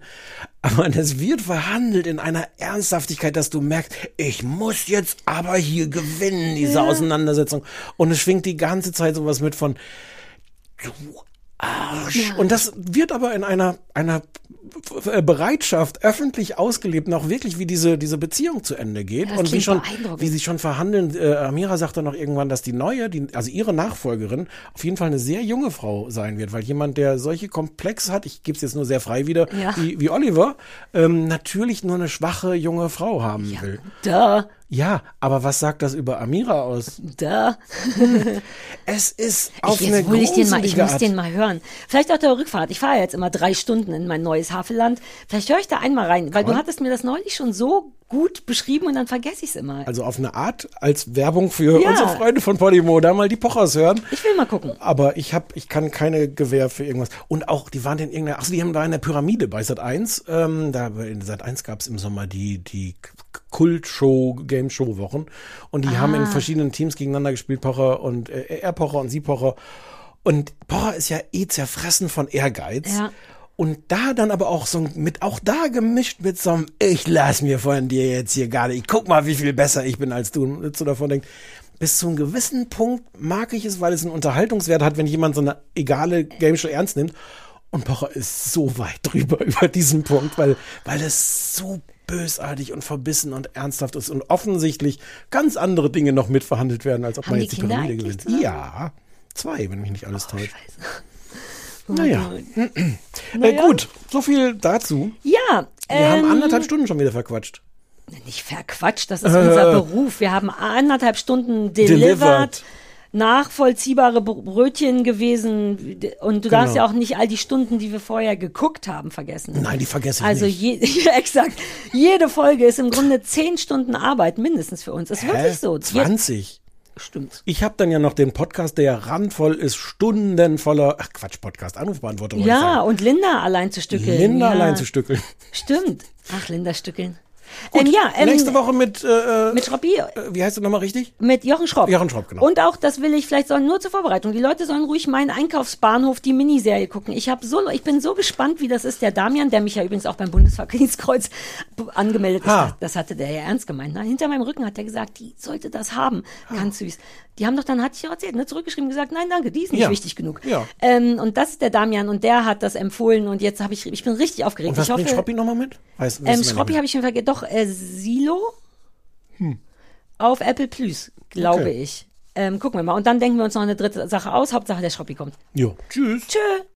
S5: Aber das wird verhandelt in einer Ernsthaftigkeit, dass du merkst, ich muss jetzt aber hier gewinnen, diese
S4: Ja.
S5: Auseinandersetzung. Und es schwingt die ganze Zeit sowas mit von, du Arsch. Und das wird aber in einer, einer Bereitschaft öffentlich ausgelebt, noch wirklich, wie diese, diese Beziehung zu Ende geht.
S4: Das
S5: und wie schon, wie sie schon verhandeln. Äh, Amira sagte noch irgendwann, dass die neue, die, also ihre Nachfolgerin, auf jeden Fall eine sehr junge Frau sein wird, weil jemand, der solche Komplexe hat, ich gebe es jetzt nur sehr frei wieder,
S4: Ja.
S5: wie, wie Oliver, ähm, natürlich nur eine schwache junge Frau haben will.
S4: Da,
S5: Ja, aber was sagt das über Amira aus?
S4: da. <laughs>
S5: Es ist auf
S4: ich,
S5: eine
S4: jetzt ich den mal, ich muss
S5: Art.
S4: den mal hören. Vielleicht auf der Rückfahrt. Ich fahre ja jetzt immer drei Stunden in mein neues Havelland. Vielleicht höre ich da einmal rein, weil du
S5: man?
S4: hattest mir das neulich schon so gut beschrieben und dann vergesse ich es immer.
S5: Also auf eine Art als Werbung für
S4: Ja.
S5: unsere Freunde von Podimo, da mal die Pochers hören.
S4: Ich will mal gucken.
S5: Aber ich habe, ich kann keine Gewähr für irgendwas. Und auch, die waren in irgendeiner, ach die haben da in der Pyramide bei Sat 1. Ähm, da in Sat 1 gab es im Sommer die die Kultshow, Game Show Wochen. Und die haben in
S4: Ah.
S5: verschiedenen Teams gegeneinander gespielt, Pocher und äh, er Pocher und sie Pocher. Und Pocher ist ja eh zerfressen von Ehrgeiz.
S4: Ja.
S5: Und da dann aber auch so mit, auch da gemischt mit so einem, ich lass mir von dir jetzt hier gar nicht, guck mal, wie viel besser ich bin als du. Und jetzt so davon denkt, bis zu einem gewissen Punkt mag ich es, weil es einen Unterhaltungswert hat, wenn jemand so eine egale Game Show ernst nimmt. Und Pocher ist so weit <laughs> drüber über diesen Punkt, weil, weil es so bösartig und verbissen und ernsthaft ist und offensichtlich ganz andere Dinge noch mitverhandelt werden, als ob
S4: Haben
S5: man
S4: die
S5: jetzt die
S4: Kinder
S5: Pyramide gewinnt. Ja, zwei, wenn mich nicht alles täuscht. Naja.
S4: Gott. <clears throat>
S5: Äh,
S4: Naja.
S5: gut, so viel dazu.
S4: Ja,
S5: Wir
S4: ähm,
S5: haben anderthalb Stunden schon wieder verquatscht.
S4: Nicht verquatscht, das ist
S5: Äh.
S4: unser Beruf. Wir haben anderthalb Stunden delivered.
S5: Delivered.
S4: nachvollziehbare Br- Brötchen gewesen und du darfst
S5: Genau.
S4: ja auch nicht all die Stunden, die wir vorher geguckt haben, vergessen.
S5: Nein, die vergesse ich
S4: Also
S5: nicht.
S4: je, <laughs> ja, exakt. Jede Folge ist im Grunde zehn Stunden Arbeit mindestens für uns. Ist
S5: Hä?
S4: wirklich so. Je-
S5: 20.
S4: Stimmt.
S5: Ich habe dann ja noch den Podcast, der randvoll ist, Stunden voller, ach Quatsch, Podcast, Anrufbeantwortung.
S4: Ja, und Linda allein zu stückeln.
S5: Linda
S4: ja.
S5: allein zu stückeln.
S4: Stimmt. Ach, Linda stückeln.
S5: Gut,
S4: ähm, ja, ähm,
S5: nächste Woche mit, äh,
S4: mit Schroppi,
S5: äh, wie heißt du nochmal richtig?
S4: mit Jochen Schropp.
S5: Jochen Schropp, genau.
S4: Und auch, das will ich vielleicht sollen nur zur Vorbereitung. Die Leute sollen ruhig meinen Einkaufsbahnhof, die Miniserie gucken. Ich habe so, ich bin so gespannt, wie das ist. Der Damian, der mich ja übrigens auch beim Bundesverdienstkreuz b- angemeldet ist,
S5: Ha.
S4: das, das hatte der ja ernst gemeint. Ne? Hinter meinem Rücken hat er gesagt, die sollte das haben. Ganz süß. Die haben doch dann, hatte ich auch erzählt, ne, zurückgeschrieben gesagt, nein, danke, die ist nicht
S5: Ja.
S4: wichtig genug.
S5: Ja.
S4: Ähm, und das ist der Damian und der hat das empfohlen und jetzt habe ich, ich bin richtig aufgeregt.
S5: Und was
S4: ich hoffe,
S5: Schroppi nochmal mit? Weiß,
S4: ähm, Schroppi habe ich schon vergessen. Doch, äh, Silo auf Apple Plus, glaube
S5: Okay.
S4: ich. Ähm, gucken wir mal. Und dann denken wir uns noch eine dritte Sache aus. Hauptsache der Schroppi kommt.
S5: Jo, tschüss.
S4: Tschö.